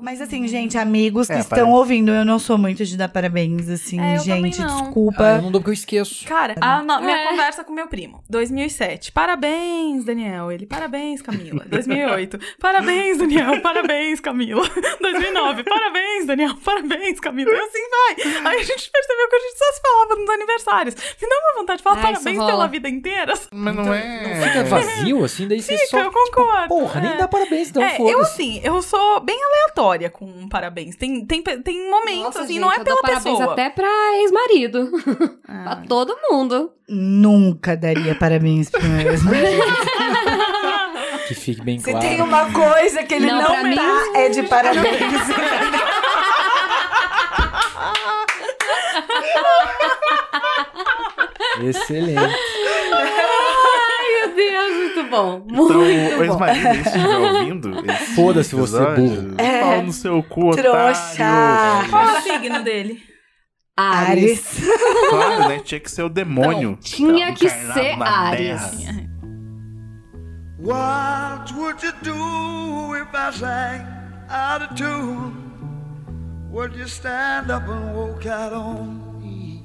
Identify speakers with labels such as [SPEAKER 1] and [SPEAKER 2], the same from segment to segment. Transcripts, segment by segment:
[SPEAKER 1] Mas assim, gente, amigos que
[SPEAKER 2] É,
[SPEAKER 1] estão
[SPEAKER 2] parabéns.
[SPEAKER 1] ouvindo, eu não sou muito de dar parabéns, assim,
[SPEAKER 3] É, eu também
[SPEAKER 1] gente,
[SPEAKER 3] não.
[SPEAKER 1] desculpa.
[SPEAKER 4] Ah, eu não dou porque eu esqueço.
[SPEAKER 3] Cara, a no- minha
[SPEAKER 5] É.
[SPEAKER 3] conversa com meu primo. 2007. Parabéns, Daniel. Ele, parabéns, Camila. 2008. Parabéns, Daniel. Parabéns, Camila. 2009. Parabéns, Daniel. Parabéns, Camila. E assim vai. Aí a gente percebeu que a gente só se falava nos aniversários. Me dá uma vontade de falar
[SPEAKER 5] isso
[SPEAKER 3] parabéns
[SPEAKER 5] rola.
[SPEAKER 3] pela vida inteira.
[SPEAKER 2] Mas não é.
[SPEAKER 4] Fica vazio, assim, daí você
[SPEAKER 3] Fica,
[SPEAKER 4] só...
[SPEAKER 3] eu concordo.
[SPEAKER 4] Porra, nem
[SPEAKER 3] É.
[SPEAKER 4] dá parabéns, então
[SPEAKER 3] é, eu
[SPEAKER 4] foda-se.
[SPEAKER 3] assim, eu sou bem aleatória com um parabéns. Tem, tem, tem momentos,
[SPEAKER 5] Nossa,
[SPEAKER 3] assim,
[SPEAKER 5] gente,
[SPEAKER 3] não é
[SPEAKER 5] eu
[SPEAKER 3] pela
[SPEAKER 5] dou parabéns
[SPEAKER 3] pessoa.
[SPEAKER 5] até pra ex-marido.
[SPEAKER 3] Ah.
[SPEAKER 5] pra todo mundo.
[SPEAKER 1] Nunca daria parabéns pro meu ex-marido.
[SPEAKER 4] Que fique bem
[SPEAKER 1] Se
[SPEAKER 4] claro.
[SPEAKER 1] tem uma coisa que ele
[SPEAKER 5] Não,
[SPEAKER 1] não,
[SPEAKER 5] mim-
[SPEAKER 1] tá, é de parabéns.
[SPEAKER 4] Excelente.
[SPEAKER 5] Ai, meu Deus, muito bom.
[SPEAKER 2] Então,
[SPEAKER 5] Muito
[SPEAKER 2] o
[SPEAKER 5] bom.
[SPEAKER 2] ex-marido aí, se estiver ouvindo.
[SPEAKER 4] Foda-se você, burro.
[SPEAKER 1] É.
[SPEAKER 2] Pau no seu cu,
[SPEAKER 1] Trouxa.
[SPEAKER 3] Qual é o signo dele?
[SPEAKER 5] Ares.
[SPEAKER 2] Claro, né? Tinha que ser o demônio.
[SPEAKER 5] Tinha que
[SPEAKER 2] encarnado
[SPEAKER 5] ser Ares.
[SPEAKER 2] terra.
[SPEAKER 6] What would you do if I sang out of tune? Would you stand up and walk out on me?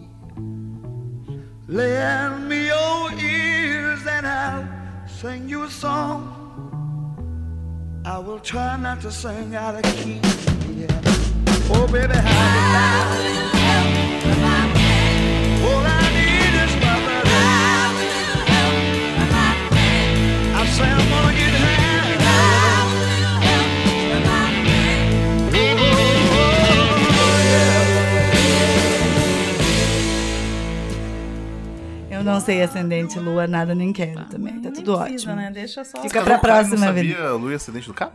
[SPEAKER 6] Lend me your ears and I'll sing you a song. I will try not to sing out of key. Yeah. Oh, baby, how you All I need is my baby. I say I'm gonna get.
[SPEAKER 1] Eu não sei ascendente, lua, nada, nem quero também. Tá
[SPEAKER 3] Nem
[SPEAKER 1] tudo
[SPEAKER 3] precisa,
[SPEAKER 1] ótimo.
[SPEAKER 3] né? Deixa só.
[SPEAKER 1] Fica pra próxima,
[SPEAKER 2] Não
[SPEAKER 1] vida.
[SPEAKER 2] sabia o Luiz acidente do cara?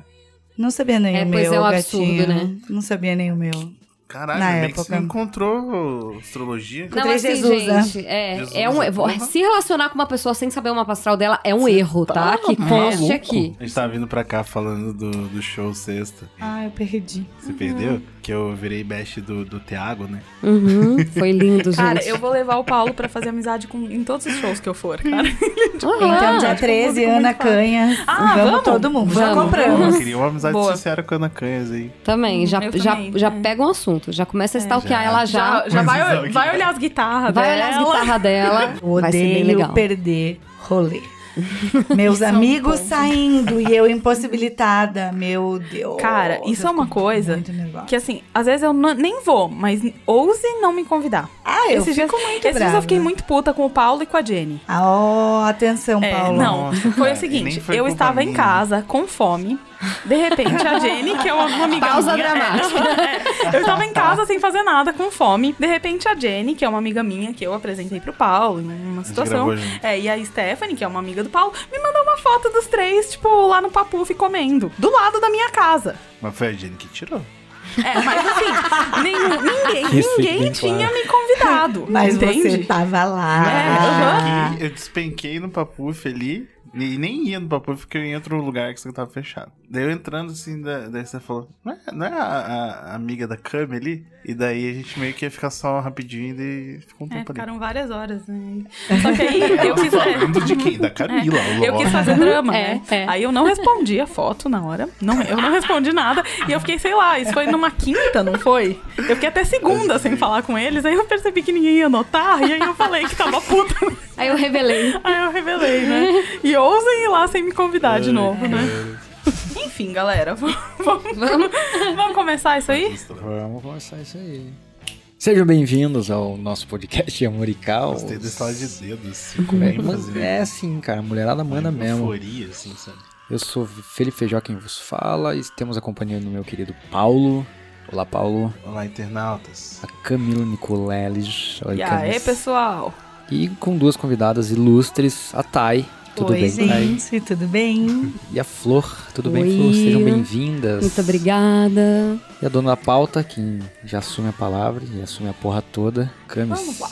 [SPEAKER 1] Não sabia nem
[SPEAKER 5] É,
[SPEAKER 1] o
[SPEAKER 5] pois
[SPEAKER 1] meu,
[SPEAKER 5] é um absurdo,
[SPEAKER 1] gatinho.
[SPEAKER 5] né?
[SPEAKER 1] Não sabia nem o meu.
[SPEAKER 2] Caralho,
[SPEAKER 1] Na
[SPEAKER 2] que
[SPEAKER 1] época.
[SPEAKER 2] você encontrou astrologia.
[SPEAKER 5] Não,
[SPEAKER 1] Encontrei
[SPEAKER 5] assim,
[SPEAKER 1] Jesus, né?
[SPEAKER 5] gente, é,
[SPEAKER 2] Jesus,
[SPEAKER 5] é um,
[SPEAKER 2] é porra.
[SPEAKER 5] se relacionar com uma pessoa sem saber uma astral dela é um erro, tá? Que conste
[SPEAKER 4] maluco.
[SPEAKER 5] aqui.
[SPEAKER 2] A gente tava vindo pra cá falando do, do show sexta.
[SPEAKER 1] Ah, eu perdi.
[SPEAKER 2] Você perdeu? Que eu virei best do, do Thiago, né?
[SPEAKER 5] Uhum, foi lindo, gente.
[SPEAKER 3] Cara, eu vou levar o Paulo pra fazer amizade com, em todos os shows que eu for, cara.
[SPEAKER 5] Aham.
[SPEAKER 1] Então, dia
[SPEAKER 3] tipo,
[SPEAKER 1] 13,
[SPEAKER 3] música
[SPEAKER 1] Ana. Canhas.
[SPEAKER 3] Ah,
[SPEAKER 1] vamos,
[SPEAKER 3] vamos?
[SPEAKER 1] todo mundo. Já
[SPEAKER 5] Vamos.
[SPEAKER 2] Eu
[SPEAKER 1] compramos.
[SPEAKER 2] queria uma amizade
[SPEAKER 3] Boa.
[SPEAKER 2] sincera com a Ana Canhas aí.
[SPEAKER 5] Também, já,
[SPEAKER 3] eu
[SPEAKER 5] já,
[SPEAKER 3] também,
[SPEAKER 5] já
[SPEAKER 3] é.
[SPEAKER 5] pega um assunto, já começa a stalkear
[SPEAKER 2] Já.
[SPEAKER 5] ela já.
[SPEAKER 3] Já, já vai, vai olhar as guitarras
[SPEAKER 5] Vai
[SPEAKER 3] dela.
[SPEAKER 5] olhar as guitarras dela,
[SPEAKER 1] Eu
[SPEAKER 5] vai ser bem
[SPEAKER 1] odeio
[SPEAKER 5] legal.
[SPEAKER 1] perder rolê. Meus
[SPEAKER 3] Isso é um
[SPEAKER 1] amigos saindo e eu impossibilitada. Meu Deus.
[SPEAKER 3] Cara, isso
[SPEAKER 1] Eu
[SPEAKER 3] é uma coisa. Que assim, às vezes eu nem vou, mas ouse não me convidar.
[SPEAKER 1] Ah, eu
[SPEAKER 3] Esses
[SPEAKER 1] fico
[SPEAKER 3] dias,
[SPEAKER 1] muito
[SPEAKER 3] Esses dias eu fiquei muito puta com o Paulo e com a Jenny.
[SPEAKER 1] Ah, ó, atenção,
[SPEAKER 3] É,
[SPEAKER 1] Paulo.
[SPEAKER 3] não,
[SPEAKER 2] Nossa,
[SPEAKER 3] foi
[SPEAKER 2] cara,
[SPEAKER 3] o seguinte, eu estava em casa com fome. De repente, a Jenny, que é uma uma amiga
[SPEAKER 5] Pausa
[SPEAKER 3] minha...
[SPEAKER 5] dramática.
[SPEAKER 3] É, eu estava em casa sem fazer nada, com fome. De repente, a Jenny, que é uma amiga minha, que eu apresentei pro Paulo em uma situação. É, e a Stephanie, que é uma amiga do Paulo, me mandou uma foto dos três, tipo, lá no Papuf comendo. Do lado da minha casa.
[SPEAKER 2] Mas foi a Jenny que tirou.
[SPEAKER 3] É, mas assim, nenhum- ninguém,
[SPEAKER 4] Isso
[SPEAKER 3] ninguém tinha
[SPEAKER 4] claro.
[SPEAKER 3] me convidado.
[SPEAKER 1] Mas
[SPEAKER 3] entende?
[SPEAKER 1] você tava lá.
[SPEAKER 3] É,
[SPEAKER 1] Ah.
[SPEAKER 2] Despenquei- eu despenquei no Papuf ali. E nem ia no Papuf porque eu ia em outro lugar que você tava fechado. Daí eu entrando assim, da- daí você falou: Não é, não é a, a- amiga da Cami ali? E daí a gente meio que ia ficar só rapidinho e ficou um
[SPEAKER 3] É,
[SPEAKER 2] tempo ali.
[SPEAKER 3] ficaram várias horas. Né? Só que aí eu quis.
[SPEAKER 2] Falando de quem? Da Camila,
[SPEAKER 3] Eu
[SPEAKER 2] lógico.
[SPEAKER 3] quis fazer drama,
[SPEAKER 5] É,
[SPEAKER 3] né?
[SPEAKER 5] é.
[SPEAKER 3] Aí eu não respondi a foto na hora. Não, eu não respondi nada. E eu fiquei, sei lá, isso foi numa quinta, não foi? Eu fiquei até segunda sem falar com eles. Aí eu percebi que ninguém ia notar. E aí eu falei que tava puta.
[SPEAKER 5] Aí eu revelei.
[SPEAKER 3] Aí eu revelei, né? E ousem ir lá sem me convidar de novo, né? Enfim, galera, vamos, vamos, vamos começar isso aí?
[SPEAKER 4] Vamos começar isso aí. Sejam bem-vindos ao nosso podcast Amorical.
[SPEAKER 2] Gostei desse lado de dedo, assim, com
[SPEAKER 4] É,
[SPEAKER 2] ênfase.
[SPEAKER 4] é assim, cara. A mulherada manda mesmo.
[SPEAKER 2] Euforia, assim, sabe?
[SPEAKER 4] Eu sou Felipe Feijó quem vos fala e temos a companhia do meu querido Paulo. Olá, Paulo.
[SPEAKER 2] Olá, internautas.
[SPEAKER 4] A Camila Nicoleles. Oi,
[SPEAKER 3] E
[SPEAKER 4] Camis.
[SPEAKER 3] aí, pessoal?
[SPEAKER 4] E com duas convidadas ilustres, a Thay. Tudo
[SPEAKER 1] Oi,
[SPEAKER 4] bem, Thay?
[SPEAKER 1] gente, tudo bem?
[SPEAKER 4] E a Flor. Tudo bem,
[SPEAKER 5] Oi.
[SPEAKER 4] Flor? Sejam bem-vindas.
[SPEAKER 5] Muito obrigada.
[SPEAKER 4] E a dona da pauta, que já assume a palavra e assume a porra toda, Camis.
[SPEAKER 3] Vamos lá.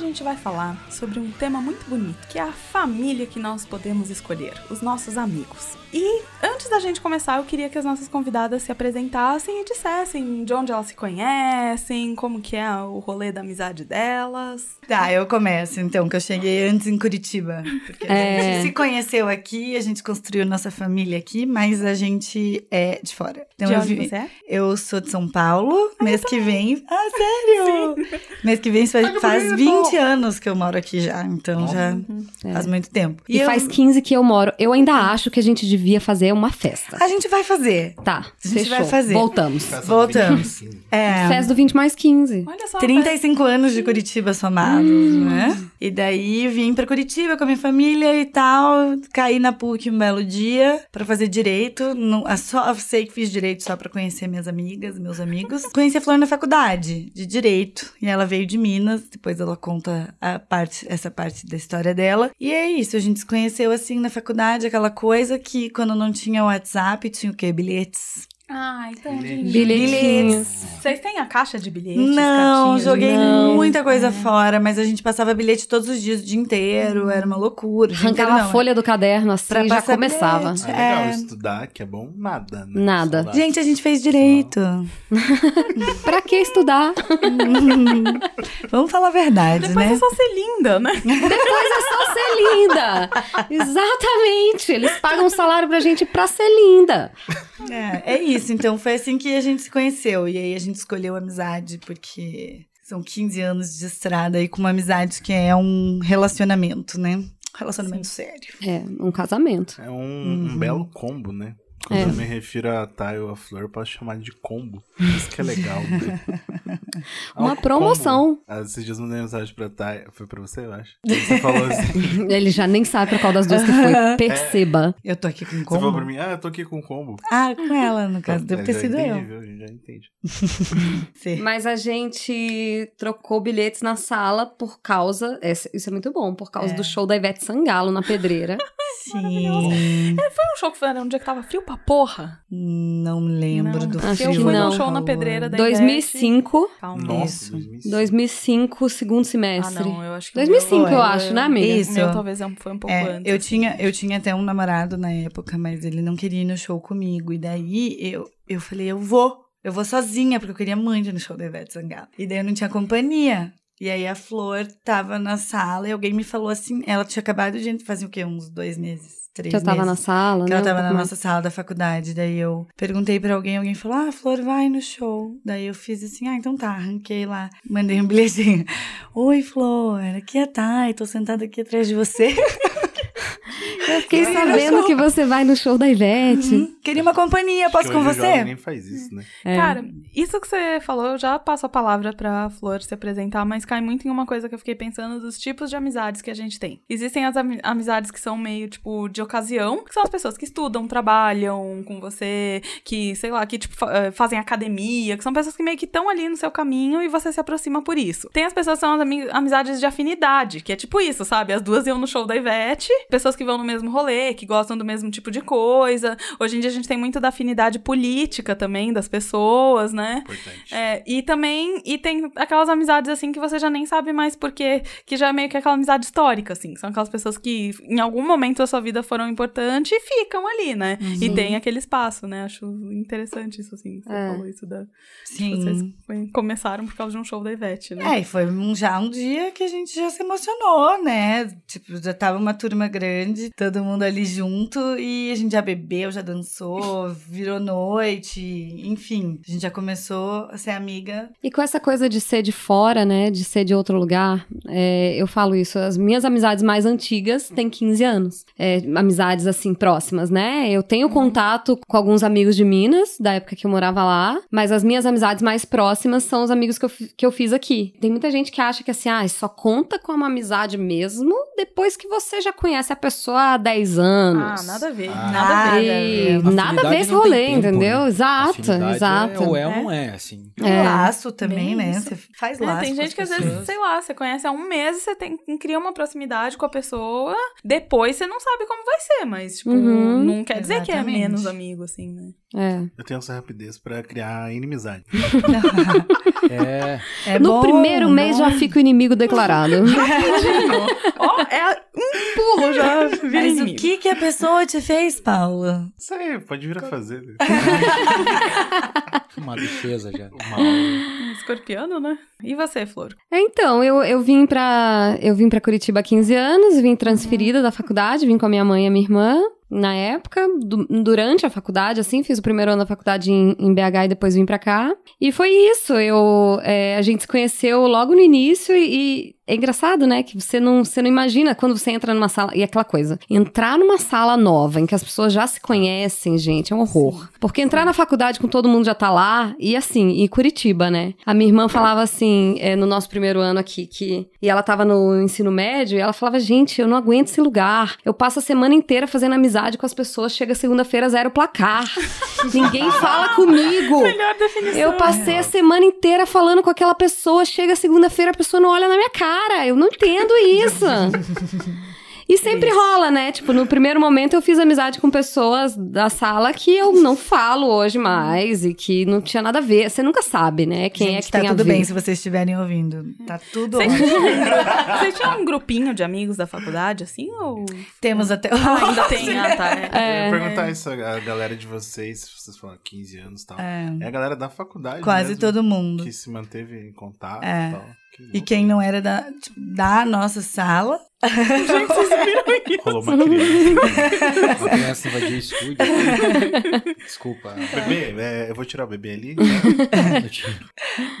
[SPEAKER 3] Hoje a gente vai falar sobre um tema muito bonito, que é a família que nós podemos escolher, os nossos amigos. E antes da gente começar, eu queria que as nossas convidadas se apresentassem e dissessem de onde elas se conhecem, como que é o rolê da amizade delas.
[SPEAKER 1] Tá, eu começo então, que eu cheguei antes em Curitiba. Porque a
[SPEAKER 5] É.
[SPEAKER 1] gente se conheceu aqui, a gente construiu nossa família aqui, mas a gente é de fora. Então
[SPEAKER 3] de
[SPEAKER 1] eu,
[SPEAKER 3] onde
[SPEAKER 1] vi-
[SPEAKER 3] você é?
[SPEAKER 1] eu sou de São Paulo, mês que vem. Ah, sério? Mês que vem faz, faz 20 anos que eu moro aqui já, então já faz muito tempo.
[SPEAKER 5] E,
[SPEAKER 1] eu-
[SPEAKER 5] faz 15 que eu moro. Eu ainda acho que a gente devia fazer uma festa.
[SPEAKER 1] A gente vai fazer.
[SPEAKER 5] Tá,
[SPEAKER 1] A gente
[SPEAKER 5] fechou.
[SPEAKER 1] vai fazer.
[SPEAKER 5] Voltamos.
[SPEAKER 2] Festa
[SPEAKER 1] Voltamos.
[SPEAKER 2] 25.
[SPEAKER 1] É.
[SPEAKER 5] Festa do 20 mais 15.
[SPEAKER 3] Olha só.
[SPEAKER 1] 35 anos de Curitiba somados, né? E daí vim pra Curitiba com a minha família e tal. Caí na PUC um belo dia pra fazer direito. Não, ah, só sei que fiz direito só pra conhecer minhas amigas, meus amigos. Conheci a Flor na faculdade de direito e ela veio de Minas. Depois ela conta a parte, essa parte da história dela. E é isso, a gente se conheceu assim na faculdade, aquela coisa que quando não tinha WhatsApp tinha o quê? Bilhetes.
[SPEAKER 3] Ai, então,
[SPEAKER 2] Bilhete.
[SPEAKER 5] Bilhetinhos.
[SPEAKER 3] Vocês têm a caixa de bilhetes?
[SPEAKER 1] Não,
[SPEAKER 3] cartinhas?
[SPEAKER 1] joguei
[SPEAKER 5] Não.
[SPEAKER 1] muita coisa fora, mas a gente passava bilhete todos os dias, o dia inteiro, era uma loucura.
[SPEAKER 5] Arrancava
[SPEAKER 1] inteiro
[SPEAKER 5] a folha do caderno assim
[SPEAKER 1] Pra
[SPEAKER 5] já começava.
[SPEAKER 1] bilhete.
[SPEAKER 2] Ah, legal,
[SPEAKER 1] É.
[SPEAKER 2] estudar, que é bom, nada, né?
[SPEAKER 5] Nada.
[SPEAKER 2] Saudade.
[SPEAKER 1] Gente, a gente fez direito.
[SPEAKER 5] Pra que estudar?
[SPEAKER 1] Vamos falar a verdade,
[SPEAKER 3] Depois
[SPEAKER 1] né?
[SPEAKER 3] é só ser linda, né?
[SPEAKER 5] Depois é só ser linda. Exatamente. Eles pagam um salário pra gente pra ser linda.
[SPEAKER 1] É, é isso. Então foi assim que a gente se conheceu. E aí a gente escolheu amizade, porque são 15 anos de estrada aí com uma amizade que é um relacionamento, né? Relacionamento sério.
[SPEAKER 5] É, um casamento.
[SPEAKER 2] É um, um belo combo, né? Quando
[SPEAKER 5] É.
[SPEAKER 2] eu me refiro a Thay ou a Flor, eu posso chamar de combo. Isso que é legal, né?
[SPEAKER 5] Uma
[SPEAKER 2] Ah,
[SPEAKER 5] promoção.
[SPEAKER 2] combo. Ah, esses dias eu mandei mensagem pra Thay. Foi pra você, eu acho. Você falou assim.
[SPEAKER 5] Ele já nem sabe pra qual das duas que foi. Perceba.
[SPEAKER 1] Eu tô aqui com
[SPEAKER 2] Você falou pra mim, ah, eu tô aqui com combo.
[SPEAKER 1] Ah, com ela, no caso. Deve
[SPEAKER 2] É,
[SPEAKER 1] ter sido
[SPEAKER 2] entendi,
[SPEAKER 1] eu.
[SPEAKER 2] viu? A gente já entende.
[SPEAKER 1] Sim.
[SPEAKER 5] Mas a gente trocou bilhetes na sala por causa. Isso é muito bom, por causa
[SPEAKER 1] É.
[SPEAKER 5] do show da Ivete Sangalo na pedreira.
[SPEAKER 1] Sim.
[SPEAKER 3] Foi um show que foi era um dia que tava frio pra porra.
[SPEAKER 1] Não lembro
[SPEAKER 3] Não,
[SPEAKER 1] do
[SPEAKER 5] acho
[SPEAKER 1] filme.
[SPEAKER 5] que
[SPEAKER 3] eu fui
[SPEAKER 5] não.
[SPEAKER 3] num show na pedreira da
[SPEAKER 5] 2005.
[SPEAKER 3] Calma.
[SPEAKER 2] Nossa,
[SPEAKER 1] Isso.
[SPEAKER 2] 2005.
[SPEAKER 5] 2005, segundo
[SPEAKER 3] Ah,
[SPEAKER 5] semestre.
[SPEAKER 3] não, eu acho que
[SPEAKER 5] 2005,
[SPEAKER 3] o meu-
[SPEAKER 5] eu acho, né, amiga?
[SPEAKER 1] Isso.
[SPEAKER 3] O meu talvez é foi um pouco
[SPEAKER 1] É,
[SPEAKER 3] antes.
[SPEAKER 1] eu
[SPEAKER 3] assim.
[SPEAKER 1] tinha, eu tinha até um namorado na época, mas ele não queria ir no show comigo. E daí eu, eu falei, eu vou. Eu vou sozinha, porque eu queria muito ir no show da Ivete Sangalo. E daí eu não tinha companhia. E aí a Flor tava na sala e alguém me falou assim, ela tinha acabado de fazer o quê? Uns dois meses, três
[SPEAKER 5] Que eu tava na
[SPEAKER 1] meses.
[SPEAKER 5] sala,
[SPEAKER 1] Que
[SPEAKER 5] né?
[SPEAKER 1] ela tava na nossa sala da faculdade. Daí eu perguntei pra alguém, alguém falou: Ah, Flor, vai no show. Daí eu fiz assim: Ah, então tá, arranquei lá. Mandei um bilhetinho. Oi, Flor, aqui é a Thay, tô sentada aqui atrás de você.
[SPEAKER 5] Eu fiquei
[SPEAKER 1] Queria
[SPEAKER 5] sabendo que você vai no show da Ivete.
[SPEAKER 1] Uhum. Queria uma companhia, posso
[SPEAKER 2] Que
[SPEAKER 1] com
[SPEAKER 2] o jovem
[SPEAKER 1] você?
[SPEAKER 2] nem faz isso, né?
[SPEAKER 5] É.
[SPEAKER 3] Cara, isso que você falou, eu já passo a palavra pra Flor se apresentar, mas cai muito em uma coisa que eu fiquei pensando dos tipos de amizades que a gente tem. Existem as ami- amizades que são meio, tipo, de ocasião, que são as pessoas que estudam, trabalham com você, que, sei lá, que, tipo, fa- eh, fazem academia, que são pessoas que meio que estão ali no seu caminho e você se aproxima por isso. Tem as pessoas que são as ami- amizades de afinidade, que é tipo isso, sabe? As duas iam no show da Ivete, pessoas que vão no mesmo rolê, que gostam do mesmo tipo de coisa. Hoje em dia a gente tem muito da afinidade política também das pessoas, né?
[SPEAKER 2] Importante.
[SPEAKER 3] É, e também, e tem aquelas amizades assim que você já nem sabe mais porque, que já é meio que aquela amizade histórica, assim. São aquelas pessoas que em algum momento da sua vida foram importantes e ficam ali, né? E tem aquele espaço, né? Acho interessante isso, assim. Você
[SPEAKER 5] É.
[SPEAKER 3] falou isso da.
[SPEAKER 1] Sim.
[SPEAKER 3] Vocês começaram por causa de um show da Ivete, né?
[SPEAKER 1] É, e foi um, já um dia que a gente já se emocionou, né? Tipo, já tava uma turma grande, todo mundo ali junto, e a gente já bebeu, já dançou, virou noite, enfim. A gente já começou a ser amiga.
[SPEAKER 5] E com essa coisa de ser de fora, né? De ser de outro lugar, é, eu falo isso. As minhas amizades mais antigas têm 15 anos. É, amizades, assim, próximas, né? Eu tenho contato com alguns amigos de Minas, da época que eu morava lá. Mas as minhas amizades mais próximas são os amigos que eu, que eu fiz aqui. Tem muita gente que acha que, assim, ah, só conta com uma amizade mesmo depois que você já conhece a pessoa 10 anos.
[SPEAKER 3] Ah, nada a ver.
[SPEAKER 2] Ah,
[SPEAKER 3] nada a ver.
[SPEAKER 5] E
[SPEAKER 1] Nada
[SPEAKER 5] a ver esse rolê,
[SPEAKER 4] tempo,
[SPEAKER 5] entendeu?
[SPEAKER 4] né?
[SPEAKER 5] Exato,
[SPEAKER 4] Afinidade
[SPEAKER 5] exato.
[SPEAKER 4] É, ou é ou não é, assim.
[SPEAKER 1] Um
[SPEAKER 5] É.
[SPEAKER 1] laço também,
[SPEAKER 3] Bem
[SPEAKER 1] né?
[SPEAKER 3] isso.
[SPEAKER 1] Você faz
[SPEAKER 3] É,
[SPEAKER 1] laço.
[SPEAKER 3] tem
[SPEAKER 1] com
[SPEAKER 3] gente
[SPEAKER 1] as
[SPEAKER 3] que às vezes,
[SPEAKER 1] pessoas.
[SPEAKER 3] sei lá, você conhece há um mês e você tem, cria uma proximidade com a pessoa, depois você não sabe como vai ser, mas, tipo,
[SPEAKER 5] Uhum.
[SPEAKER 3] não quer dizer que é menos amigo, assim, né?
[SPEAKER 5] É.
[SPEAKER 2] Eu tenho essa rapidez pra criar inimizade.
[SPEAKER 4] É.
[SPEAKER 1] É
[SPEAKER 5] no
[SPEAKER 1] bom,
[SPEAKER 5] primeiro mês já fica o inimigo declarado.
[SPEAKER 3] Ó, é um pulo já vira
[SPEAKER 1] Mas
[SPEAKER 3] inimigo.
[SPEAKER 1] o que que a pessoa te fez, Paula?
[SPEAKER 2] Isso aí, pode vir a fazer. né?
[SPEAKER 4] Uma defesa já.
[SPEAKER 2] Mal.
[SPEAKER 3] Escorpiano, né? E você, Flor?
[SPEAKER 5] É, Então, eu, eu vim pra. Eu vim para Curitiba há 15 anos, vim transferida da faculdade, vim com a minha mãe e a minha irmã. Na época, du- durante a faculdade, assim, fiz o primeiro ano da faculdade em, em BH e depois vim pra cá. E foi isso. Eu, é, a gente se conheceu logo no início e é engraçado, né? Que você não, você não imagina quando você entra numa sala. E aquela coisa, entrar numa sala nova em que as pessoas já se conhecem, gente, é um horror. Porque entrar na faculdade com todo mundo já tá lá, e assim, e Curitiba, né? A minha irmã falava assim, é, no nosso primeiro ano aqui, que. E ela tava no ensino médio, e ela falava, gente, eu não aguento esse lugar. Eu passo a semana inteira fazendo amizade com as pessoas, chega segunda-feira, zero placar. Ninguém fala comigo.
[SPEAKER 3] Melhor definição.
[SPEAKER 5] Eu passei a semana inteira falando com aquela pessoa, chega segunda-feira, a pessoa não olha na minha cara. Eu não entendo isso. E sempre rola, né? Tipo, no primeiro momento eu fiz amizade com pessoas da sala que eu não falo hoje mais e que não tinha nada a ver. Você nunca sabe, né? Quem
[SPEAKER 1] Gente,
[SPEAKER 5] é que
[SPEAKER 1] tá
[SPEAKER 5] tem a
[SPEAKER 1] tudo
[SPEAKER 5] ver.
[SPEAKER 1] bem se vocês estiverem ouvindo. Tá tudo
[SPEAKER 3] Você
[SPEAKER 1] ótimo.
[SPEAKER 3] tinha, um gru- você tinha um grupinho de amigos da faculdade, assim, ou...
[SPEAKER 1] Temos até.
[SPEAKER 3] Ah, ainda tem, ah, tá. é.
[SPEAKER 2] Eu ia perguntar isso a galera de vocês, se vocês falam 15 anos e tal. É.
[SPEAKER 1] É,
[SPEAKER 2] a galera da faculdade.
[SPEAKER 1] quase
[SPEAKER 2] mesmo,
[SPEAKER 1] todo mundo.
[SPEAKER 2] Que se manteve em contato
[SPEAKER 1] É.
[SPEAKER 2] e tal. Que
[SPEAKER 1] E
[SPEAKER 2] louco.
[SPEAKER 1] quem não era da, tipo, da nossa sala.
[SPEAKER 2] Rolou uma criança.
[SPEAKER 4] Uma criança invadiu o estúdio. Desculpa.
[SPEAKER 2] bebê, é, eu vou tirar o bebê ali. né?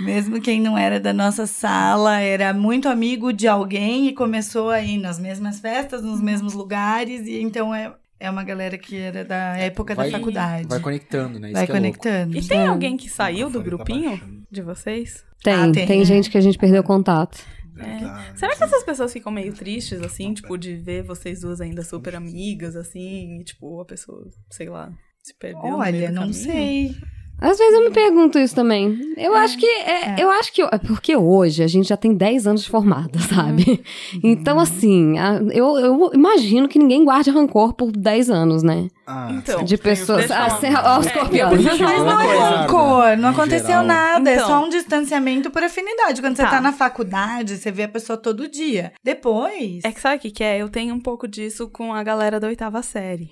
[SPEAKER 1] Mesmo quem não era da nossa sala, era muito amigo de alguém e começou a ir nas mesmas festas, nos mesmos lugares. E então é, é uma galera que era da época
[SPEAKER 4] Vai-
[SPEAKER 1] da faculdade.
[SPEAKER 4] Vai conectando, né? Isso
[SPEAKER 1] Vai
[SPEAKER 4] que é louco.
[SPEAKER 1] conectando.
[SPEAKER 3] E tem alguém que saiu do
[SPEAKER 2] tá
[SPEAKER 3] grupinho. De vocês?
[SPEAKER 5] Tem,
[SPEAKER 1] Ah,
[SPEAKER 5] tem,
[SPEAKER 1] tem, né?
[SPEAKER 5] gente que a gente perdeu contato.
[SPEAKER 2] Verdade.
[SPEAKER 3] Será que essas pessoas ficam meio tristes, assim, tipo, de ver vocês duas ainda super amigas, assim, e, tipo, a pessoa, sei lá, se perdeu no meio
[SPEAKER 1] Olha,
[SPEAKER 3] do
[SPEAKER 1] não
[SPEAKER 3] caminho?
[SPEAKER 1] sei.
[SPEAKER 5] Às vezes eu me pergunto isso também. Eu acho que é, eu acho que é porque hoje a gente já tem 10 anos de formada, sabe? Então assim, a- eu, eu imagino que ninguém guarde rancor por 10 anos, né?
[SPEAKER 2] Ah,
[SPEAKER 3] Então,
[SPEAKER 5] De pessoas,
[SPEAKER 3] eu
[SPEAKER 5] ah, ó, o
[SPEAKER 3] É,
[SPEAKER 5] escorpião.
[SPEAKER 3] falar
[SPEAKER 1] Mas
[SPEAKER 3] uma
[SPEAKER 1] não é rancor, não aconteceu
[SPEAKER 4] geral.
[SPEAKER 1] nada. é
[SPEAKER 3] Então.
[SPEAKER 1] só um distanciamento por afinidade. Quando você
[SPEAKER 3] Tá.
[SPEAKER 1] tá na faculdade, você vê a pessoa todo dia. Depois.
[SPEAKER 3] É que sabe o que, que é? Eu tenho um pouco disso com a galera da oitava série.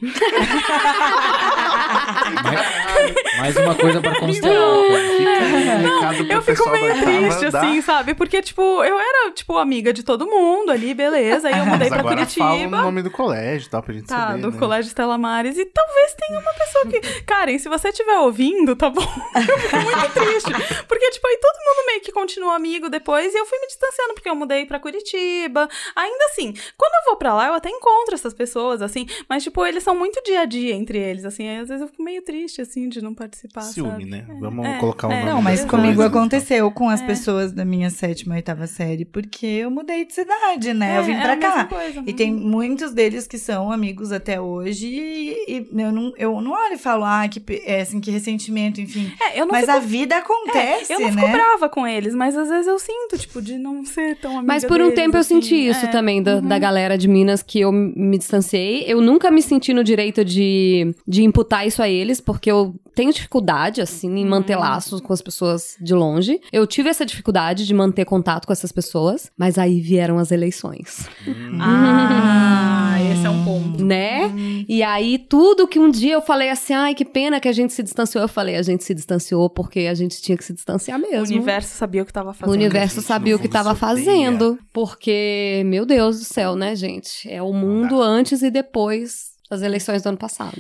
[SPEAKER 4] Mais, mais uma coisa pra constar.
[SPEAKER 2] recado pro
[SPEAKER 3] Eu fico meio triste,
[SPEAKER 2] da-
[SPEAKER 3] assim, sabe? Porque, tipo, eu era, tipo, amiga de todo mundo ali, beleza. Aí eu mudei pra
[SPEAKER 2] agora fala o
[SPEAKER 3] Curitiba.
[SPEAKER 2] nome do colégio e tal, pra gente
[SPEAKER 3] Tá,
[SPEAKER 2] saber,
[SPEAKER 3] do
[SPEAKER 2] né?
[SPEAKER 3] Colégio Estela Maris. E talvez tenha uma pessoa que. Karen, se você estiver ouvindo, tá bom? Eu fico muito triste. Porque, tipo, aí todo mundo meio que continua amigo depois. E eu fui me distanciando, porque eu mudei pra Curitiba. Ainda assim, quando eu vou pra lá, eu até encontro essas pessoas, assim. Mas, tipo, eles são muito dia a dia entre eles, assim. Aí às vezes eu fico meio triste, assim, de não participar. Sabe?
[SPEAKER 2] né?
[SPEAKER 3] É,
[SPEAKER 2] Vamos
[SPEAKER 3] é,
[SPEAKER 2] colocar o
[SPEAKER 3] é.
[SPEAKER 2] nome
[SPEAKER 1] Não, mas comigo aconteceu com as
[SPEAKER 3] É.
[SPEAKER 1] pessoas da minha sétima e oitava série, porque eu mudei de cidade, né?
[SPEAKER 3] É,
[SPEAKER 1] eu vim
[SPEAKER 3] é
[SPEAKER 1] pra cá.
[SPEAKER 3] coisa.
[SPEAKER 1] E tem muitos deles que são amigos até hoje e, e eu, não, eu não olho e falo, ah, que, é, assim, que ressentimento, enfim.
[SPEAKER 3] É, eu não
[SPEAKER 1] Mas
[SPEAKER 3] fico
[SPEAKER 1] a vida acontece,
[SPEAKER 3] eu não
[SPEAKER 1] né?
[SPEAKER 3] fico brava com eles, mas às vezes eu sinto, tipo, de não ser tão amiga
[SPEAKER 5] Mas por um
[SPEAKER 3] deles,
[SPEAKER 5] tempo eu
[SPEAKER 3] assim.
[SPEAKER 5] senti isso
[SPEAKER 3] É.
[SPEAKER 5] também, da, da galera de Minas que eu me distanciei. Eu nunca me senti no direito de, de imputar isso a eles, porque eu tenho dificuldade, assim, em manter laços com as pessoas de longe. Eu tive essa dificuldade de manter contato com essas pessoas, mas aí vieram as eleições.
[SPEAKER 3] Ah, esse é um ponto.
[SPEAKER 5] Né? E aí, tudo que um dia eu falei assim, ai, que pena que a gente se distanciou. Eu falei, a gente se distanciou porque a gente tinha que se distanciar mesmo.
[SPEAKER 3] O universo sabia o que tava
[SPEAKER 5] O
[SPEAKER 3] fazendo.
[SPEAKER 5] universo
[SPEAKER 2] gente,
[SPEAKER 5] sabia o que
[SPEAKER 2] fundo,
[SPEAKER 5] tava
[SPEAKER 2] se odeia.
[SPEAKER 5] fazendo. Porque, meu Deus do céu, né, gente? É o mundo antes e depois das eleições do ano passado.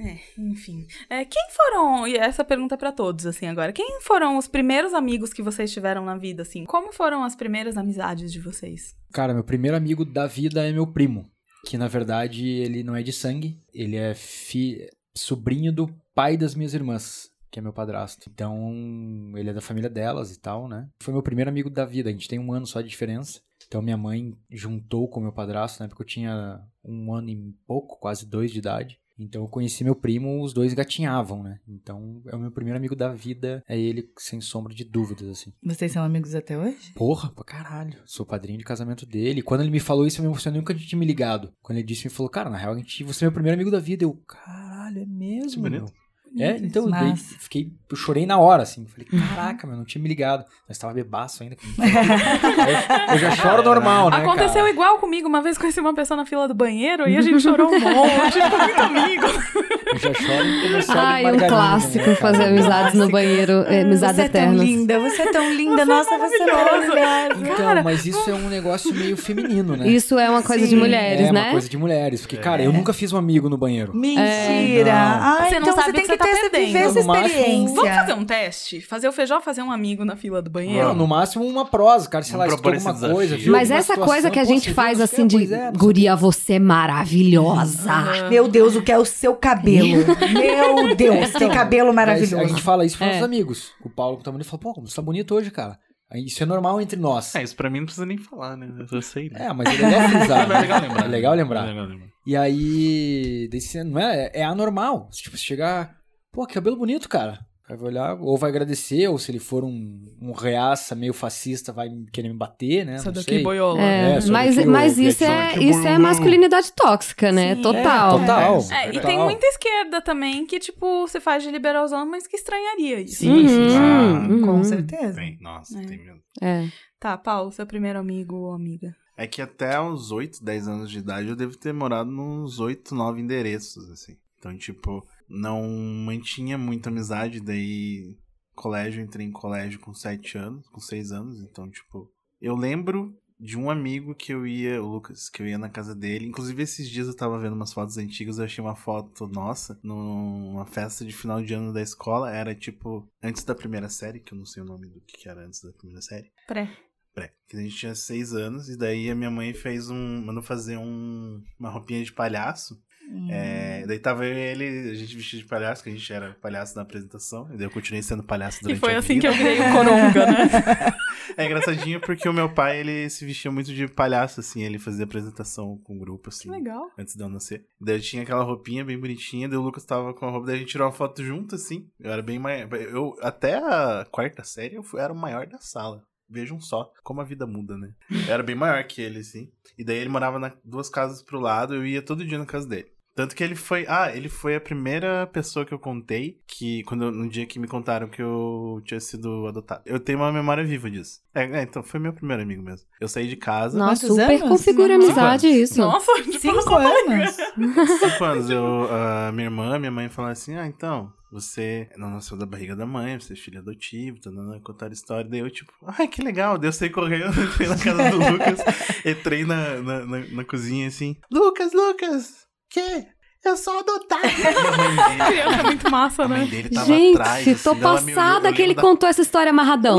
[SPEAKER 3] É, enfim. É, quem foram, e essa pergunta é pra todos, assim, agora. Quem foram os primeiros amigos que vocês tiveram na vida, assim? Como foram as primeiras amizades de vocês?
[SPEAKER 4] Cara, meu primeiro amigo da vida é meu primo. Que na verdade ele não é de sangue, ele é fi... sobrinho do pai das minhas irmãs, que é meu padrasto. Então ele é da família delas e tal, né? Foi meu primeiro amigo da vida, a gente tem um ano só de diferença. Então minha mãe juntou com meu padrasto, na época eu tinha um ano e pouco, quase dois de idade. Então eu conheci meu primo, os dois gatinhavam, né? Então é o meu primeiro amigo da vida, é ele sem sombra de dúvidas, assim.
[SPEAKER 1] Vocês são amigos até hoje?
[SPEAKER 4] Porra, pra caralho. Sou padrinho de casamento dele. E quando ele me falou isso, eu me emocionei, nunca tinha me ligado. Quando ele disse, me falou, cara, na real, a gente, você é meu primeiro amigo da vida. Eu, caralho, é mesmo?
[SPEAKER 2] bonito.
[SPEAKER 4] meu?" É, então eu, fiquei, eu chorei na hora, assim. Falei, caraca, meu, não tinha me ligado. Nós tava bebaço ainda. eu, eu já choro normal, né,
[SPEAKER 3] Aconteceu
[SPEAKER 4] cara?
[SPEAKER 3] igual comigo. Uma vez conheci uma pessoa na fila do banheiro e a gente chorou um monte. A gente ficou muito amigo.
[SPEAKER 4] Eu já choro comercial de
[SPEAKER 5] Ai, um clássico
[SPEAKER 4] né,
[SPEAKER 5] fazer amizades no banheiro, é, amizades
[SPEAKER 1] você é tão
[SPEAKER 5] eternas.
[SPEAKER 1] linda, você é tão linda, nossa, você é
[SPEAKER 3] maravilhosa.
[SPEAKER 4] Então,
[SPEAKER 3] Cara,
[SPEAKER 4] mas isso é um negócio meio feminino, né?
[SPEAKER 5] Isso é uma coisa de
[SPEAKER 1] Sim,
[SPEAKER 5] mulheres,
[SPEAKER 4] é
[SPEAKER 5] né?
[SPEAKER 4] uma coisa de mulheres. Porque, cara, eu nunca fiz um amigo no banheiro.
[SPEAKER 1] Mentira.
[SPEAKER 4] É,
[SPEAKER 1] Ai,
[SPEAKER 3] Você não
[SPEAKER 1] então
[SPEAKER 3] sabe
[SPEAKER 1] você
[SPEAKER 3] o
[SPEAKER 1] tem
[SPEAKER 3] que
[SPEAKER 1] que
[SPEAKER 3] você tá
[SPEAKER 1] ter essa,
[SPEAKER 3] perdendo.
[SPEAKER 1] viver essa experiência.
[SPEAKER 3] Vamos fazer um teste? Fazer o feijão fazer um amigo na fila do banheiro?
[SPEAKER 4] Não, no máximo uma prosa, cara, sei lá, escutou
[SPEAKER 2] propor
[SPEAKER 4] alguma coisa.
[SPEAKER 2] desafio.
[SPEAKER 4] viu
[SPEAKER 5] Mas essa
[SPEAKER 4] situação,
[SPEAKER 5] coisa que a gente faz assim de
[SPEAKER 4] é,
[SPEAKER 5] guria, você é maravilhosa.
[SPEAKER 1] Meu Deus, o que é o seu cabelo? Meu Deus, que cabelo maravilhoso.
[SPEAKER 4] a gente fala isso pros
[SPEAKER 5] É.
[SPEAKER 4] nossos amigos. O Paulo que tá bonito fala, pô, como você tá bonito hoje, cara. Isso é normal entre nós.
[SPEAKER 2] É, isso pra mim não precisa nem falar, né? Eu sei, né?
[SPEAKER 4] É, mas é legal frisar.
[SPEAKER 2] É legal lembrar.
[SPEAKER 4] É legal lembrar.
[SPEAKER 2] É legal lembrar.
[SPEAKER 4] E aí, daí você- não é, é anormal. Tipo, se chegar, pô, que cabelo bonito, cara. Vai olhar, ou vai agradecer, ou se ele for um, um reaça meio fascista, vai querer me bater, né?
[SPEAKER 3] Essa daqui
[SPEAKER 4] sei.
[SPEAKER 3] boiola.
[SPEAKER 5] É,
[SPEAKER 4] É,
[SPEAKER 5] mas,
[SPEAKER 4] daquilo,
[SPEAKER 5] mas isso,
[SPEAKER 4] Edson,
[SPEAKER 5] é,
[SPEAKER 2] que
[SPEAKER 5] isso é
[SPEAKER 2] bom.
[SPEAKER 5] masculinidade tóxica, né?
[SPEAKER 3] Sim.
[SPEAKER 5] Total.
[SPEAKER 4] É, total.
[SPEAKER 3] É, e
[SPEAKER 4] total.
[SPEAKER 3] tem muita esquerda também que, tipo, você faz de liberalzão, mas que estranharia isso.
[SPEAKER 4] Sim, sim.
[SPEAKER 5] Uhum,
[SPEAKER 2] Ah,
[SPEAKER 5] uhum.
[SPEAKER 1] Com certeza.
[SPEAKER 2] Tem, nossa,
[SPEAKER 3] É.
[SPEAKER 2] tem mesmo.
[SPEAKER 5] É.
[SPEAKER 3] Tá, Paulo, seu primeiro amigo ou amiga.
[SPEAKER 2] É que até uns 8, 10 anos de idade eu devo ter morado nos 8, 9 endereços, assim. Então, tipo, não mantinha muita amizade, daí colégio, entrei em colégio com 7 anos, com 6 anos, então, tipo, eu lembro de um amigo que eu ia, o Lucas, que eu ia na casa dele. Inclusive, esses dias eu tava vendo umas fotos antigas, eu achei uma foto nossa numa festa de final de ano da escola. Era tipo, antes da primeira série, que eu não sei o nome do que que era antes da primeira série.
[SPEAKER 3] Pré.
[SPEAKER 2] Pré. Que a gente tinha seis anos, e daí a minha mãe fez um. mandou fazer um, uma roupinha de palhaço. É, daí tava eu e ele, a gente vestido de palhaço, que a gente era palhaço na apresentação, e daí eu continuei sendo palhaço
[SPEAKER 3] E
[SPEAKER 2] durante
[SPEAKER 3] foi
[SPEAKER 2] a
[SPEAKER 3] assim
[SPEAKER 2] vida.
[SPEAKER 3] que eu virei o Coronga, né?
[SPEAKER 2] É engraçadinho porque o meu pai, ele se vestia muito de palhaço, assim, ele fazia apresentação com o grupo, assim.
[SPEAKER 3] Que legal.
[SPEAKER 2] Antes de eu nascer. Daí eu tinha aquela roupinha bem bonitinha, daí o Lucas tava com a roupa, daí a gente tirou uma foto junto, assim. Eu era bem maior. Eu, até a quarta série, eu fui- era o maior da sala. Vejam só como a vida muda, né? Eu era bem maior que ele, assim. E daí ele morava na duas casas pro lado, eu ia todo dia na casa dele. Tanto que ele foi. Ah, ele foi a primeira pessoa que eu contei que. Quando no dia que me contaram que eu tinha sido adotado. Eu tenho uma memória viva disso. É, é, então, foi meu primeiro amigo mesmo. Eu saí de casa.
[SPEAKER 5] Nossa, super
[SPEAKER 1] anos?
[SPEAKER 5] configura
[SPEAKER 1] Cinco
[SPEAKER 5] amizade isso.
[SPEAKER 3] Nossa, tipo,
[SPEAKER 1] Cinco anos?
[SPEAKER 2] Cinco anos. Eu, a minha irmã, minha mãe falaram assim: Ah, então, você não nasceu da barriga da mãe, você é filho adotivo, tá dando contar a história. Daí eu, tipo, ai, que legal. Daí eu saí correndo, entrei na casa do Lucas, entrei na, na, na, na cozinha assim: Lucas, Lucas, que? Eu sou adotado. A mãe dele-
[SPEAKER 3] criança é muito massa,
[SPEAKER 2] a mãe
[SPEAKER 3] né?
[SPEAKER 2] dele tava
[SPEAKER 5] Gente,
[SPEAKER 2] atrás.
[SPEAKER 5] tô
[SPEAKER 2] assim, me
[SPEAKER 5] passada
[SPEAKER 2] eu
[SPEAKER 5] que ele
[SPEAKER 2] da-
[SPEAKER 5] contou essa história amarradão.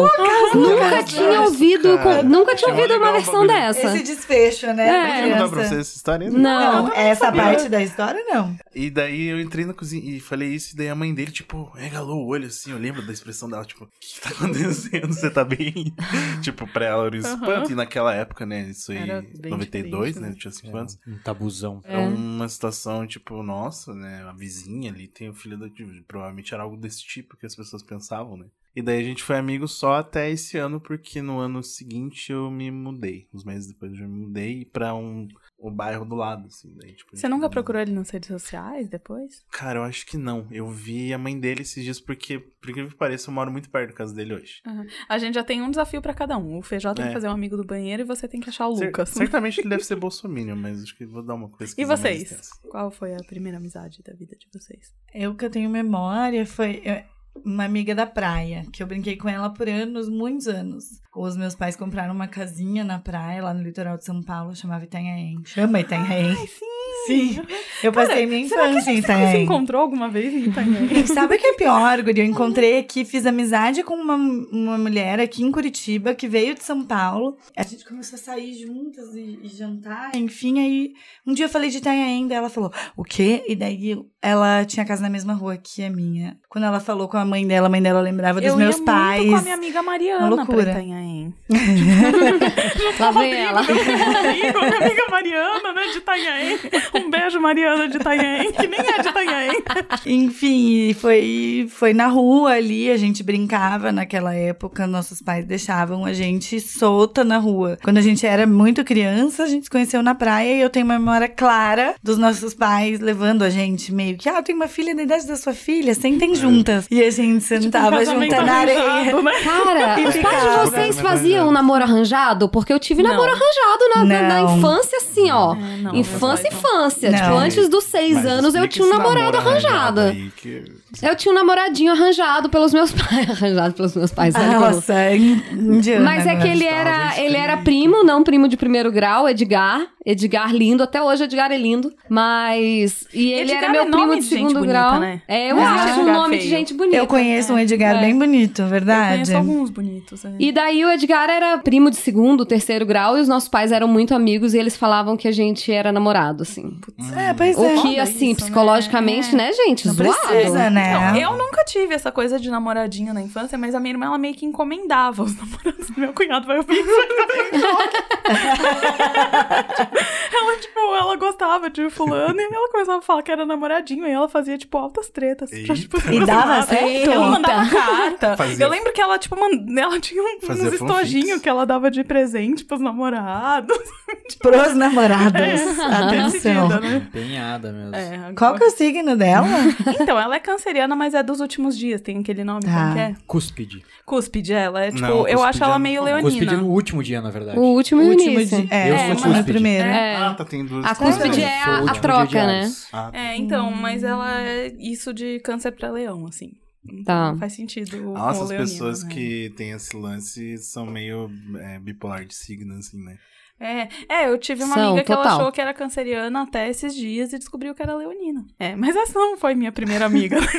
[SPEAKER 5] nunca
[SPEAKER 2] Deus,
[SPEAKER 5] tinha ouvido,
[SPEAKER 2] cara.
[SPEAKER 5] nunca tinha ouvido uma versão dessa.
[SPEAKER 1] Esse desfecho, né?
[SPEAKER 5] É.
[SPEAKER 2] Não pra vocês essa história? ainda?
[SPEAKER 5] Não.
[SPEAKER 1] Não, essa parte da história, não.
[SPEAKER 2] E daí eu entrei na cozinha e falei isso, e daí a mãe dele, tipo, regalou o olho assim, eu lembro da expressão dela, tipo, o que, que tá acontecendo? Você tá bem? tipo, pra ela era um espanto. E naquela época, né, isso aí,
[SPEAKER 3] Era bem
[SPEAKER 2] 92,
[SPEAKER 3] diferente,
[SPEAKER 2] né,
[SPEAKER 3] né?
[SPEAKER 2] eu tinha 5 anos.
[SPEAKER 4] Um tabuzão.
[SPEAKER 5] É.
[SPEAKER 2] Era uma situação, tipo, nossa, né, a vizinha ali tem o filho adotivo. Provavelmente era algo desse tipo que as pessoas pensavam, né. E daí a gente foi amigo só até esse ano, porque no ano seguinte eu me mudei. Uns meses depois eu me mudei pra um, o bairro do lado, assim. Daí, tipo, a
[SPEAKER 3] Você nunca
[SPEAKER 2] mudou.
[SPEAKER 3] procurou ele nas redes sociais depois?
[SPEAKER 2] Cara, eu acho que não. Eu vi a mãe dele esses dias porque, por incrível que pareça, eu moro muito perto da casa dele hoje.
[SPEAKER 3] A gente já tem um desafio pra cada um. O Feijó tem
[SPEAKER 2] É.
[SPEAKER 3] que fazer um amigo do banheiro e você tem que achar o
[SPEAKER 2] Cer-
[SPEAKER 3] Lucas.
[SPEAKER 2] certamente ele deve ser bolsominion, mas acho que vou dar uma coisa
[SPEAKER 3] E vocês? Qual foi a primeira amizade da vida de vocês?
[SPEAKER 1] Eu que eu tenho memória foi é, uma amiga da praia, que eu brinquei com ela por anos, muitos anos. Os meus pais compraram uma casinha na praia, lá no litoral de São Paulo, chamava Itanhaém. Chama Itanhaém. Sim. Eu passei minha
[SPEAKER 3] Será que a
[SPEAKER 1] infância em
[SPEAKER 3] se
[SPEAKER 1] Itanhaém.
[SPEAKER 3] encontrou alguma vez em Itanhaém?
[SPEAKER 1] Sabe o que é pior, Guri? Eu encontrei aqui, fiz amizade com uma, uma mulher aqui em Curitiba que veio de São Paulo. A gente começou a sair juntas e, e jantar, enfim. Aí um dia eu falei de Itanhaém, daí ela falou, o quê? E daí ela tinha casa na mesma rua que a minha. Quando ela falou com a mãe dela, a mãe dela lembrava dos
[SPEAKER 3] eu
[SPEAKER 1] meus
[SPEAKER 3] ia
[SPEAKER 1] pais.
[SPEAKER 3] muito com a minha amiga Mariana
[SPEAKER 1] Uma loucura.
[SPEAKER 3] pra Itanhaém.
[SPEAKER 5] Lá vem ela.
[SPEAKER 3] Meu amigo, minha amiga Mariana, né, de Itanhaém. Um beijo, Mariana de Itanhaém, que nem é de Itanhaém.
[SPEAKER 1] Enfim, foi, foi na rua ali, a gente brincava naquela época, nossos pais deixavam a gente solta na rua. Quando a gente era muito criança, a gente se conheceu na praia e eu tenho uma memória clara dos nossos pais levando a gente meio que, ah, tem uma filha da idade da sua filha, sentem juntas. E a gente sentava
[SPEAKER 3] Tipo,
[SPEAKER 1] junta na areia.
[SPEAKER 3] arranjado, né?
[SPEAKER 5] Cara,
[SPEAKER 1] E
[SPEAKER 5] os pais de vocês faziam um namoro arranjado? Porque eu tive
[SPEAKER 3] Não.
[SPEAKER 5] namoro arranjado na, na- na infância, assim, ó.
[SPEAKER 3] É, não,
[SPEAKER 5] infância,
[SPEAKER 3] pais
[SPEAKER 5] infância.
[SPEAKER 1] Não.
[SPEAKER 5] Tipo, antes dos seis
[SPEAKER 2] Mas
[SPEAKER 5] anos eu tinha um namorado arranjado.
[SPEAKER 2] aí que-
[SPEAKER 5] Eu tinha um namoradinho arranjado pelos meus pais. arranjado pelos meus pais. olha como-
[SPEAKER 1] Nossa, é indiana.
[SPEAKER 5] Mas é que
[SPEAKER 1] agora.
[SPEAKER 5] ele era, ele era primo, não primo de primeiro grau, Edgar. Edgar lindo, até hoje Edgar é lindo. Mas. E ele
[SPEAKER 3] Edgar
[SPEAKER 5] era meu
[SPEAKER 3] é
[SPEAKER 5] primo de
[SPEAKER 3] de
[SPEAKER 5] segundo
[SPEAKER 3] bonita,
[SPEAKER 5] grau.
[SPEAKER 3] né?
[SPEAKER 5] É, eu
[SPEAKER 1] Não
[SPEAKER 5] acho
[SPEAKER 1] existe
[SPEAKER 5] um
[SPEAKER 3] Edgar
[SPEAKER 5] nome de
[SPEAKER 3] feio.
[SPEAKER 5] gente bonita.
[SPEAKER 1] Eu conheço um Edgar
[SPEAKER 5] É.
[SPEAKER 1] bem bonito,
[SPEAKER 3] Eu
[SPEAKER 1] verdade.
[SPEAKER 3] conheço alguns bonitos. é.
[SPEAKER 5] E daí o Edgar era primo de segundo, terceiro grau, e os nossos pais eram muito amigos e eles falavam que a gente era namorado, assim.
[SPEAKER 1] É, pois é.
[SPEAKER 5] O que, assim,
[SPEAKER 3] isso, né?
[SPEAKER 5] psicologicamente,
[SPEAKER 3] É.
[SPEAKER 5] né, gente?
[SPEAKER 1] Não
[SPEAKER 5] Zoado.
[SPEAKER 1] precisa, né?
[SPEAKER 3] Não, eu nunca tive essa coisa de namoradinho na infância, mas a minha irmã, ela meio que encomendava os namorados do meu cunhado. Vai ouvir isso. Ela, tipo, ela gostava de fulano e ela começava a falar que era namoradinho. E ela fazia, tipo, altas tretas. Pra, tipo,
[SPEAKER 1] E dava certo?
[SPEAKER 3] Ela mandava carta.
[SPEAKER 2] Fazia-
[SPEAKER 3] Eu lembro que ela, tipo, mand... ela tinha um- uns estojinhos que ela dava de presente pros namorados.
[SPEAKER 1] Pros namorados.
[SPEAKER 3] Decidida,
[SPEAKER 1] Atenção.
[SPEAKER 3] né?
[SPEAKER 4] Empenhada mesmo.
[SPEAKER 3] É,
[SPEAKER 1] Qual que é o signo dela?
[SPEAKER 3] Então, ela é canceriana, mas é dos últimos dias. Tem aquele nome,
[SPEAKER 1] Ah.
[SPEAKER 3] como que é?
[SPEAKER 4] Cúspide.
[SPEAKER 3] Cúspide, ela é tipo,
[SPEAKER 2] Não,
[SPEAKER 3] eu acho ela
[SPEAKER 2] é-
[SPEAKER 3] meio
[SPEAKER 4] Cúspide
[SPEAKER 3] leonina.
[SPEAKER 4] no último dia, na verdade.
[SPEAKER 5] O último e o
[SPEAKER 1] último
[SPEAKER 5] início.
[SPEAKER 1] dia. É,
[SPEAKER 4] Eu
[SPEAKER 1] é,
[SPEAKER 4] sou
[SPEAKER 1] mas
[SPEAKER 4] cúspide.
[SPEAKER 1] a primeira.
[SPEAKER 5] É.
[SPEAKER 2] Ah, tá, tem duas.
[SPEAKER 5] A cúspide
[SPEAKER 3] É,
[SPEAKER 5] é a, a troca, né?
[SPEAKER 2] Ah,
[SPEAKER 3] É, então, mas ela é isso de câncer pra leão, assim. Então,
[SPEAKER 5] Tá.
[SPEAKER 3] Faz sentido
[SPEAKER 2] Nossa,
[SPEAKER 3] o
[SPEAKER 2] as
[SPEAKER 3] leonino,
[SPEAKER 2] pessoas
[SPEAKER 3] né?
[SPEAKER 2] que têm esse lance são meio é, bipolar de signo, assim, né?
[SPEAKER 3] É, é, eu tive uma
[SPEAKER 5] São,
[SPEAKER 3] amiga que ela
[SPEAKER 5] total.
[SPEAKER 3] achou que era canceriana até esses dias e descobriu que era leonina. É, mas essa não foi minha primeira amiga.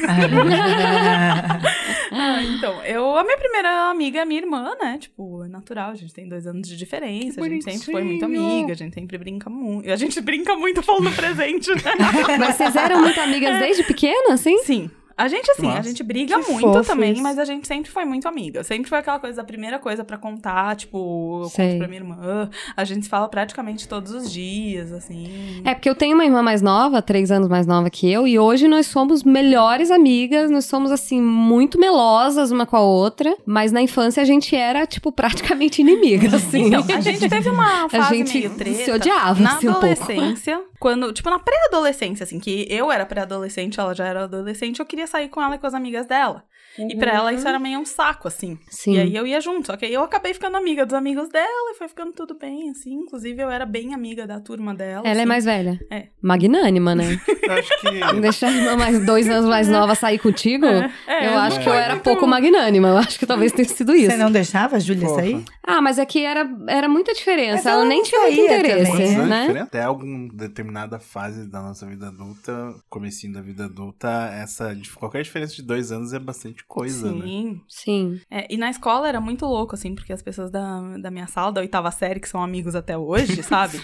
[SPEAKER 3] Ah, então, eu, a minha primeira amiga é minha irmã, né? Tipo, é natural, a gente tem dois anos de diferença, a gente sempre foi muito amiga, a gente sempre brinca muito. A gente brinca muito falando presente, né?
[SPEAKER 5] Mas vocês eram muito amigas desde pequena, assim?
[SPEAKER 3] Sim. A gente, assim, a
[SPEAKER 2] Nossa.
[SPEAKER 3] gente briga
[SPEAKER 1] Que
[SPEAKER 3] muito também,
[SPEAKER 1] isso.
[SPEAKER 3] mas a gente sempre foi muito amiga. Sempre foi aquela coisa, a primeira coisa pra contar, tipo, eu
[SPEAKER 5] Sei.
[SPEAKER 3] conto pra minha irmã. A gente se fala praticamente todos os dias, assim.
[SPEAKER 5] É, porque eu tenho uma irmã mais nova, três anos mais nova que eu, e hoje nós somos melhores amigas, nós somos, assim, muito melosas uma com a outra, mas na infância a gente era, tipo, praticamente inimiga, assim.
[SPEAKER 3] Então, a gente teve uma fase
[SPEAKER 5] gente
[SPEAKER 3] meio treta.
[SPEAKER 5] se odiava,
[SPEAKER 3] na
[SPEAKER 5] assim, um pouco.
[SPEAKER 3] adolescência. Quando, tipo, na pré-adolescência, assim, que eu era pré-adolescente, ela já era adolescente, eu queria sair com ela e com as amigas dela. E pra ela isso era meio um saco, assim.
[SPEAKER 5] Sim.
[SPEAKER 3] E aí eu ia junto. Só que aí eu acabei ficando amiga dos amigos dela e foi ficando tudo bem, assim. Inclusive, eu era bem amiga da turma dela.
[SPEAKER 5] Ela é
[SPEAKER 3] assim.
[SPEAKER 5] mais velha.
[SPEAKER 3] É.
[SPEAKER 5] Magnânima, né?
[SPEAKER 2] Eu acho que.
[SPEAKER 5] Deixar a irmã mais dois anos mais nova sair contigo,
[SPEAKER 3] É,
[SPEAKER 5] eu
[SPEAKER 3] não
[SPEAKER 5] acho que eu era
[SPEAKER 3] muito-
[SPEAKER 5] pouco magnânima. Eu acho que talvez tenha sido isso.
[SPEAKER 1] Você não deixava a Júlia sair?
[SPEAKER 5] Ah, mas é que era, era muita diferença. Ela
[SPEAKER 1] ela
[SPEAKER 5] nem tinha muito interesse,
[SPEAKER 1] também,
[SPEAKER 2] de
[SPEAKER 5] né?
[SPEAKER 2] diferença? Até alguma determinada fase da nossa vida adulta, comecinho da vida adulta, essa qualquer diferença de dois anos é bastante coisa, né?
[SPEAKER 3] Sim.
[SPEAKER 5] Sim.
[SPEAKER 3] É, e na escola era muito louco, assim, porque as pessoas da, da minha sala, da oitava série, que são amigos até hoje, sabe?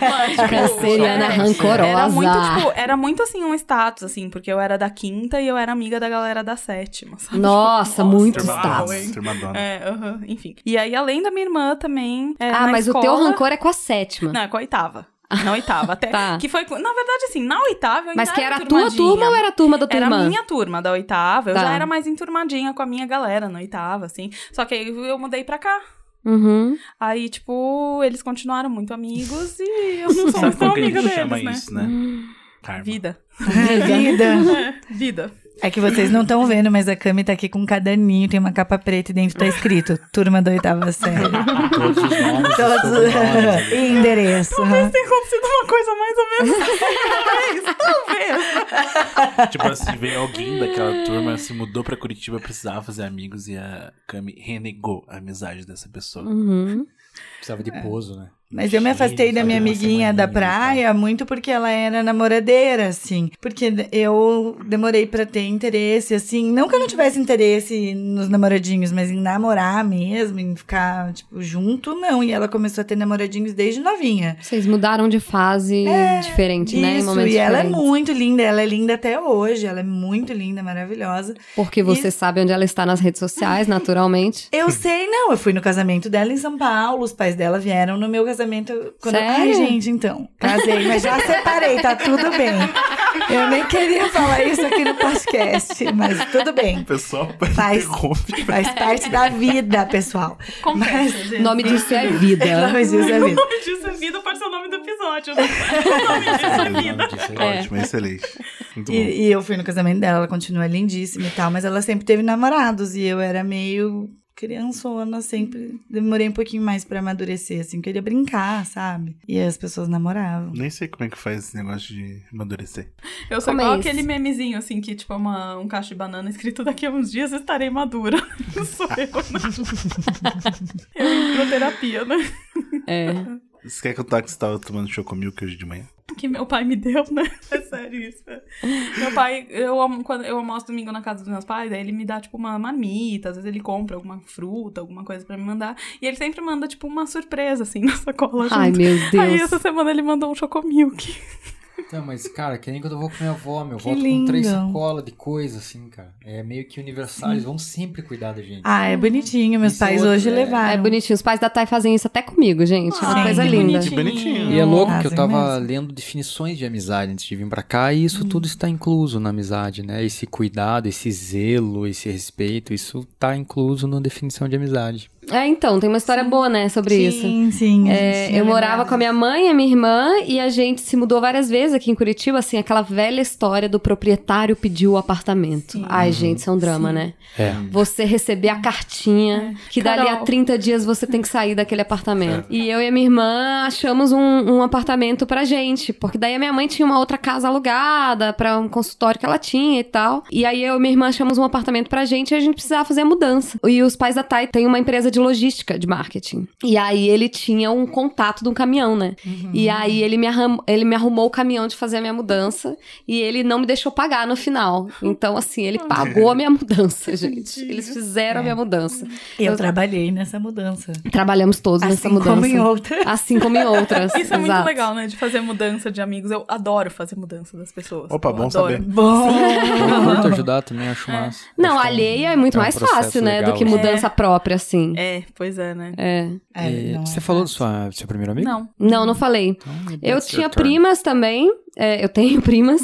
[SPEAKER 3] Mas,
[SPEAKER 5] Canceriana
[SPEAKER 3] é,
[SPEAKER 5] rancorosa.
[SPEAKER 3] Era muito, tipo, era muito, assim, um status, assim, porque eu era da quinta e eu era amiga da galera da sétima, sabe?
[SPEAKER 5] Nossa, muito
[SPEAKER 2] Turma
[SPEAKER 5] status.
[SPEAKER 2] dona.
[SPEAKER 3] É, enfim. E aí, além da minha irmã também. é,
[SPEAKER 5] Ah,
[SPEAKER 3] na
[SPEAKER 5] mas o
[SPEAKER 3] escola-
[SPEAKER 5] teu rancor é com a sétima.
[SPEAKER 3] Não, é com a oitava. Na oitava, até.
[SPEAKER 5] Tá.
[SPEAKER 3] Que foi. Na verdade, assim, na oitava eu ainda
[SPEAKER 5] Mas que era a tua
[SPEAKER 3] turmadinha.
[SPEAKER 5] turma ou era a turma da tua
[SPEAKER 3] Era
[SPEAKER 5] irmã?
[SPEAKER 3] a minha turma da oitava. Eu
[SPEAKER 5] Tá.
[SPEAKER 3] já era mais enturmadinha com a minha galera na oitava, assim. Só que aí eu mudei pra cá.
[SPEAKER 5] Uhum.
[SPEAKER 3] Aí, tipo, eles continuaram muito amigos e eu não sou
[SPEAKER 2] a
[SPEAKER 3] amiga
[SPEAKER 2] gente
[SPEAKER 3] deles,
[SPEAKER 2] chama
[SPEAKER 3] né?
[SPEAKER 2] isso, né? Karma.
[SPEAKER 3] Vida.
[SPEAKER 1] Vida.
[SPEAKER 3] É, vida.
[SPEAKER 1] É que vocês não estão vendo, mas a Cami tá aqui com um caderninho, tem uma capa preta e dentro tá escrito Turma da oitava série.
[SPEAKER 4] Todos os nomes
[SPEAKER 1] Todos
[SPEAKER 4] sobrenomes ali.
[SPEAKER 1] e endereço.
[SPEAKER 3] Tem acontecido uma coisa mais ou menos assim, talvez, talvez.
[SPEAKER 2] Tipo assim, veio alguém daquela turma, se mudou pra Curitiba, precisava fazer amigos e a Cami renegou a amizade dessa pessoa.
[SPEAKER 5] Uhum.
[SPEAKER 4] Precisava de pouso, né?
[SPEAKER 1] Mas eu me afastei da minha amiguinha da
[SPEAKER 4] e
[SPEAKER 1] praia muito porque ela era namoradeira, assim. Porque eu demorei pra ter interesse, assim. Não que eu não tivesse interesse nos namoradinhos, mas em namorar mesmo, em ficar, tipo, junto, não. E ela começou a ter namoradinhos desde novinha.
[SPEAKER 5] Vocês mudaram de fase diferente, né? Em
[SPEAKER 1] Isso,
[SPEAKER 5] momentos
[SPEAKER 1] e ela é
[SPEAKER 5] diferentes.
[SPEAKER 1] muito linda, ela é linda até hoje, ela é muito linda, maravilhosa.
[SPEAKER 5] Porque você sabe onde ela está nas redes sociais, naturalmente.
[SPEAKER 1] Eu sei, não, eu fui no casamento dela em São Paulo, os pais dela vieram no meu casamento. Quando
[SPEAKER 5] Sério?
[SPEAKER 1] Ai, gente, então, casei, mas já separei, tá tudo bem. Eu nem queria falar isso aqui no podcast, mas tudo bem.
[SPEAKER 2] O pessoal
[SPEAKER 1] Faz, faz parte da vida, pessoal.
[SPEAKER 3] Acontece, gente.
[SPEAKER 5] O nome disso é vida.
[SPEAKER 1] Mas isso é
[SPEAKER 3] O
[SPEAKER 1] vida.
[SPEAKER 3] nome disso é vida, pode ser o nome do episódio. né? O nome disso é vida.
[SPEAKER 5] É.
[SPEAKER 2] Ótimo, excelente. Muito bom.
[SPEAKER 1] E, e eu fui no casamento dela, ela continua lindíssima e tal, mas ela sempre teve namorados e eu era meio criançona, sempre demorei um pouquinho mais pra amadurecer, assim, queria brincar, sabe? E as pessoas namoravam.
[SPEAKER 2] Nem sei como é que faz esse negócio de amadurecer.
[SPEAKER 3] Eu sou
[SPEAKER 5] Como é
[SPEAKER 3] igual
[SPEAKER 5] esse?
[SPEAKER 3] aquele memezinho, assim, que tipo é uma, um cacho de banana escrito daqui a uns dias estarei madura. sou eu, né? eu pra terapia, né?
[SPEAKER 5] É.
[SPEAKER 2] Você quer contar que você tava tomando chocomilk hoje de manhã?
[SPEAKER 3] Que meu pai me deu, né? É sério isso. é. Meu pai, eu, quando eu almoço domingo na casa dos meus pais, aí ele me dá, tipo, uma marmita, às vezes ele compra alguma fruta, alguma coisa pra me mandar. E ele sempre manda, tipo, uma surpresa, assim, na sacola junto.
[SPEAKER 5] Ai, meu
[SPEAKER 3] Aí
[SPEAKER 5] Deus.
[SPEAKER 3] essa semana ele mandou um chocomilk.
[SPEAKER 4] Então, mas, cara, que nem quando eu vou com minha avó, meu.
[SPEAKER 1] Que
[SPEAKER 4] Volto com três sacolas de coisa, assim, cara. É meio que universal, eles vão sempre cuidar da gente.
[SPEAKER 1] Ah, é bonitinho, meus
[SPEAKER 4] Isso é
[SPEAKER 1] pais
[SPEAKER 4] outro,
[SPEAKER 1] hoje
[SPEAKER 4] é.
[SPEAKER 1] levaram.
[SPEAKER 5] É bonitinho. Os pais da Thay fazem isso até comigo, gente. É uma
[SPEAKER 3] Ai,
[SPEAKER 5] coisa
[SPEAKER 3] que
[SPEAKER 5] linda.
[SPEAKER 2] Que bonitinho.
[SPEAKER 4] E é louco que eu tava
[SPEAKER 1] mesmo.
[SPEAKER 4] lendo definições de amizade antes de vir pra cá, e isso tudo está incluso na amizade, né? Esse cuidado, esse zelo, esse respeito, isso tá incluso na definição de amizade.
[SPEAKER 5] É, então, tem uma história boa, né, sobre isso.
[SPEAKER 1] Sim, sim. a
[SPEAKER 5] É,
[SPEAKER 1] gente tinha
[SPEAKER 5] eu morava com a minha mãe e a minha irmã e a gente se mudou várias vezes aqui em Curitiba, assim, aquela velha história do proprietário pediu o apartamento. Ai, gente, isso é um drama, né?
[SPEAKER 4] É.
[SPEAKER 5] Você receber a cartinha que dali a
[SPEAKER 3] Carol.
[SPEAKER 5] 30 dias você tem que sair daquele apartamento. E eu e a minha irmã achamos um, um apartamento pra gente, porque daí a minha mãe tinha uma outra casa alugada pra um consultório que ela tinha e tal. E aí eu e minha irmã achamos um apartamento pra gente e a gente precisava fazer a mudança. E os pais da Thay têm uma empresa de logística, de marketing. E aí ele tinha um contato de um caminhão, né? E aí ele me, arrum- ele me arrumou o caminhão de fazer a minha mudança e ele não me deixou pagar no final. Então, assim, ele pagou a minha mudança, gente. Eles fizeram a minha mudança.
[SPEAKER 1] Eu trabalhei nessa mudança.
[SPEAKER 5] Trabalhamos todos nessa
[SPEAKER 1] Assim
[SPEAKER 5] mudança.
[SPEAKER 1] como em outras.
[SPEAKER 5] Assim como em outras.
[SPEAKER 3] Isso é muito
[SPEAKER 5] exato.
[SPEAKER 3] legal, né? De fazer mudança de amigos. Eu adoro fazer mudança das pessoas.
[SPEAKER 2] Opa,
[SPEAKER 3] Eu
[SPEAKER 2] bom
[SPEAKER 3] adoro.
[SPEAKER 2] saber.
[SPEAKER 1] Bom.
[SPEAKER 4] Eu curto ajudar também, acho massa.
[SPEAKER 5] Não,
[SPEAKER 4] Acho é
[SPEAKER 5] alheia é muito
[SPEAKER 4] é um
[SPEAKER 5] mais fácil, né?
[SPEAKER 4] legal,
[SPEAKER 5] Do que
[SPEAKER 4] assim.
[SPEAKER 5] mudança própria, assim.
[SPEAKER 3] É, pois é, né?
[SPEAKER 5] É.
[SPEAKER 1] É, não é
[SPEAKER 4] você falou do sua, do seu primeiro amigo?
[SPEAKER 3] Não.
[SPEAKER 5] Não, não falei.
[SPEAKER 4] Então,
[SPEAKER 5] Eu
[SPEAKER 4] that's
[SPEAKER 5] tinha primas também. É, eu tenho primas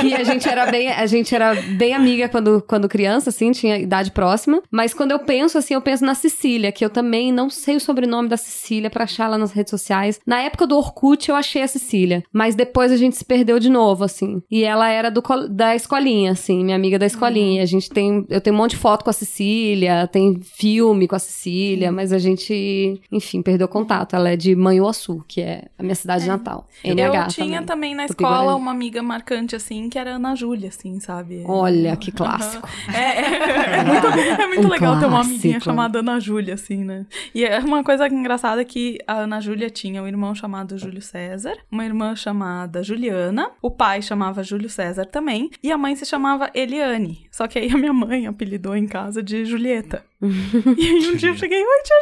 [SPEAKER 5] que a gente era bem, a gente era bem amiga quando, quando criança, assim, tinha idade próxima. Mas quando eu penso assim, eu penso na Cecília, que eu também não sei o sobrenome da Cecília pra achar ela nas redes sociais. Na época do Orkut eu achei a Cecília, mas depois a gente se perdeu de novo, assim. E ela era do, da escolinha, assim, minha amiga da escolinha. A gente tem, eu tenho um monte de foto com a Cecília, tem filme com a Cecília, mas a gente, enfim, perdeu contato. Ela é de Manhuaçu, que é a minha cidade natal. NH
[SPEAKER 3] eu tinha também, na
[SPEAKER 5] Tupi
[SPEAKER 3] escola
[SPEAKER 5] Guarani.
[SPEAKER 3] uma amiga marcante, assim, que era a Ana Júlia, assim, sabe?
[SPEAKER 5] Olha, que clássico.
[SPEAKER 3] É, é, é muito, é muito
[SPEAKER 5] Um
[SPEAKER 3] legal ter uma amiguinha
[SPEAKER 5] clássico.
[SPEAKER 3] chamada Ana Júlia, assim, né? E é uma coisa engraçada que a Ana Júlia tinha um irmão chamado Júlio César, uma irmã chamada Juliana, o pai chamava Júlio César também, e a mãe se chamava Eliane. Só que aí a minha mãe apelidou em casa de Julieta. e aí um dia eu cheguei, oi, tia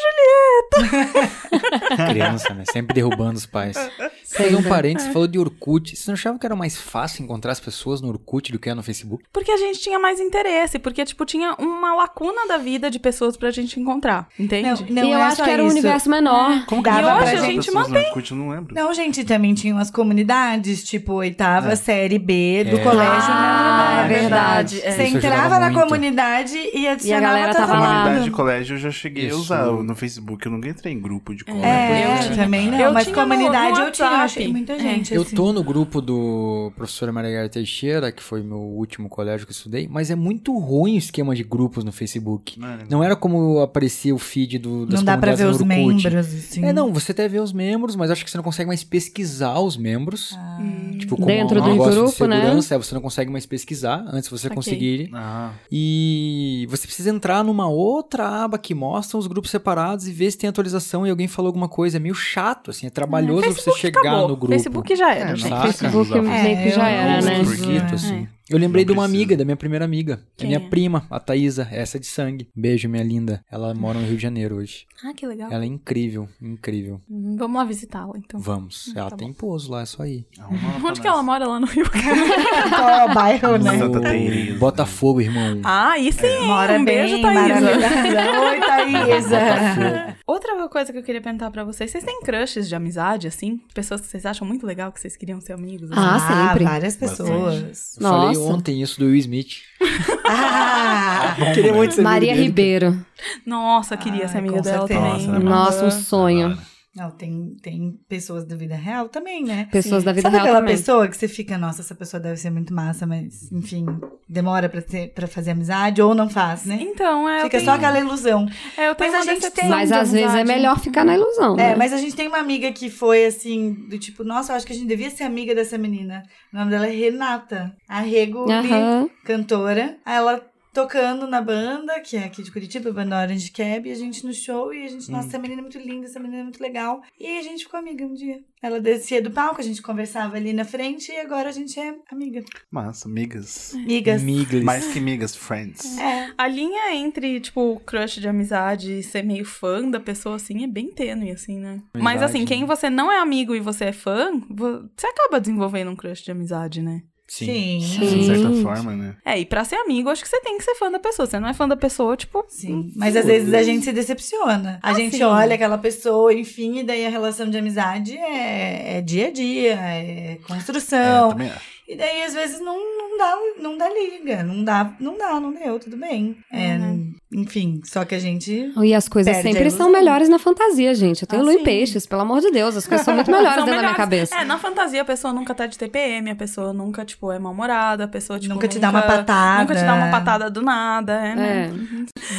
[SPEAKER 3] Julieta!
[SPEAKER 4] Criança, né? Sempre derrubando os pais. Fazer um parênteses, você falou de Orkut. Você não achava que era mais fácil encontrar as pessoas no Orkut do que é no Facebook?
[SPEAKER 3] Porque a gente tinha mais interesse, porque, tipo, tinha uma lacuna da vida de pessoas pra gente encontrar, entende?
[SPEAKER 1] Não,
[SPEAKER 5] e eu
[SPEAKER 1] é
[SPEAKER 5] acho que era um
[SPEAKER 1] isso.
[SPEAKER 5] universo menor.
[SPEAKER 2] Como
[SPEAKER 1] Dava
[SPEAKER 2] que
[SPEAKER 1] pra
[SPEAKER 2] encontra
[SPEAKER 3] gente
[SPEAKER 2] essas pessoas no
[SPEAKER 3] mantém.
[SPEAKER 2] Orkut? Eu não lembro.
[SPEAKER 1] Não, gente, também tinham as comunidades, tipo, oitava série B do
[SPEAKER 4] É.
[SPEAKER 1] colégio.
[SPEAKER 5] Ah,
[SPEAKER 1] né?
[SPEAKER 5] é verdade.
[SPEAKER 3] É.
[SPEAKER 1] Você
[SPEAKER 4] Isso
[SPEAKER 1] entrava na
[SPEAKER 4] muito.
[SPEAKER 1] comunidade e adicionava
[SPEAKER 5] galera
[SPEAKER 1] todo
[SPEAKER 5] tava lá.
[SPEAKER 2] De colégio eu já cheguei
[SPEAKER 4] Isso.
[SPEAKER 2] a usar no Facebook. Eu nunca entrei em grupo de colégio.
[SPEAKER 1] É,
[SPEAKER 3] Eu tinha.
[SPEAKER 1] também não,
[SPEAKER 3] Eu
[SPEAKER 1] mas
[SPEAKER 3] tinha
[SPEAKER 1] comunidade
[SPEAKER 3] no
[SPEAKER 1] eu tinha, eu achei muita
[SPEAKER 3] É.
[SPEAKER 1] gente.
[SPEAKER 4] Eu
[SPEAKER 1] assim.
[SPEAKER 4] tô no grupo do professora Maria Teixeira, que foi meu último colégio que eu estudei, mas é muito ruim o esquema de grupos no Facebook.
[SPEAKER 2] Não era-
[SPEAKER 4] Não era como aparecia o feed do, das
[SPEAKER 1] Não dá pra ver os membros, assim.
[SPEAKER 4] É, não, você até vê os membros, mas acho que você não consegue mais pesquisar os membros.
[SPEAKER 1] Ah.
[SPEAKER 4] Tipo, como
[SPEAKER 5] Dentro
[SPEAKER 4] é um
[SPEAKER 5] do
[SPEAKER 4] negócio
[SPEAKER 5] grupo,
[SPEAKER 4] de
[SPEAKER 5] né?
[SPEAKER 4] segurança, é, você não consegue mais pesquisar antes você
[SPEAKER 3] Saquei.
[SPEAKER 4] conseguir.
[SPEAKER 2] Ah,
[SPEAKER 4] E você precisa entrar numa outra aba que mostra os grupos separados e ver se tem atualização e alguém falou alguma coisa. É meio chato, assim, é trabalhoso você
[SPEAKER 3] Facebook
[SPEAKER 4] chegar
[SPEAKER 3] acabou.
[SPEAKER 4] no grupo.
[SPEAKER 3] Facebook já era,
[SPEAKER 2] É,
[SPEAKER 3] gente.
[SPEAKER 4] Saca?
[SPEAKER 5] Facebook
[SPEAKER 2] Usa-
[SPEAKER 5] meio que
[SPEAKER 1] É,
[SPEAKER 5] já era,
[SPEAKER 1] não
[SPEAKER 5] né?
[SPEAKER 4] Porquito,
[SPEAKER 1] É.
[SPEAKER 4] Eu lembrei
[SPEAKER 2] Não
[SPEAKER 4] de uma
[SPEAKER 2] precisa.
[SPEAKER 4] amiga, da minha primeira amiga.
[SPEAKER 3] Quem
[SPEAKER 4] a minha
[SPEAKER 3] é?
[SPEAKER 4] prima, a Thaísa, essa de sangue. Beijo, minha linda. Ela mora no Rio de Janeiro hoje.
[SPEAKER 3] Ah, que legal.
[SPEAKER 4] Ela é incrível, incrível.
[SPEAKER 3] Hum, Vamos lá visitá-la, então.
[SPEAKER 4] Vamos. Ela
[SPEAKER 3] tá
[SPEAKER 4] tem
[SPEAKER 3] bom.
[SPEAKER 4] pouso lá, é só ir.
[SPEAKER 2] arruma ela pra
[SPEAKER 3] Onde que ela mora lá no Rio?
[SPEAKER 1] Qual é o bairro, né?
[SPEAKER 2] Santa
[SPEAKER 4] No
[SPEAKER 2] Teresa.
[SPEAKER 4] Botafogo, irmão.
[SPEAKER 3] ah, aí sim.
[SPEAKER 1] Mora
[SPEAKER 3] um beijo,
[SPEAKER 1] bem,
[SPEAKER 3] Thaísa.
[SPEAKER 1] maravilhosa. Oi, Thaísa.
[SPEAKER 3] Outra coisa que eu queria perguntar pra vocês, vocês têm crushes de amizade, assim? Pessoas que vocês acham muito legal, que vocês queriam ser amigos? assim?
[SPEAKER 5] Ah, sempre.
[SPEAKER 1] várias pessoas.
[SPEAKER 4] Falei
[SPEAKER 5] Nossa.
[SPEAKER 4] ontem isso do Will Smith.
[SPEAKER 1] Ah,
[SPEAKER 4] Eu queria muito ser
[SPEAKER 5] Maria. Ribeiro.
[SPEAKER 3] Nossa, queria
[SPEAKER 1] Ai,
[SPEAKER 3] ser amiga dela
[SPEAKER 1] certeza.
[SPEAKER 3] também.
[SPEAKER 2] Nossa?
[SPEAKER 5] Nossa, um sonho.
[SPEAKER 1] Não, tem, tem pessoas da vida real também, né?
[SPEAKER 5] Pessoas da vida
[SPEAKER 1] Sabe
[SPEAKER 5] real
[SPEAKER 1] aquela
[SPEAKER 5] também.
[SPEAKER 1] pessoa que você fica, nossa, essa pessoa deve ser muito massa, mas, enfim, demora pra, ter, pra fazer amizade ou não faz, né?
[SPEAKER 3] Então, é.
[SPEAKER 1] Fica
[SPEAKER 3] tenho,
[SPEAKER 1] só aquela ilusão.
[SPEAKER 3] é, eu tenho
[SPEAKER 1] Mas a gente
[SPEAKER 3] decepção
[SPEAKER 5] Mas às vezes é melhor ficar na ilusão,
[SPEAKER 1] É,
[SPEAKER 5] né?
[SPEAKER 1] mas a gente tem uma amiga que foi assim, do tipo, nossa, eu acho que a gente devia ser amiga dessa menina. O nome dela é Renata. A Rego,
[SPEAKER 5] Aham.
[SPEAKER 1] cantora. Aí ela tocando na banda, que é aqui de Curitiba, a banda Orange Cab, e a gente no show, e a gente, nossa, essa menina é muito linda, essa menina é muito legal. E a gente ficou amiga um dia. Ela descia do palco, a gente conversava ali na frente, e agora a gente é amiga.
[SPEAKER 2] Massa, migas.
[SPEAKER 1] Amigas.
[SPEAKER 4] Miglis.
[SPEAKER 2] Mais que migas, friends.
[SPEAKER 1] É.
[SPEAKER 3] A linha entre, tipo, crush de amizade e ser meio fã da pessoa, assim, é bem tênue, assim, né? Mas,
[SPEAKER 4] Amizade,
[SPEAKER 3] assim, quem você não é amigo e você é fã, vo- você acaba desenvolvendo um crush de amizade, né?
[SPEAKER 4] Sim.
[SPEAKER 1] Sim.
[SPEAKER 2] De certa forma, né?
[SPEAKER 3] É, e pra ser amigo, acho que você tem que ser fã da pessoa. Você não é fã da pessoa, tipo...
[SPEAKER 1] Sim, mas às vezes a gente se decepciona. A
[SPEAKER 3] Ah,
[SPEAKER 1] gente
[SPEAKER 3] sim.
[SPEAKER 1] olha aquela pessoa, enfim, e daí a relação de amizade é, é dia a dia, é
[SPEAKER 2] É,
[SPEAKER 1] construção.
[SPEAKER 2] também acho.
[SPEAKER 1] E daí, às vezes, não, não, dá, não dá liga. Não dá, não dá, não deu, tudo bem. É,
[SPEAKER 3] Uhum.
[SPEAKER 1] Enfim, só que a gente.
[SPEAKER 5] E as coisas
[SPEAKER 1] a
[SPEAKER 5] sempre são melhores na fantasia, gente. Eu tenho
[SPEAKER 1] Ah,
[SPEAKER 5] Lu e
[SPEAKER 1] sim.
[SPEAKER 5] Peixes, pelo amor de Deus. As coisas são muito melhores
[SPEAKER 3] São
[SPEAKER 5] dentro da minha
[SPEAKER 3] melhores.
[SPEAKER 5] cabeça.
[SPEAKER 3] É, na fantasia a pessoa nunca tá de TPM, a pessoa nunca, tipo, é mal-humorada, a pessoa, tipo,
[SPEAKER 1] Nunca te dá uma patada.
[SPEAKER 3] Nunca te dá uma patada do nada, é, né?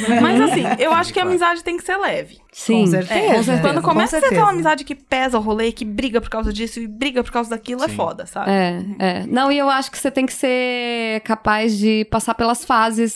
[SPEAKER 5] É.
[SPEAKER 3] Mas assim, eu acho que a amizade tem que ser leve.
[SPEAKER 5] Sim.
[SPEAKER 1] Com certeza.
[SPEAKER 3] É,
[SPEAKER 1] com certeza,
[SPEAKER 3] Quando
[SPEAKER 1] com
[SPEAKER 3] começa a ser
[SPEAKER 1] certeza.
[SPEAKER 3] aquela amizade que pesa o rolê, que briga por causa disso e briga por causa daquilo, é
[SPEAKER 2] Sim.
[SPEAKER 3] foda, sabe?
[SPEAKER 5] É, é. Não, e eu acho que você tem que ser capaz de passar pelas fases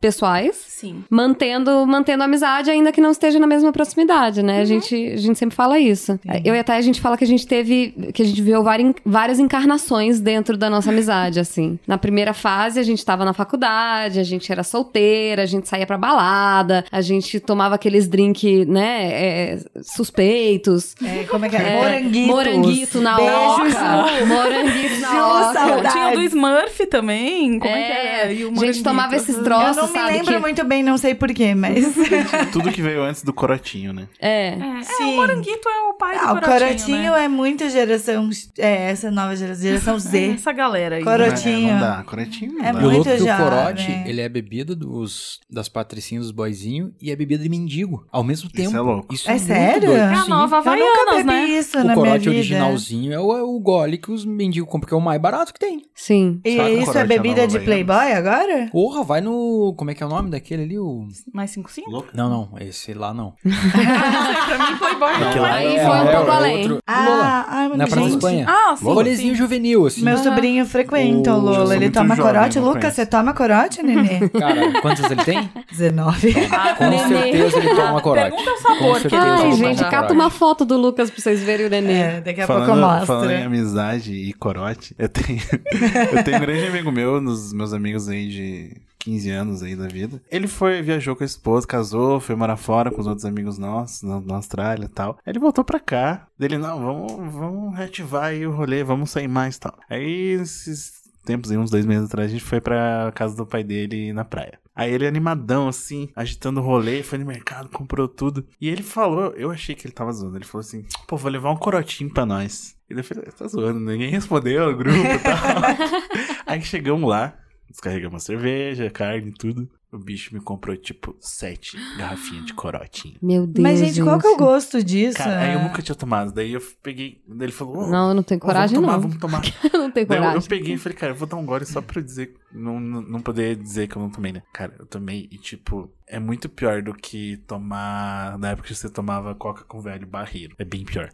[SPEAKER 5] pessoais.
[SPEAKER 3] Sim.
[SPEAKER 5] Mantendo, mantendo a amizade, ainda que não esteja na mesma proximidade, né? A, gente, a gente sempre fala isso. Eu e até a gente fala que a gente teve. que a gente viu várias encarnações dentro da nossa amizade, assim. Na primeira fase, a gente tava na faculdade, a gente era solteira, a gente saía pra balada, a gente tomava aqueles drink, né? é, suspeitos.
[SPEAKER 1] É, como é que é?
[SPEAKER 5] É,
[SPEAKER 1] Moranguitos.
[SPEAKER 5] Moranguito na
[SPEAKER 1] Beijo,
[SPEAKER 5] oca. Moranguito na oca.
[SPEAKER 1] Saudade.
[SPEAKER 3] Tinha o do Smurf também. Como é, que
[SPEAKER 5] É,
[SPEAKER 3] era? E o
[SPEAKER 5] a gente tomava esses
[SPEAKER 1] Eu
[SPEAKER 5] troços,
[SPEAKER 1] não me
[SPEAKER 5] sabe?
[SPEAKER 1] lembro
[SPEAKER 5] que-
[SPEAKER 1] muito bem, não sei porquê, mas.
[SPEAKER 2] Tudo que veio antes do corotinho, né?
[SPEAKER 5] É.
[SPEAKER 3] É, é,
[SPEAKER 1] Sim.
[SPEAKER 3] o moranguito é o pai do
[SPEAKER 1] Ah, o
[SPEAKER 3] corotinho,
[SPEAKER 1] corotinho
[SPEAKER 3] né?
[SPEAKER 1] é muita geração. É, essa nova geração, geração Z.
[SPEAKER 3] Essa galera aí.
[SPEAKER 1] Coro-
[SPEAKER 3] né?
[SPEAKER 1] Corotinho.
[SPEAKER 2] É, não dá. Corotinho não
[SPEAKER 1] É
[SPEAKER 2] dá.
[SPEAKER 4] E o
[SPEAKER 1] muito
[SPEAKER 4] louco é que o corote, ele é bebida dos, das patricinhas dos boizinhos e é bebida de mendigo, ao mesmo
[SPEAKER 2] Isso
[SPEAKER 4] tempo.
[SPEAKER 2] é louco.
[SPEAKER 4] Isso
[SPEAKER 1] É
[SPEAKER 4] muito
[SPEAKER 1] sério?
[SPEAKER 4] doido.
[SPEAKER 1] É
[SPEAKER 3] a nova
[SPEAKER 1] Eu nunca
[SPEAKER 3] Havaianas,
[SPEAKER 1] bebi
[SPEAKER 3] né?
[SPEAKER 1] isso
[SPEAKER 4] O
[SPEAKER 1] na minha
[SPEAKER 4] corote originalzinho é o, é o gole que os mendigos compram, que é o mais barato que tem.
[SPEAKER 5] Sim.
[SPEAKER 1] E
[SPEAKER 2] o
[SPEAKER 1] isso é
[SPEAKER 2] é
[SPEAKER 1] bebida de? Playboy agora?
[SPEAKER 4] Porra, vai no. Como é que é o nome daquele ali? O...
[SPEAKER 3] Mais 5 5?
[SPEAKER 2] Louco.
[SPEAKER 4] Não, não, esse lá não.
[SPEAKER 3] pra mim, Playboy não.
[SPEAKER 4] Aquele lá
[SPEAKER 5] aí
[SPEAKER 4] é-
[SPEAKER 5] foi um
[SPEAKER 4] é
[SPEAKER 5] pouco
[SPEAKER 4] o
[SPEAKER 5] além.
[SPEAKER 4] outro-
[SPEAKER 1] Ah,
[SPEAKER 4] na Praça
[SPEAKER 1] gente.
[SPEAKER 4] Espanha.
[SPEAKER 3] Ah, sim.
[SPEAKER 4] Rolezinho juvenil, assim.
[SPEAKER 1] Meu sobrinho frequenta o Lola. Ele toma corote. Lucas, você toma corote, nenê?
[SPEAKER 4] Cara, quantos ele tem?
[SPEAKER 1] 19.
[SPEAKER 4] Com certeza ele toma corote.
[SPEAKER 3] Pergunta o sabor que ele
[SPEAKER 5] Ai,
[SPEAKER 3] toma.
[SPEAKER 5] gente, cata uma foto do Lucas pra vocês verem o nenê.
[SPEAKER 1] É, daqui a pouco eu
[SPEAKER 2] Falando, falando em
[SPEAKER 1] mostro.
[SPEAKER 2] amizade e corote, eu tenho, eu tenho um grande amigo meu, nos meus amigos aí de 15 anos aí da vida. Ele foi, viajou com a esposa, casou, foi morar fora com os outros amigos nossos, na, na Austrália e tal. Ele voltou pra cá. Dele, não, vamos, vamos reativar aí o rolê, vamos sair mais e tal. Aí, esses tempos uns dois meses atrás, a gente foi pra casa do pai dele na praia. Aí ele animadão, assim, agitando o rolê, foi no mercado, comprou tudo. E ele falou, eu achei que ele tava zoando. Ele falou assim, pô, vou levar um corotinho pra nós. E daí eu falei, tá zoando, ninguém respondeu no grupo e tal. Aí chegamos lá, descarregamos a cerveja, carne e tudo. O bicho me comprou, tipo, sete garrafinhas de corotinho.
[SPEAKER 5] Meu Deus.
[SPEAKER 1] Mas, gente, qual que é o gosto disso?
[SPEAKER 2] Cara, aí eu nunca tinha tomado. Daí eu peguei, daí ele falou, "Ô,
[SPEAKER 5] Não, eu não tenho coragem,
[SPEAKER 2] vamos tomar,
[SPEAKER 5] não.
[SPEAKER 2] vamos tomar.
[SPEAKER 5] Eu não tenho
[SPEAKER 2] Daí eu,
[SPEAKER 5] coragem.
[SPEAKER 2] eu peguei e falei, cara, eu vou dar um gole só pra eu dizer, não, não, não poder dizer que eu não tomei, né? Cara, eu tomei e, tipo, é muito pior do que tomar. Na época que você tomava coca com velho barreiro. É bem pior.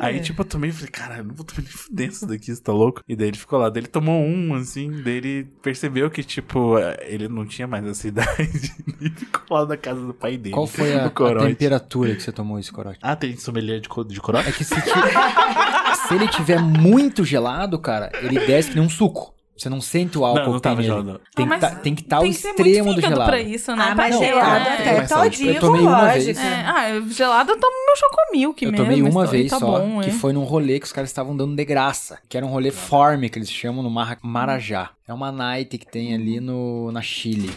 [SPEAKER 2] Aí, tipo, eu tomei e falei, cara, eu não vou tomar nem fudendo isso daqui, você tá louco? E daí ele ficou lá, daí ele tomou um, assim, daí ele percebeu que, tipo, ele não tinha mais essa idade. e ficou lá na casa do pai dele.
[SPEAKER 4] Qual foi a, a temperatura que você tomou esse corote?
[SPEAKER 2] Ah, tem sommelier de, co- de corote?
[SPEAKER 4] É que se, ti- se ele tiver muito gelado, cara, ele desce que nem um suco. Você não sente o álcool
[SPEAKER 2] Não, não
[SPEAKER 4] que tem
[SPEAKER 2] tava
[SPEAKER 4] nele.
[SPEAKER 2] gelado, não.
[SPEAKER 4] Tem,
[SPEAKER 3] Ah,
[SPEAKER 4] tá, tem que estar ao
[SPEAKER 3] Tem que ser muito
[SPEAKER 4] extremo do gelado.
[SPEAKER 3] pra isso, né?
[SPEAKER 1] Ah, mas
[SPEAKER 3] Pra-
[SPEAKER 1] gelado
[SPEAKER 3] é,
[SPEAKER 1] até
[SPEAKER 2] mais saúde.
[SPEAKER 1] todinho
[SPEAKER 4] Eu tomei uma vez.
[SPEAKER 3] É, ah, gelado eu tomo meu chocomilk
[SPEAKER 4] Eu
[SPEAKER 3] mesmo.
[SPEAKER 4] tomei uma vez
[SPEAKER 3] tá
[SPEAKER 4] só,
[SPEAKER 3] bom,
[SPEAKER 4] que
[SPEAKER 3] é.
[SPEAKER 4] foi num rolê que os caras estavam dando de graça. Que era um rolê farm, que eles chamam no Mar Marajá. É uma night que tem ali no, na Chile,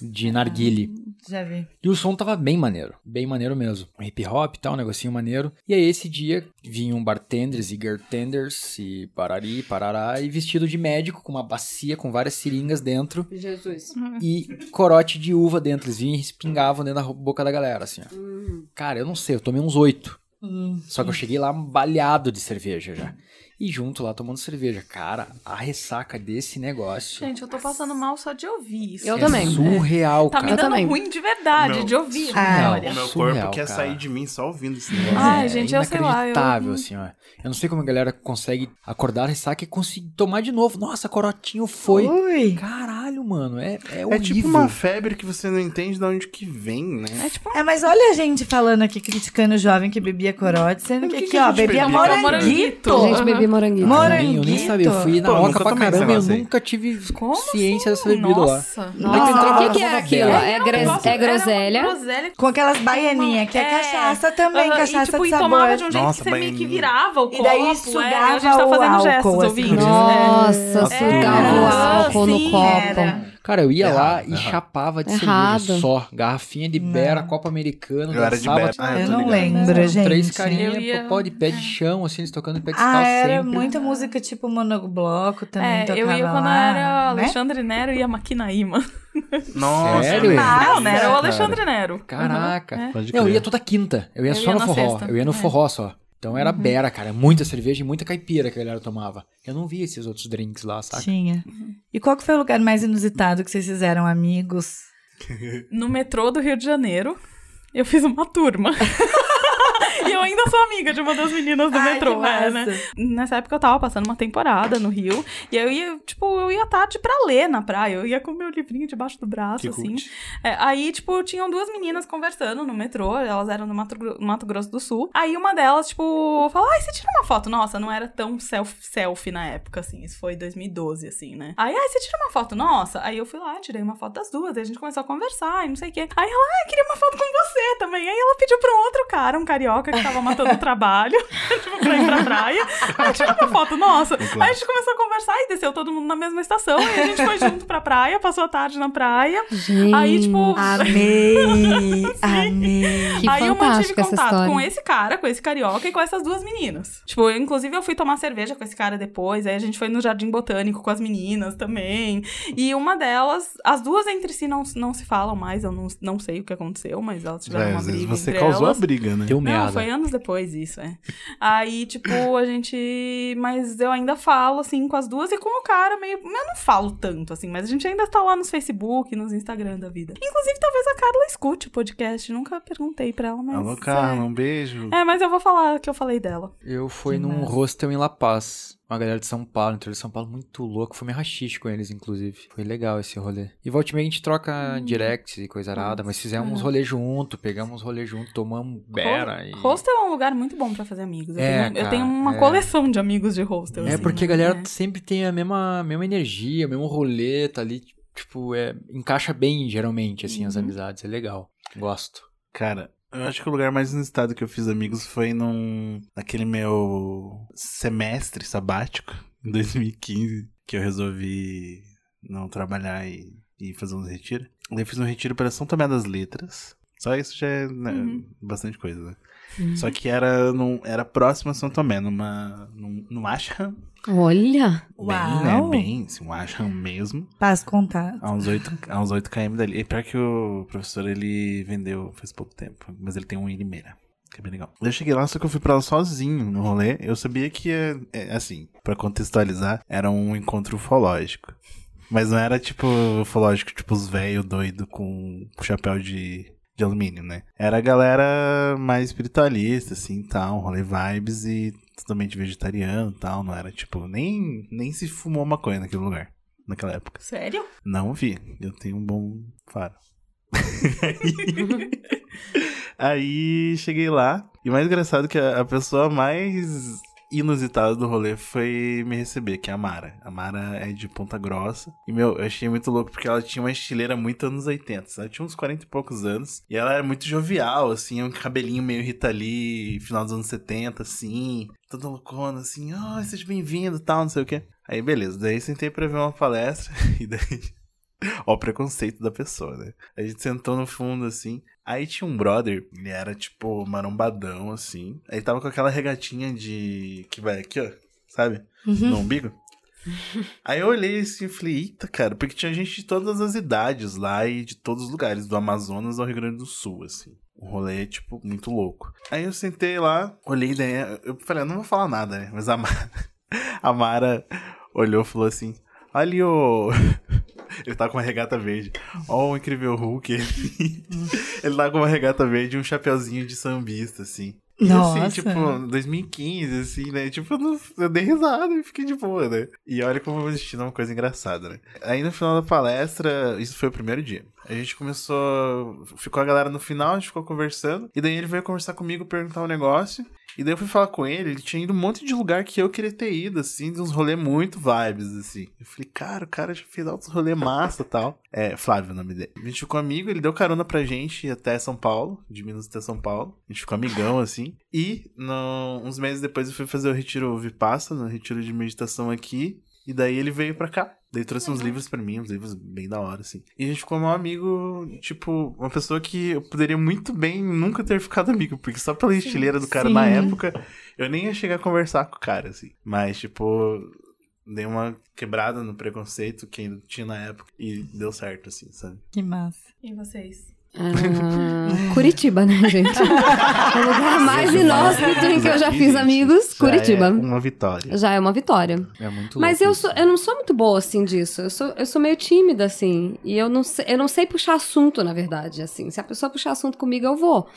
[SPEAKER 4] de narguile.
[SPEAKER 1] Já vi.
[SPEAKER 4] E o som tava bem maneiro, bem maneiro mesmo. Hip hop e tal, um negocinho maneiro. E aí esse dia vinham bartenders e girltenders e parari, parará, e vestido de médico, com uma bacia com várias seringas dentro
[SPEAKER 5] Jesus.
[SPEAKER 4] e corote de uva dentro. Eles vinham e respingavam dentro da boca da galera, assim, ó. Cara, eu não sei, eu tomei uns oito. Só que eu cheguei lá baleado de cerveja já. E junto lá tomando cerveja. Cara, a ressaca desse negócio
[SPEAKER 3] Gente, eu tô passando mal só de ouvir isso.
[SPEAKER 5] Eu
[SPEAKER 4] é
[SPEAKER 5] também.
[SPEAKER 4] surreal,
[SPEAKER 3] Tá
[SPEAKER 4] cara.
[SPEAKER 3] me
[SPEAKER 5] Eu
[SPEAKER 3] dando
[SPEAKER 5] também.
[SPEAKER 3] ruim de verdade,
[SPEAKER 2] Meu-
[SPEAKER 3] de ouvir
[SPEAKER 1] Ah,
[SPEAKER 3] a
[SPEAKER 2] O meu
[SPEAKER 4] Surreal,
[SPEAKER 2] corpo quer
[SPEAKER 4] cara.
[SPEAKER 2] sair de mim só ouvindo esse negócio.
[SPEAKER 3] Ai,
[SPEAKER 4] É
[SPEAKER 3] gente, eu sei lá. Eu...
[SPEAKER 4] inacreditável, assim, ó. Eu não sei como a galera consegue acordar, ressaca e conseguir tomar de novo. Nossa, corotinho foi.
[SPEAKER 1] Ui.
[SPEAKER 4] Caralho, mano, é, é
[SPEAKER 2] É tipo uma febre que você não entende de onde que vem, né?
[SPEAKER 3] É tipo
[SPEAKER 1] É, mas olha a gente falando aqui, criticando o jovem que bebia corote, sendo que
[SPEAKER 2] que
[SPEAKER 1] aqui,
[SPEAKER 2] a
[SPEAKER 1] ó,
[SPEAKER 2] gente
[SPEAKER 1] bebia
[SPEAKER 2] bebia?
[SPEAKER 1] moranguito.
[SPEAKER 3] Moranguito.
[SPEAKER 5] Gente, bebi moranguinho.
[SPEAKER 1] Mora-
[SPEAKER 4] Eu nem- eu nem sabia, eu fui na
[SPEAKER 2] Pô,
[SPEAKER 4] oca
[SPEAKER 2] nunca
[SPEAKER 4] pra caramba e eu nunca tive
[SPEAKER 3] Como
[SPEAKER 4] ciência
[SPEAKER 3] assim?
[SPEAKER 4] dessa bebida lá.
[SPEAKER 3] Nossa.
[SPEAKER 5] Nossa,
[SPEAKER 4] entrava
[SPEAKER 5] o que, que é aquilo? É,
[SPEAKER 3] Nossa,
[SPEAKER 5] é groselha?
[SPEAKER 1] Com aquelas baianinhas, que é, cachaça também, cachaça
[SPEAKER 3] e, tipo,
[SPEAKER 1] de
[SPEAKER 3] e
[SPEAKER 1] sabor.
[SPEAKER 3] tomava de um jeito
[SPEAKER 2] Nossa,
[SPEAKER 3] que você meio que virava o copo.
[SPEAKER 1] E daí
[SPEAKER 3] é, a
[SPEAKER 1] sugava
[SPEAKER 3] gente tá
[SPEAKER 1] o
[SPEAKER 3] fazendo
[SPEAKER 1] álcool,
[SPEAKER 3] gestos, ouvintes.
[SPEAKER 5] Nossa,
[SPEAKER 3] É.
[SPEAKER 5] sugava o
[SPEAKER 3] É.
[SPEAKER 5] álcool no
[SPEAKER 3] Sim,
[SPEAKER 5] copo.
[SPEAKER 4] Cara, eu ia lá
[SPEAKER 2] Errado,
[SPEAKER 4] e
[SPEAKER 2] errado.
[SPEAKER 4] chapava de
[SPEAKER 5] Errado.
[SPEAKER 4] cerveja só. Garrafinha de Bera, Copa Americano.
[SPEAKER 2] Eu era de
[SPEAKER 4] dançava
[SPEAKER 2] Bera.
[SPEAKER 4] tudo.
[SPEAKER 2] Ah,
[SPEAKER 1] eu
[SPEAKER 2] tô
[SPEAKER 1] não lembro, gente.
[SPEAKER 4] Três carinhas,
[SPEAKER 3] Eu ia-
[SPEAKER 4] pó de pé de chão, assim, eles tocando pé de
[SPEAKER 1] Ah, era
[SPEAKER 4] sempre.
[SPEAKER 1] muita música tipo monobloco também
[SPEAKER 3] É,
[SPEAKER 1] tocava
[SPEAKER 3] eu ia quando
[SPEAKER 1] lá,
[SPEAKER 3] era
[SPEAKER 1] né?
[SPEAKER 3] Alexandre Nero e a Maquinaíma.
[SPEAKER 2] Nossa,
[SPEAKER 4] Sério?
[SPEAKER 2] eu lembro.
[SPEAKER 3] Não, não era o. Alexandre Nero.
[SPEAKER 4] Caraca.
[SPEAKER 3] Uhum, é.
[SPEAKER 4] Eu ia toda quinta. Eu ia
[SPEAKER 3] Eu
[SPEAKER 4] só
[SPEAKER 3] ia
[SPEAKER 4] no forró.
[SPEAKER 3] sexta.
[SPEAKER 4] Eu ia no
[SPEAKER 3] É.
[SPEAKER 4] forró só. Então era Bera, cara. Muita cerveja e muita caipira que a galera tomava. Eu não via esses outros drinks lá, saca?
[SPEAKER 1] Tinha. E qual que foi o lugar mais inusitado que vocês fizeram amigos?
[SPEAKER 3] No metrô do Rio de Janeiro, eu fiz uma turma. e eu ainda sou amiga de uma das meninas do
[SPEAKER 1] Ai,
[SPEAKER 3] metrô, é, né? Nessa época eu tava passando uma temporada no Rio. E eu ia, tipo, eu ia tarde pra ler na praia. Eu ia com meu livrinho debaixo do braço,
[SPEAKER 2] Que
[SPEAKER 3] assim. É, aí, tipo, tinham duas meninas conversando no metrô, elas eram no Mato, Mato Grosso do Sul. Aí uma delas, tipo, falou: Ai, você tira uma foto? Nossa, não era tão self- selfie na época, assim. Isso foi 2012, assim, né? Aí, ai, você tira uma foto? Nossa. Aí eu fui lá, tirei uma foto das duas. Aí a gente começou a conversar e não sei o quê. Aí ela, ai, queria uma foto com você também. Aí ela pediu pra um outro cara, um carioca que tava matando o trabalho, tipo, pra ir pra praia. Ai, tira uma foto, nossa.
[SPEAKER 2] claro.
[SPEAKER 3] Aí a gente começou a conversar e desceu todo mundo na mesma estação. Aí a gente foi junto pra praia, passou a tarde na praia.
[SPEAKER 5] Gente,
[SPEAKER 3] Aí, tipo,
[SPEAKER 1] Amei! amei!
[SPEAKER 5] que
[SPEAKER 3] aí eu mantive contato
[SPEAKER 5] história.
[SPEAKER 3] com esse cara, com esse carioca e com essas duas meninas. Tipo, eu, inclusive eu fui tomar cerveja com esse cara depois, aí a gente foi no Jardim Botânico com as meninas também. E uma delas, as duas entre si não, não se falam mais, eu não, não sei o que aconteceu, mas elas tiveram
[SPEAKER 2] É,
[SPEAKER 3] uma
[SPEAKER 2] às vezes
[SPEAKER 3] briga
[SPEAKER 2] você
[SPEAKER 3] entre
[SPEAKER 2] causou
[SPEAKER 3] elas.
[SPEAKER 2] a briga, né?
[SPEAKER 4] Deu
[SPEAKER 3] Não,
[SPEAKER 4] meada.
[SPEAKER 3] Foi anos depois isso, é. Aí, tipo, a gente. Mas eu ainda falo, assim, com as duas e com o cara meio. Eu não falo tanto, assim, mas a gente ainda tá lá nos Facebook, nos Instagram da vida. Inclusive, talvez a Carla escute o podcast. Nunca perguntei pra ela, mas.
[SPEAKER 2] Alô, Carla, um beijo.
[SPEAKER 3] É, mas eu vou falar que eu falei dela.
[SPEAKER 4] Eu fui
[SPEAKER 1] Que
[SPEAKER 4] num
[SPEAKER 1] massa.
[SPEAKER 4] hostel em La Paz. Uma galera de São Paulo, interior de São Paulo, muito louco. Fui me rachixe com eles, inclusive. Foi legal esse rolê. E volta e meia a gente troca directs e coisa arada, mas fizemos uns rolês junto, pegamos uns rolês junto, tomamos Bera e...
[SPEAKER 3] Hostel é um lugar muito bom pra fazer amigos. Eu,
[SPEAKER 4] É,
[SPEAKER 3] tenho, eu
[SPEAKER 4] cara,
[SPEAKER 3] tenho uma
[SPEAKER 4] é.
[SPEAKER 3] coleção de amigos de hostel.
[SPEAKER 4] É
[SPEAKER 3] assim,
[SPEAKER 4] porque a
[SPEAKER 3] né?
[SPEAKER 4] galera
[SPEAKER 3] É.
[SPEAKER 4] sempre tem a mesma, mesma energia, o mesmo rolê, tá ali, tipo, é, encaixa bem, geralmente, assim, as
[SPEAKER 3] Uhum.
[SPEAKER 4] amizades. É legal. Gosto.
[SPEAKER 2] Cara, eu acho que o lugar mais inusitado que eu fiz amigos foi num. naquele meu semestre sabático, em 2015, que eu resolvi não trabalhar e, e fazer uns retiros. Daí eu fiz um retiro para São Tomé das Letras. Só isso já é né,
[SPEAKER 3] Uhum.
[SPEAKER 2] bastante coisa, né? Só que era, num, era próximo a São Tomé, numa, num, num ashram.
[SPEAKER 5] Olha,
[SPEAKER 2] Bem, né?
[SPEAKER 1] Uau.
[SPEAKER 2] Bem, assim, um ashram mesmo.
[SPEAKER 1] Paz contato.
[SPEAKER 2] A uns 8, a uns 8 km dali. E pior que o professor, ele vendeu faz pouco tempo. Mas ele tem um em Limeira. Que é bem legal. Eu cheguei lá, só que eu fui pra lá sozinho no rolê. Eu sabia que, ia- é, assim, pra contextualizar, era um encontro ufológico. Mas não era tipo ufológico, tipo os velhos doido com chapéu de, de alumínio, né? Era a galera mais espiritualista, assim, tal, rolê vibes e totalmente vegetariano e tal. Não era tipo, nem, nem se fumou maconha naquele lugar, naquela época.
[SPEAKER 3] Sério?
[SPEAKER 2] Não vi, eu tenho um bom faro. Aí cheguei lá, e o mais engraçado é que a, a pessoa mais inusitada do rolê foi me receber, que é a Mara. A Mara é de Ponta Grossa. E, meu, eu achei muito louco porque ela tinha uma estileira muito anos 80. Ela tinha uns 40 e poucos anos. E ela era muito jovial, assim, um cabelinho meio Rita Lee, final dos anos 70, assim. Toda loucona, assim, oh, seja bem-vindo tal, não sei o quê. Aí, beleza. Daí sentei pra ver uma palestra. E daí Ó o preconceito da pessoa, né? A gente sentou no fundo, assim. Aí tinha um brother, ele era, tipo, marombadão, assim. Aí tava com aquela regatinha de... Que vai aqui, ó. Sabe? No umbigo. Aí eu olhei assim e falei, eita, cara, porque tinha gente de todas as idades lá e de todos os lugares, do Amazonas ao Rio Grande do Sul, assim. O rolê, tipo, muito louco. Aí eu sentei lá, olhei, daí eu falei, eu não vou falar nada, né? Mas a Mara, a Mara olhou e falou assim, olha o... Ele tá com uma regata verde. Ó, o incrível Hulk. Ele, ele tá com uma regata verde e um chapeuzinho de sambista, assim. E
[SPEAKER 1] Nossa.
[SPEAKER 2] assim, tipo, 2015, assim, né? Tipo, eu, não, eu dei risada e fiquei de boa, né? E olha como o destino é uma coisa engraçada, né? Aí no final da palestra, isso foi o primeiro dia. A gente começou. Ficou a galera no final, a gente ficou conversando. E daí ele veio conversar comigo, perguntar um negócio. E daí eu fui falar com ele, ele tinha ido um monte de lugar que eu queria ter ido, assim, de uns rolês muito vibes, assim. Eu falei, cara, o cara já fez altos rolê massa tal. É, Flávio é o nome dele. A gente ficou amigo, ele deu carona pra gente até São Paulo, de Minas até São Paulo. A gente ficou amigão, assim. E no, uns meses depois eu fui fazer o retiro Vipassana, no retiro de meditação aqui. E daí ele veio pra cá. Daí trouxe uns livros pra mim, uns livros bem da hora, assim. E a gente ficou um amigo, tipo, uma pessoa que eu poderia muito bem nunca ter ficado amigo, porque só pela estileira do cara na
[SPEAKER 1] sim.
[SPEAKER 2] época, eu nem ia chegar a conversar com o cara, assim. Mas, tipo, dei uma quebrada no preconceito que ainda tinha na época e deu certo, assim, sabe?
[SPEAKER 1] Que massa.
[SPEAKER 3] E vocês?
[SPEAKER 5] Ah, Curitiba, né, gente? o lugar mais inóspito em que eu já fiz amigos,
[SPEAKER 2] Já
[SPEAKER 5] Curitiba.
[SPEAKER 2] É uma vitória.
[SPEAKER 5] Já é uma vitória.
[SPEAKER 4] É muito
[SPEAKER 5] Mas eu, sou, eu não sou muito boa, assim, disso. Eu sou, eu sou meio tímida, assim. E eu não, sei, eu não sei puxar assunto, na verdade, assim. Se a pessoa puxar assunto comigo, eu vou.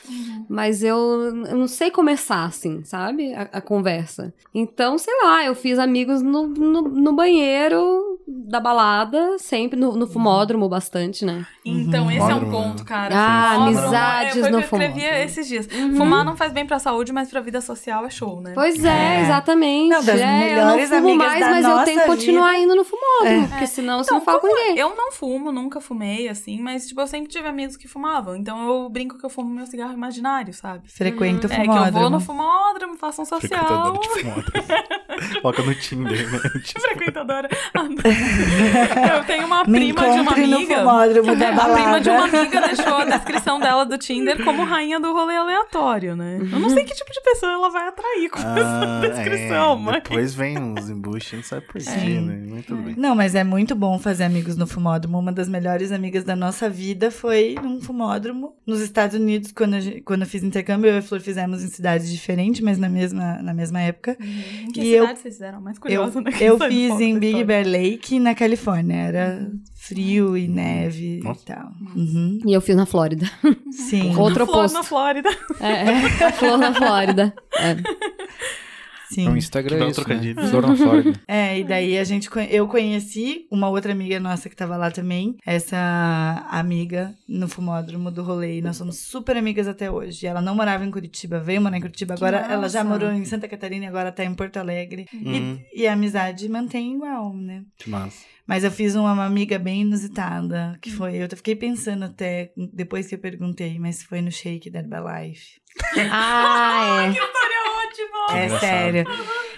[SPEAKER 5] Mas eu, eu não sei começar, assim, sabe? A, a conversa. Então, sei lá, eu fiz amigos no, no, no banheiro da balada, sempre, no, no fumódromo bastante, né?
[SPEAKER 3] Então, esse é um
[SPEAKER 2] Fumódromo,
[SPEAKER 3] ponto, cara.
[SPEAKER 5] Ah,
[SPEAKER 3] Fumódromo,
[SPEAKER 5] amizades
[SPEAKER 3] é,
[SPEAKER 5] no
[SPEAKER 3] que eu escrevia
[SPEAKER 5] fumódromo.
[SPEAKER 3] esses dias. Fumar não faz bem pra saúde, mas pra vida social é show, né?
[SPEAKER 5] Pois é,
[SPEAKER 1] É.
[SPEAKER 5] exatamente.
[SPEAKER 1] Não, das
[SPEAKER 5] é, eu não fumo mais,
[SPEAKER 1] da
[SPEAKER 5] mas eu tenho que continuar
[SPEAKER 1] vida.
[SPEAKER 5] indo no fumódromo,
[SPEAKER 1] É.
[SPEAKER 5] porque senão você
[SPEAKER 3] Então,
[SPEAKER 5] não fala com ninguém.
[SPEAKER 3] Eu não fumo, nunca fumei, assim, mas, tipo, eu sempre tive amigos que fumavam. Então eu brinco que eu fumo meu cigarro imaginário, sabe?
[SPEAKER 1] Frequenta o
[SPEAKER 3] É que eu vou
[SPEAKER 1] fumódromo.
[SPEAKER 3] no fumódromo, faço um social.
[SPEAKER 2] Frequentadora de fumódromo. Coloca no Tinder, né? Tipo,
[SPEAKER 3] Frequentadora. eu tenho uma
[SPEAKER 1] Me
[SPEAKER 3] prima de uma
[SPEAKER 1] encontre no
[SPEAKER 3] amiga.
[SPEAKER 1] fumódromo da
[SPEAKER 3] É, a prima de uma amiga deixou a descrição dela do Tinder como rainha do rolê aleatório, né? Eu não sei que tipo de pessoa ela vai atrair com essa
[SPEAKER 2] ah,
[SPEAKER 3] descrição,
[SPEAKER 2] é,
[SPEAKER 3] mas.
[SPEAKER 2] Depois vem uns embuches, não sabe por quê, né? Mas tudo bem.
[SPEAKER 1] Não, mas é muito bom fazer amigos no fumódromo. Uma das melhores amigas da nossa vida foi num fumódromo nos Estados Unidos, quando, gente- quando eu fiz intercâmbio. Eu e a Flor fizemos em cidades diferentes, mas na mesma, na mesma época.
[SPEAKER 3] Em que
[SPEAKER 1] E eu-
[SPEAKER 3] cidade vocês fizeram? Mais
[SPEAKER 1] Eu,
[SPEAKER 3] curiosa, né?
[SPEAKER 1] eu fiz em Big. Bear Lake, na Califórnia. Era frio e neve
[SPEAKER 2] Nossa.
[SPEAKER 1] e tal. Uhum.
[SPEAKER 5] E eu fiz na Flórida.
[SPEAKER 1] Sim,
[SPEAKER 5] Outro
[SPEAKER 3] Flor
[SPEAKER 5] oposto.
[SPEAKER 3] na Flórida.
[SPEAKER 5] É, é. Flor na Flórida. É.
[SPEAKER 1] sim.
[SPEAKER 4] No Instagram
[SPEAKER 2] Que
[SPEAKER 4] é isso, né?
[SPEAKER 2] trocadilho.
[SPEAKER 4] Flórida.
[SPEAKER 1] É, e daí a gente, eu conheci uma outra amiga nossa que tava lá também, essa amiga no fumódromo do rolê, e nós somos super amigas até hoje. E ela não morava em Curitiba, veio morar em Curitiba,
[SPEAKER 3] Que
[SPEAKER 1] agora ela já morou em Santa Catarina, e agora tá em Porto Alegre.
[SPEAKER 2] Hum.
[SPEAKER 1] E, e a amizade mantém igual, né?
[SPEAKER 2] Que massa.
[SPEAKER 1] Mas eu fiz uma amiga bem inusitada, que foi, eu fiquei pensando até, depois que eu perguntei, mas foi no Shake da Herbalife.
[SPEAKER 5] Ah, é.
[SPEAKER 3] História ótima!
[SPEAKER 1] É
[SPEAKER 2] Engraçado.
[SPEAKER 1] sério.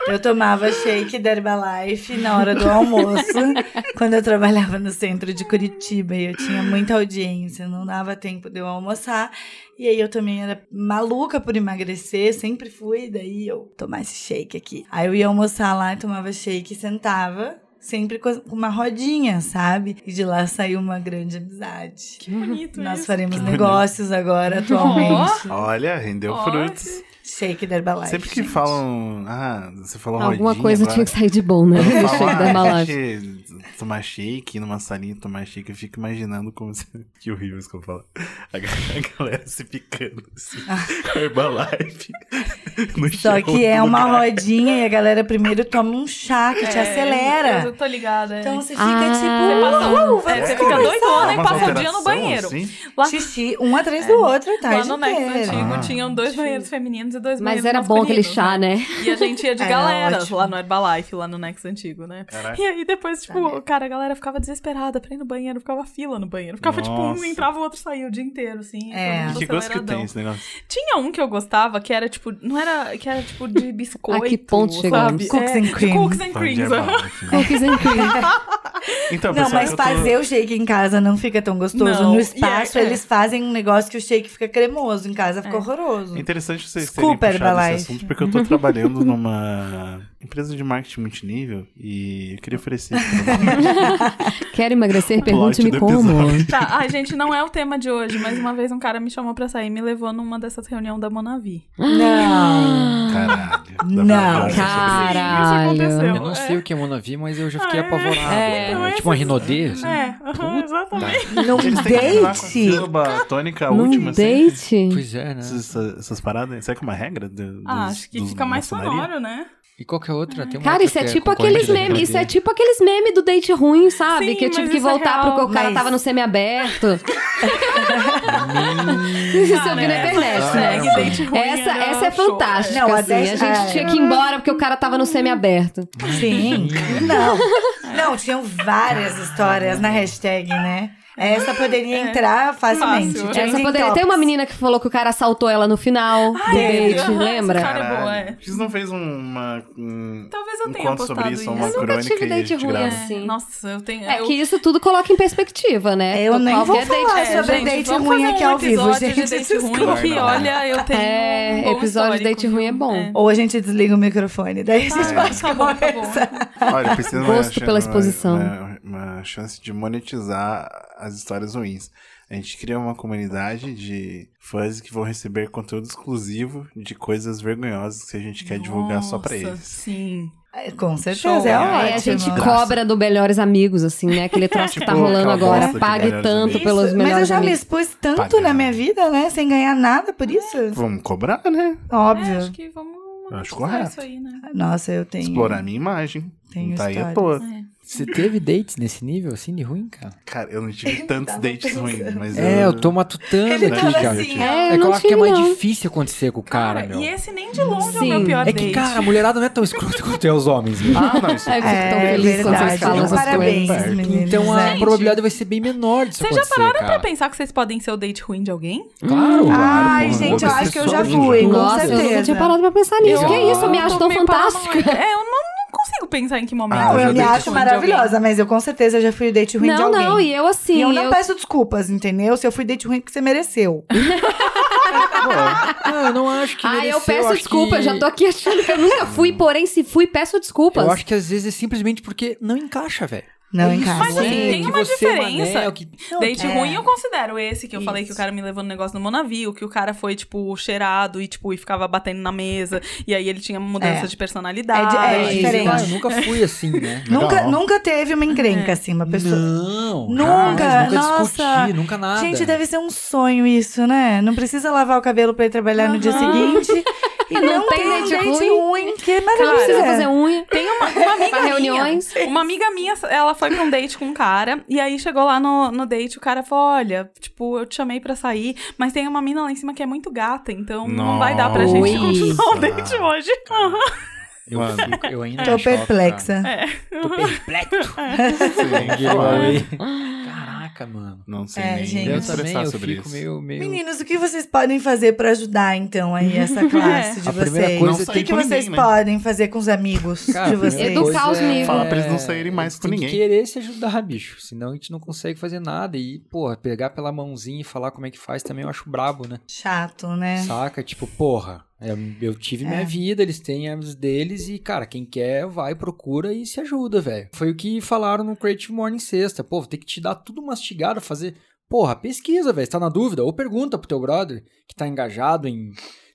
[SPEAKER 1] Eu tomava shake da Herbalife na hora do almoço, quando eu trabalhava no centro de Curitiba e eu tinha muita audiência, não dava tempo de eu almoçar. E aí eu também era maluca por emagrecer, sempre fui, daí eu tomar esse shake aqui. Aí eu ia almoçar lá e tomava shake e sentava. Sempre com uma rodinha, sabe? E de lá saiu uma grande amizade.
[SPEAKER 3] Que bonito
[SPEAKER 1] Nós
[SPEAKER 3] isso.
[SPEAKER 1] faremos
[SPEAKER 2] Que bonito.
[SPEAKER 1] negócios agora, atualmente.
[SPEAKER 2] Olha, rendeu
[SPEAKER 3] Ó,
[SPEAKER 2] frutos.
[SPEAKER 1] Shake da Herbalife.
[SPEAKER 2] Sempre que
[SPEAKER 1] gente.
[SPEAKER 2] falam. Ah, você falou
[SPEAKER 5] Alguma
[SPEAKER 2] rodinha,
[SPEAKER 5] coisa
[SPEAKER 2] agora.
[SPEAKER 5] tinha que sair de bom, né?
[SPEAKER 2] Falam,
[SPEAKER 5] shake da
[SPEAKER 2] ah,
[SPEAKER 5] Herbalife.
[SPEAKER 2] a gente tomar shake, ir numa salinha tomar shake, eu fico imaginando como se... Que horrível isso que eu falo. A ga- a galera se picando, assim, com a Herbalife. no
[SPEAKER 1] Ah. Só
[SPEAKER 2] chão
[SPEAKER 1] que é uma
[SPEAKER 2] lugar.
[SPEAKER 1] rodinha e a galera primeiro toma um chá que te
[SPEAKER 3] É,
[SPEAKER 1] acelera.
[SPEAKER 3] Eu tô ligada. é.
[SPEAKER 1] Então você fica
[SPEAKER 5] Ah.
[SPEAKER 3] Você
[SPEAKER 1] tipo,
[SPEAKER 3] passa,
[SPEAKER 1] "Uhul,
[SPEAKER 3] é,
[SPEAKER 1] vamos
[SPEAKER 3] você fica doidona e
[SPEAKER 2] Uma
[SPEAKER 3] passa o dia no banheiro.
[SPEAKER 2] assim?
[SPEAKER 3] Lá,
[SPEAKER 1] xixi um atrás do outro, tá?
[SPEAKER 3] lá no Next
[SPEAKER 1] inteira.
[SPEAKER 3] Antigo
[SPEAKER 2] Ah.
[SPEAKER 3] tinham dois banheiros femininos e dois
[SPEAKER 5] Mas era bom aquele chá, né?
[SPEAKER 3] E a gente ia de
[SPEAKER 1] Era
[SPEAKER 3] galera
[SPEAKER 1] ótimo.
[SPEAKER 3] lá no Herbalife, lá no Next Antigo, né?
[SPEAKER 2] Caraca.
[SPEAKER 3] E aí depois, tipo, cara, a galera ficava desesperada pra ir no banheiro, ficava fila no banheiro. Ficava, tipo, um
[SPEAKER 2] Nossa.
[SPEAKER 3] entrava, o outro saía o dia inteiro, assim.
[SPEAKER 1] É.
[SPEAKER 2] Que gosto que tem esse negócio?
[SPEAKER 3] Tinha um que eu gostava, que era, tipo, não era, que era, tipo, de biscoito,
[SPEAKER 5] A que ponto
[SPEAKER 3] sabe?
[SPEAKER 5] chegamos?
[SPEAKER 1] Cookies
[SPEAKER 3] É,
[SPEAKER 1] and
[SPEAKER 3] de
[SPEAKER 1] cream.
[SPEAKER 3] Cookies and creams.
[SPEAKER 5] Cookies and cream.
[SPEAKER 2] Então,
[SPEAKER 1] Não,
[SPEAKER 2] pessoal,
[SPEAKER 1] mas
[SPEAKER 2] eu tô-
[SPEAKER 1] fazer o shake em casa não fica tão gostoso.
[SPEAKER 3] Não,
[SPEAKER 1] No espaço,
[SPEAKER 3] é- é.
[SPEAKER 1] eles fazem um negócio que o shake fica cremoso. Em casa fica horroroso.
[SPEAKER 2] É interessante vocês terem Esse assunto, porque eu tô trabalhando numa empresa de marketing multinível e eu queria oferecer
[SPEAKER 5] Quer emagrecer? Pergunte-me como.
[SPEAKER 3] Tá, ai, gente, não é o tema de hoje, mas uma vez um cara me chamou pra sair e me levou numa dessas reuniões da Monavi.
[SPEAKER 1] Não.
[SPEAKER 2] Caralho.
[SPEAKER 1] Não,
[SPEAKER 5] Caralho.
[SPEAKER 3] Isso aconteceu.
[SPEAKER 4] Eu não sei o que é Monavi, mas eu já fiquei
[SPEAKER 3] Ah, é?
[SPEAKER 4] apavorado.
[SPEAKER 5] É.
[SPEAKER 4] É, tipo uma rinodê, assim.
[SPEAKER 3] É, exatamente.
[SPEAKER 2] Eles a
[SPEAKER 1] date?
[SPEAKER 2] sílaba tônica
[SPEAKER 5] Num
[SPEAKER 2] última, assim.
[SPEAKER 5] date?
[SPEAKER 4] Pois é, né?
[SPEAKER 2] Essas, essas paradas, será que é uma regra? Do,
[SPEAKER 3] Ah,
[SPEAKER 2] dos-
[SPEAKER 3] acho que fica mais sonoro, né?
[SPEAKER 4] E qual que é outra? Tem uma
[SPEAKER 5] Cara,
[SPEAKER 4] outra
[SPEAKER 5] isso é
[SPEAKER 4] que
[SPEAKER 5] tipo
[SPEAKER 4] concorrente
[SPEAKER 5] aqueles
[SPEAKER 4] da
[SPEAKER 5] memes, isso é tipo aqueles memes do date ruim, sabe?
[SPEAKER 3] Sim,
[SPEAKER 5] que eu tive
[SPEAKER 3] mas
[SPEAKER 5] que
[SPEAKER 3] é
[SPEAKER 5] voltar
[SPEAKER 3] real.
[SPEAKER 5] porque o cara
[SPEAKER 1] Mas-
[SPEAKER 5] tava no semi-aberto. isso eu vi na internet, né?
[SPEAKER 3] hashtag date ruim
[SPEAKER 5] Essa,
[SPEAKER 3] era
[SPEAKER 5] essa é fantástica.
[SPEAKER 1] Não, a
[SPEAKER 5] assim. a gente
[SPEAKER 1] é.
[SPEAKER 5] tinha que ir embora porque o cara tava no semi-aberto.
[SPEAKER 1] Sim. Não. Não, tinham várias histórias na hashtag, né? Essa poderia
[SPEAKER 3] É.
[SPEAKER 1] entrar facilmente.
[SPEAKER 3] Fácil.
[SPEAKER 5] Essa poderia... Tem uma menina que falou que o cara assaltou ela no final do
[SPEAKER 3] é,
[SPEAKER 5] date, lembra?
[SPEAKER 3] cara é boa, é.
[SPEAKER 2] Vocês não fez uma. Um,
[SPEAKER 3] Talvez eu
[SPEAKER 2] um
[SPEAKER 3] tenha
[SPEAKER 2] conto sobre
[SPEAKER 3] postado
[SPEAKER 2] isso,
[SPEAKER 3] isso.
[SPEAKER 2] uma
[SPEAKER 5] Eu nunca tive
[SPEAKER 2] e
[SPEAKER 5] date
[SPEAKER 2] gente
[SPEAKER 5] ruim,
[SPEAKER 2] grava.
[SPEAKER 5] é. Sim.
[SPEAKER 3] Nossa, eu tenho.
[SPEAKER 5] É
[SPEAKER 3] eu-
[SPEAKER 5] que isso tudo coloca em perspectiva, né?
[SPEAKER 1] Eu nem vou falar
[SPEAKER 5] date-
[SPEAKER 1] sobre
[SPEAKER 3] gente,
[SPEAKER 1] date
[SPEAKER 3] vamos
[SPEAKER 1] ruim
[SPEAKER 3] fazer
[SPEAKER 1] aqui
[SPEAKER 3] um
[SPEAKER 1] ao vivo,
[SPEAKER 3] episódio
[SPEAKER 1] gente.
[SPEAKER 3] De date ruim que,
[SPEAKER 2] Desculpa.
[SPEAKER 3] olha, eu tenho.
[SPEAKER 5] É,
[SPEAKER 3] um
[SPEAKER 5] episódio de date ruim é bom.
[SPEAKER 1] Ou a gente desliga o microfone, daí a gente
[SPEAKER 3] Tá,
[SPEAKER 1] pode
[SPEAKER 3] tá tá
[SPEAKER 1] conversar.
[SPEAKER 2] Olha, precisa
[SPEAKER 5] Gosto pela exposição.
[SPEAKER 2] Uma chance de monetizar as histórias ruins. A gente cria uma comunidade de fãs que vão receber conteúdo exclusivo de coisas vergonhosas que a gente quer divulgar só pra
[SPEAKER 3] Nossa,
[SPEAKER 2] eles.
[SPEAKER 3] Sim.
[SPEAKER 1] É, Com certeza, é
[SPEAKER 3] Aí
[SPEAKER 1] ótimo.
[SPEAKER 5] Aí a gente
[SPEAKER 2] Graça.
[SPEAKER 5] cobra do Melhores Amigos, assim, né? Aquele troço que tá
[SPEAKER 2] Tipo
[SPEAKER 5] rolando
[SPEAKER 2] aquela
[SPEAKER 5] agora. Pague
[SPEAKER 2] Melhores
[SPEAKER 5] tanto
[SPEAKER 2] Amigos.
[SPEAKER 5] pelos
[SPEAKER 1] Isso, mas eu
[SPEAKER 5] melhores
[SPEAKER 1] já me
[SPEAKER 5] amigos.
[SPEAKER 1] expus tanto
[SPEAKER 2] Pagando.
[SPEAKER 1] na minha vida, né? Sem ganhar nada por isso.
[SPEAKER 2] Vamos cobrar, né?
[SPEAKER 3] É,
[SPEAKER 1] Óbvio.
[SPEAKER 3] acho que vamos.
[SPEAKER 2] Eu acho correto.
[SPEAKER 3] Isso aí, né?
[SPEAKER 1] Nossa, eu tenho.
[SPEAKER 2] Explorar a minha imagem.
[SPEAKER 1] Tenho
[SPEAKER 2] tá aí à
[SPEAKER 1] histórias.
[SPEAKER 2] toa.
[SPEAKER 3] É.
[SPEAKER 4] Você teve dates nesse nível, assim, de ruim, cara?
[SPEAKER 2] Cara, eu não tive tantos dates
[SPEAKER 1] pensando.
[SPEAKER 2] ruins, mas
[SPEAKER 4] É, eu tô matutando
[SPEAKER 1] Ele
[SPEAKER 4] aqui, cara.
[SPEAKER 1] assim,
[SPEAKER 5] É,
[SPEAKER 4] é
[SPEAKER 5] eu
[SPEAKER 4] que eu acho que é mais
[SPEAKER 5] não.
[SPEAKER 4] difícil acontecer com o cara, meu.
[SPEAKER 3] e esse nem de longe é o
[SPEAKER 5] Sim.
[SPEAKER 3] meu pior
[SPEAKER 4] É que,
[SPEAKER 3] date.
[SPEAKER 4] cara, a mulherada não é tão escrota quanto é os homens, meu.
[SPEAKER 2] Ah, não, isso
[SPEAKER 5] É, eu fico tão
[SPEAKER 1] É
[SPEAKER 5] feliz quando vocês
[SPEAKER 1] verdade.
[SPEAKER 5] falam essas
[SPEAKER 1] Parabéns,
[SPEAKER 5] coisas.
[SPEAKER 1] meninos.
[SPEAKER 4] Então a
[SPEAKER 1] é.
[SPEAKER 4] probabilidade vai ser bem menor disso
[SPEAKER 3] Vocês já pararam pra
[SPEAKER 4] cara.
[SPEAKER 3] pensar que vocês podem ser o date ruim de alguém?
[SPEAKER 4] Claro.
[SPEAKER 1] Ai, gente, eu acho que eu já fui. Com
[SPEAKER 5] Nossa, eu nunca
[SPEAKER 1] certeza.
[SPEAKER 5] tinha parado pra pensar nisso.
[SPEAKER 4] Eu-
[SPEAKER 5] Que isso? Eu me acho tão fantástica.
[SPEAKER 3] paranoica. É, eu não, pensar em que momento.
[SPEAKER 2] Ah,
[SPEAKER 1] Não,
[SPEAKER 2] eu
[SPEAKER 1] eu me acho
[SPEAKER 3] de
[SPEAKER 1] maravilhosa, mas eu com certeza já fui o date ruim de
[SPEAKER 5] Não,
[SPEAKER 1] alguém.
[SPEAKER 5] não, e eu assim.
[SPEAKER 1] E eu não
[SPEAKER 5] eu-
[SPEAKER 1] peço desculpas, entendeu? Se eu fui date ruim, porque você mereceu.
[SPEAKER 4] Não, eu não acho que
[SPEAKER 5] Ah,
[SPEAKER 4] mereceu,
[SPEAKER 5] eu peço
[SPEAKER 4] acho
[SPEAKER 5] desculpa,
[SPEAKER 4] que-
[SPEAKER 5] já tô aqui achando que eu nunca fui, porém, se fui, peço desculpas.
[SPEAKER 4] Eu acho que às vezes é simplesmente porque não encaixa, velho.
[SPEAKER 1] Não
[SPEAKER 4] É isso,
[SPEAKER 1] encaixa.
[SPEAKER 3] Mas,
[SPEAKER 4] não é
[SPEAKER 3] assim, tem uma
[SPEAKER 4] é um
[SPEAKER 3] diferença.
[SPEAKER 4] anel, que...
[SPEAKER 3] Date
[SPEAKER 1] é.
[SPEAKER 3] ruim eu considero esse que eu falei que o
[SPEAKER 1] Isso.
[SPEAKER 3] cara me levou no negócio no Monavio, que o cara foi, tipo, cheirado e, tipo, e ficava batendo na mesa. E aí ele tinha mudança
[SPEAKER 1] É.
[SPEAKER 3] de personalidade.
[SPEAKER 1] É, é diferente.
[SPEAKER 4] lá, eu nunca fui assim, né?
[SPEAKER 1] Nunca, nunca teve uma encrenca, assim, uma pessoa.
[SPEAKER 4] Não,
[SPEAKER 1] Nunca,
[SPEAKER 4] jamais, nunca
[SPEAKER 1] nossa.
[SPEAKER 4] discuti, nunca nada.
[SPEAKER 1] Gente, deve ser um sonho isso, né? Não precisa lavar o cabelo pra ir trabalhar no dia seguinte. E
[SPEAKER 5] Não
[SPEAKER 1] não,
[SPEAKER 5] tem
[SPEAKER 1] tem
[SPEAKER 5] date ruim.
[SPEAKER 1] ruim. Que
[SPEAKER 5] Não
[SPEAKER 1] maravilha.
[SPEAKER 5] precisa fazer unha.
[SPEAKER 3] Tem uma, uma amiga minha,
[SPEAKER 5] reuniões.
[SPEAKER 3] Uma amiga minha, ela foi pra um date com um cara, e aí chegou lá no, no date, o cara falou: Olha, tipo, eu te chamei pra sair, mas tem uma mina lá em cima que é muito gata, então não vai dar pra gente
[SPEAKER 5] Nossa.
[SPEAKER 3] continuar o date hoje.
[SPEAKER 4] Eu,
[SPEAKER 2] Mano.
[SPEAKER 4] fico- eu ainda
[SPEAKER 1] Tô
[SPEAKER 4] choco,
[SPEAKER 1] perplexa.
[SPEAKER 3] É.
[SPEAKER 4] Tô perplexo.
[SPEAKER 2] Sim, falar.
[SPEAKER 4] Caraca, mano.
[SPEAKER 2] Não sei
[SPEAKER 1] É,
[SPEAKER 2] nem
[SPEAKER 1] gente.
[SPEAKER 4] Eu
[SPEAKER 2] me
[SPEAKER 4] também,
[SPEAKER 2] expressar
[SPEAKER 4] eu
[SPEAKER 2] sobre
[SPEAKER 4] fico
[SPEAKER 2] isso.
[SPEAKER 4] meio... meio...
[SPEAKER 1] Meninos, o que vocês podem fazer pra ajudar, então, aí, essa classe de
[SPEAKER 4] A primeira
[SPEAKER 1] vocês?
[SPEAKER 4] coisa
[SPEAKER 2] Não
[SPEAKER 1] o que, que vocês
[SPEAKER 2] ninguém, né?
[SPEAKER 1] podem fazer com os amigos
[SPEAKER 4] Cara,
[SPEAKER 1] de vocês?
[SPEAKER 5] Educar os amigos.
[SPEAKER 2] Falar pra eles não saírem mais com ninguém.
[SPEAKER 4] que querer se ajudar, bicho. Senão a gente não consegue fazer nada. E, porra, pegar pela mãozinha e falar como é que faz também eu acho brabo, né?
[SPEAKER 1] Chato, né?
[SPEAKER 4] Saca? Tipo, porra, é, eu tive minha vida, eles têm as deles e, cara, quem quer vai, procura e se ajuda, velho. Foi o que falaram no Creative Morning Sexta. Pô, ter que te dar tudo mastigado, fazer. Porra, pesquisa, velho. Tá na dúvida, ou pergunta pro teu brother que tá engajado em,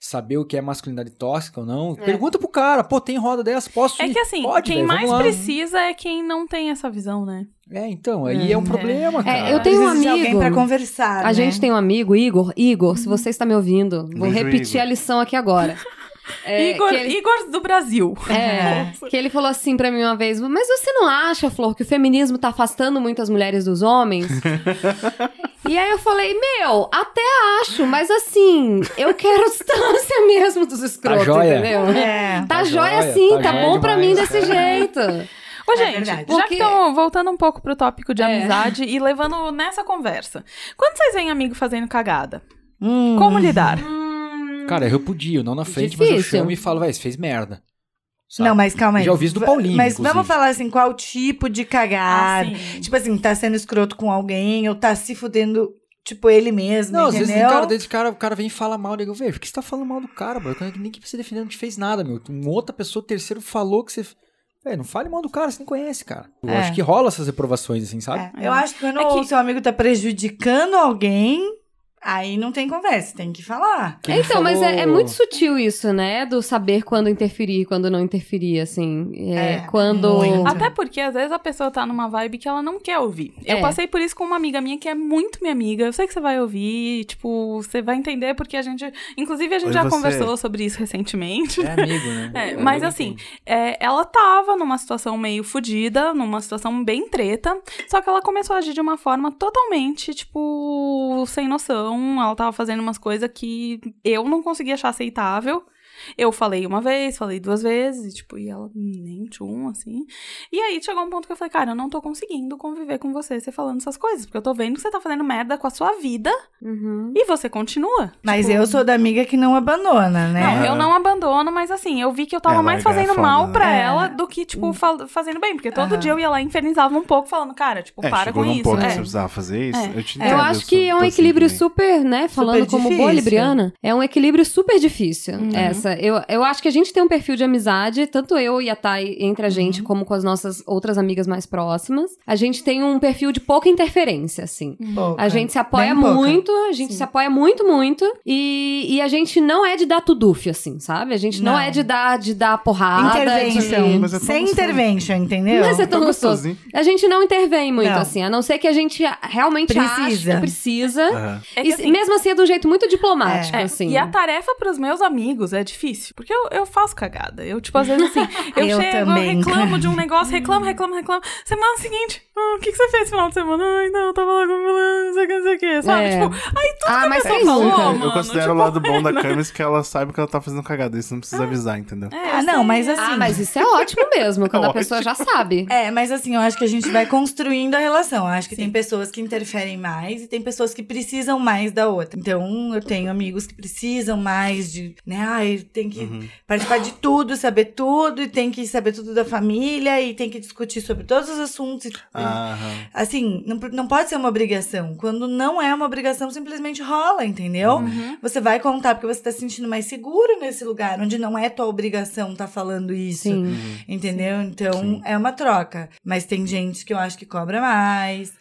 [SPEAKER 4] saber o que é masculinidade tóxica ou não, pergunta pro cara, pô, tem roda dessa, posso
[SPEAKER 3] É
[SPEAKER 4] ir?
[SPEAKER 3] que assim,
[SPEAKER 4] Pode,
[SPEAKER 3] quem
[SPEAKER 4] velho,
[SPEAKER 3] mais precisa é quem não tem essa visão, né?
[SPEAKER 4] É, então, aí é, um problema, cara.
[SPEAKER 5] eu tenho um
[SPEAKER 1] de alguém
[SPEAKER 5] amigo-
[SPEAKER 1] pra conversar,
[SPEAKER 5] A
[SPEAKER 1] né?
[SPEAKER 5] gente tem um amigo, Igor. Igor, se você está me ouvindo, vou
[SPEAKER 2] Beijo,
[SPEAKER 5] repetir
[SPEAKER 2] Igor.
[SPEAKER 5] a lição aqui agora. É,
[SPEAKER 3] Igor,
[SPEAKER 5] ele-
[SPEAKER 3] Igor do Brasil.
[SPEAKER 5] É, que ele falou assim pra mim uma vez, mas você não acha, Flor, que o feminismo tá afastando muitas mulheres dos homens? e aí eu falei, meu, até acho, mas assim, eu quero distância mesmo dos escrotos,
[SPEAKER 4] joia.
[SPEAKER 5] entendeu?
[SPEAKER 1] É.
[SPEAKER 5] Tá,
[SPEAKER 4] Tá
[SPEAKER 5] joia
[SPEAKER 4] joia,
[SPEAKER 5] sim,
[SPEAKER 4] tá
[SPEAKER 5] tá,
[SPEAKER 4] joia
[SPEAKER 5] bom pra mim desse jeito.
[SPEAKER 3] Ô,
[SPEAKER 1] É
[SPEAKER 3] gente,
[SPEAKER 1] verdade.
[SPEAKER 3] já
[SPEAKER 5] Porque-
[SPEAKER 3] que estão voltando um pouco pro tópico de
[SPEAKER 5] É.
[SPEAKER 3] amizade e levando nessa conversa. Quando vocês veem amigo fazendo cagada,
[SPEAKER 1] Hum.
[SPEAKER 3] como lidar?
[SPEAKER 4] Cara, eu repudio, não na frente, mas eu
[SPEAKER 5] Difícil.
[SPEAKER 4] chamo e falo, velho, você fez merda. Sabe?
[SPEAKER 1] Não, mas calma aí.
[SPEAKER 4] Já ouvi isso do Paulinho,
[SPEAKER 1] Mas
[SPEAKER 4] inclusive.
[SPEAKER 1] vamos falar assim, qual tipo de cagar?
[SPEAKER 3] Ah,
[SPEAKER 1] tipo assim, tá sendo escroto com alguém ou tá se fudendo, tipo, ele mesmo,
[SPEAKER 4] Não, às
[SPEAKER 1] entendeu?
[SPEAKER 4] vezes tem cara, desse cara, o cara vem e fala mal, eu vejo, por que você tá falando mal do cara, mano? Nem que você defender não te fez nada, meu. Uma outra pessoa, terceiro, falou que você. Véi, não fale mal do cara, você nem conhece, cara. Eu
[SPEAKER 1] É.
[SPEAKER 4] acho que rola essas reprovações, assim, sabe?
[SPEAKER 1] É, eu acho que quando
[SPEAKER 3] É que-
[SPEAKER 1] o seu amigo tá prejudicando alguém, aí não tem conversa, tem que falar.
[SPEAKER 4] Que ele
[SPEAKER 5] Então, mas é, é
[SPEAKER 4] falou-
[SPEAKER 5] muito sutil isso, né? Do saber quando interferir, quando não interferir, assim. É,
[SPEAKER 1] É,
[SPEAKER 5] quando.
[SPEAKER 1] muito.
[SPEAKER 3] Até porque às vezes a pessoa tá numa vibe que ela não quer ouvir. Eu
[SPEAKER 5] É.
[SPEAKER 3] passei por isso com uma amiga minha que é muito minha amiga. Eu sei que você vai ouvir, tipo, você vai entender porque a gente. Inclusive, a gente
[SPEAKER 2] Oi,
[SPEAKER 3] já
[SPEAKER 2] você.
[SPEAKER 3] conversou sobre isso recentemente.
[SPEAKER 4] É amigo, né?
[SPEAKER 3] É,
[SPEAKER 4] Eu
[SPEAKER 3] mas assim, é, ela tava numa situação meio fodida, numa situação bem treta, só que ela começou a agir de uma forma totalmente, tipo, sem noção. Ela tava fazendo umas coisas que eu não conseguia achar aceitável. Eu falei uma vez, falei duas vezes, e, tipo, e ela nem tchum, assim. E aí chegou um ponto que eu falei, cara, eu não tô conseguindo conviver com você, você falando essas coisas, porque eu tô vendo que você tá fazendo merda com a sua vida
[SPEAKER 5] Uhum.
[SPEAKER 3] e você continua.
[SPEAKER 1] Mas
[SPEAKER 3] Tipo,
[SPEAKER 1] eu sou da amiga que não abandona, né?
[SPEAKER 3] não, eu não abandono, mas assim, eu vi que eu tava
[SPEAKER 2] É,
[SPEAKER 3] mais
[SPEAKER 2] é
[SPEAKER 3] fazendo
[SPEAKER 2] foda,
[SPEAKER 3] mal
[SPEAKER 2] né?
[SPEAKER 3] pra
[SPEAKER 1] É.
[SPEAKER 3] ela do que, tipo, fal- fazendo bem. Porque todo
[SPEAKER 1] Aham.
[SPEAKER 3] dia eu ia lá e infernizava um pouco, falando, cara, tipo,
[SPEAKER 2] É,
[SPEAKER 3] para com isso.
[SPEAKER 2] ponto que
[SPEAKER 3] É.
[SPEAKER 2] você precisava fazer isso.
[SPEAKER 3] É.
[SPEAKER 2] Eu te
[SPEAKER 5] Eu
[SPEAKER 2] entendo,
[SPEAKER 5] acho
[SPEAKER 2] sou-
[SPEAKER 5] que é um
[SPEAKER 2] assim
[SPEAKER 5] equilíbrio super, né? Falando como boa libriana, é um equilíbrio super difícil.
[SPEAKER 3] Uhum.
[SPEAKER 5] Essa. Eu, eu acho que a gente tem um perfil de amizade, tanto eu e a Thay entre a gente,
[SPEAKER 3] Uhum.
[SPEAKER 5] como com as nossas outras amigas mais próximas. A gente tem um perfil de pouca interferência, assim.
[SPEAKER 1] Pouca.
[SPEAKER 5] A gente se apoia
[SPEAKER 1] Bem pouca.
[SPEAKER 5] muito, a gente se apoia muito, muito. E, e a gente não é de dar tuduf, assim, sabe? A gente não,
[SPEAKER 1] Não.
[SPEAKER 5] é de dar, de dar porrada.
[SPEAKER 1] Intervention.
[SPEAKER 5] de-
[SPEAKER 2] Mas é
[SPEAKER 1] Sem
[SPEAKER 2] gostoso.
[SPEAKER 1] intervention, entendeu?
[SPEAKER 5] Mas é tão
[SPEAKER 2] Tão
[SPEAKER 5] gostoso.
[SPEAKER 2] gostosinho.
[SPEAKER 5] A gente não intervém muito,
[SPEAKER 1] Não.
[SPEAKER 5] assim. A não ser que a gente realmente ache
[SPEAKER 1] Precisa.
[SPEAKER 5] que precisa.
[SPEAKER 2] Aham.
[SPEAKER 3] É que,
[SPEAKER 5] E
[SPEAKER 3] assim,
[SPEAKER 5] mesmo assim é de um jeito muito diplomático,
[SPEAKER 3] é,
[SPEAKER 5] assim.
[SPEAKER 3] E a tarefa pros meus amigos é difícil. Porque eu, eu faço cagada. Eu, tipo, às vezes assim, eu,
[SPEAKER 1] Eu
[SPEAKER 3] chego,
[SPEAKER 1] também.
[SPEAKER 3] eu reclamo de um negócio, reclamo, reclamo, reclamo. Semana seguinte, ah, o que, que você fez no final de semana? Ai, não, eu tava lá com não sei o que, não sei o que, sabe?
[SPEAKER 5] É.
[SPEAKER 3] Tipo, aí tudo
[SPEAKER 5] Ah,
[SPEAKER 3] que a
[SPEAKER 5] mas
[SPEAKER 3] pessoa
[SPEAKER 5] quem
[SPEAKER 3] falou,
[SPEAKER 5] nunca?
[SPEAKER 3] mano,
[SPEAKER 2] Eu considero
[SPEAKER 3] tipo,
[SPEAKER 2] o lado bom da Camis que ela sabe que ela tá fazendo cagada. Isso não precisa avisar, entendeu?
[SPEAKER 3] é,
[SPEAKER 1] Ah, não,
[SPEAKER 3] sei.
[SPEAKER 1] mas assim.
[SPEAKER 5] Ah, mas isso é ótimo mesmo, quando a
[SPEAKER 2] Ótimo.
[SPEAKER 5] pessoa já sabe.
[SPEAKER 1] É, mas assim, eu acho que a gente vai construindo a relação. Eu acho que
[SPEAKER 3] Sim.
[SPEAKER 1] tem pessoas que interferem mais e tem pessoas que precisam mais da outra. Então, eu tenho amigos que precisam mais de, né? Ai, tem que
[SPEAKER 2] Uhum.
[SPEAKER 1] participar de tudo, saber tudo, e tem que saber tudo da família, e tem que discutir sobre todos os assuntos. e-
[SPEAKER 2] Aham.
[SPEAKER 1] Assim, não, não pode ser uma obrigação. Quando não é uma obrigação, simplesmente rola, entendeu?
[SPEAKER 3] Uhum.
[SPEAKER 1] Você vai contar porque você tá se sentindo mais seguro nesse lugar, onde não é tua obrigação tá falando isso.
[SPEAKER 5] Sim.
[SPEAKER 2] Uhum.
[SPEAKER 1] Entendeu? Então
[SPEAKER 2] Sim.
[SPEAKER 1] é uma troca. Mas tem gente que eu acho que cobra mais.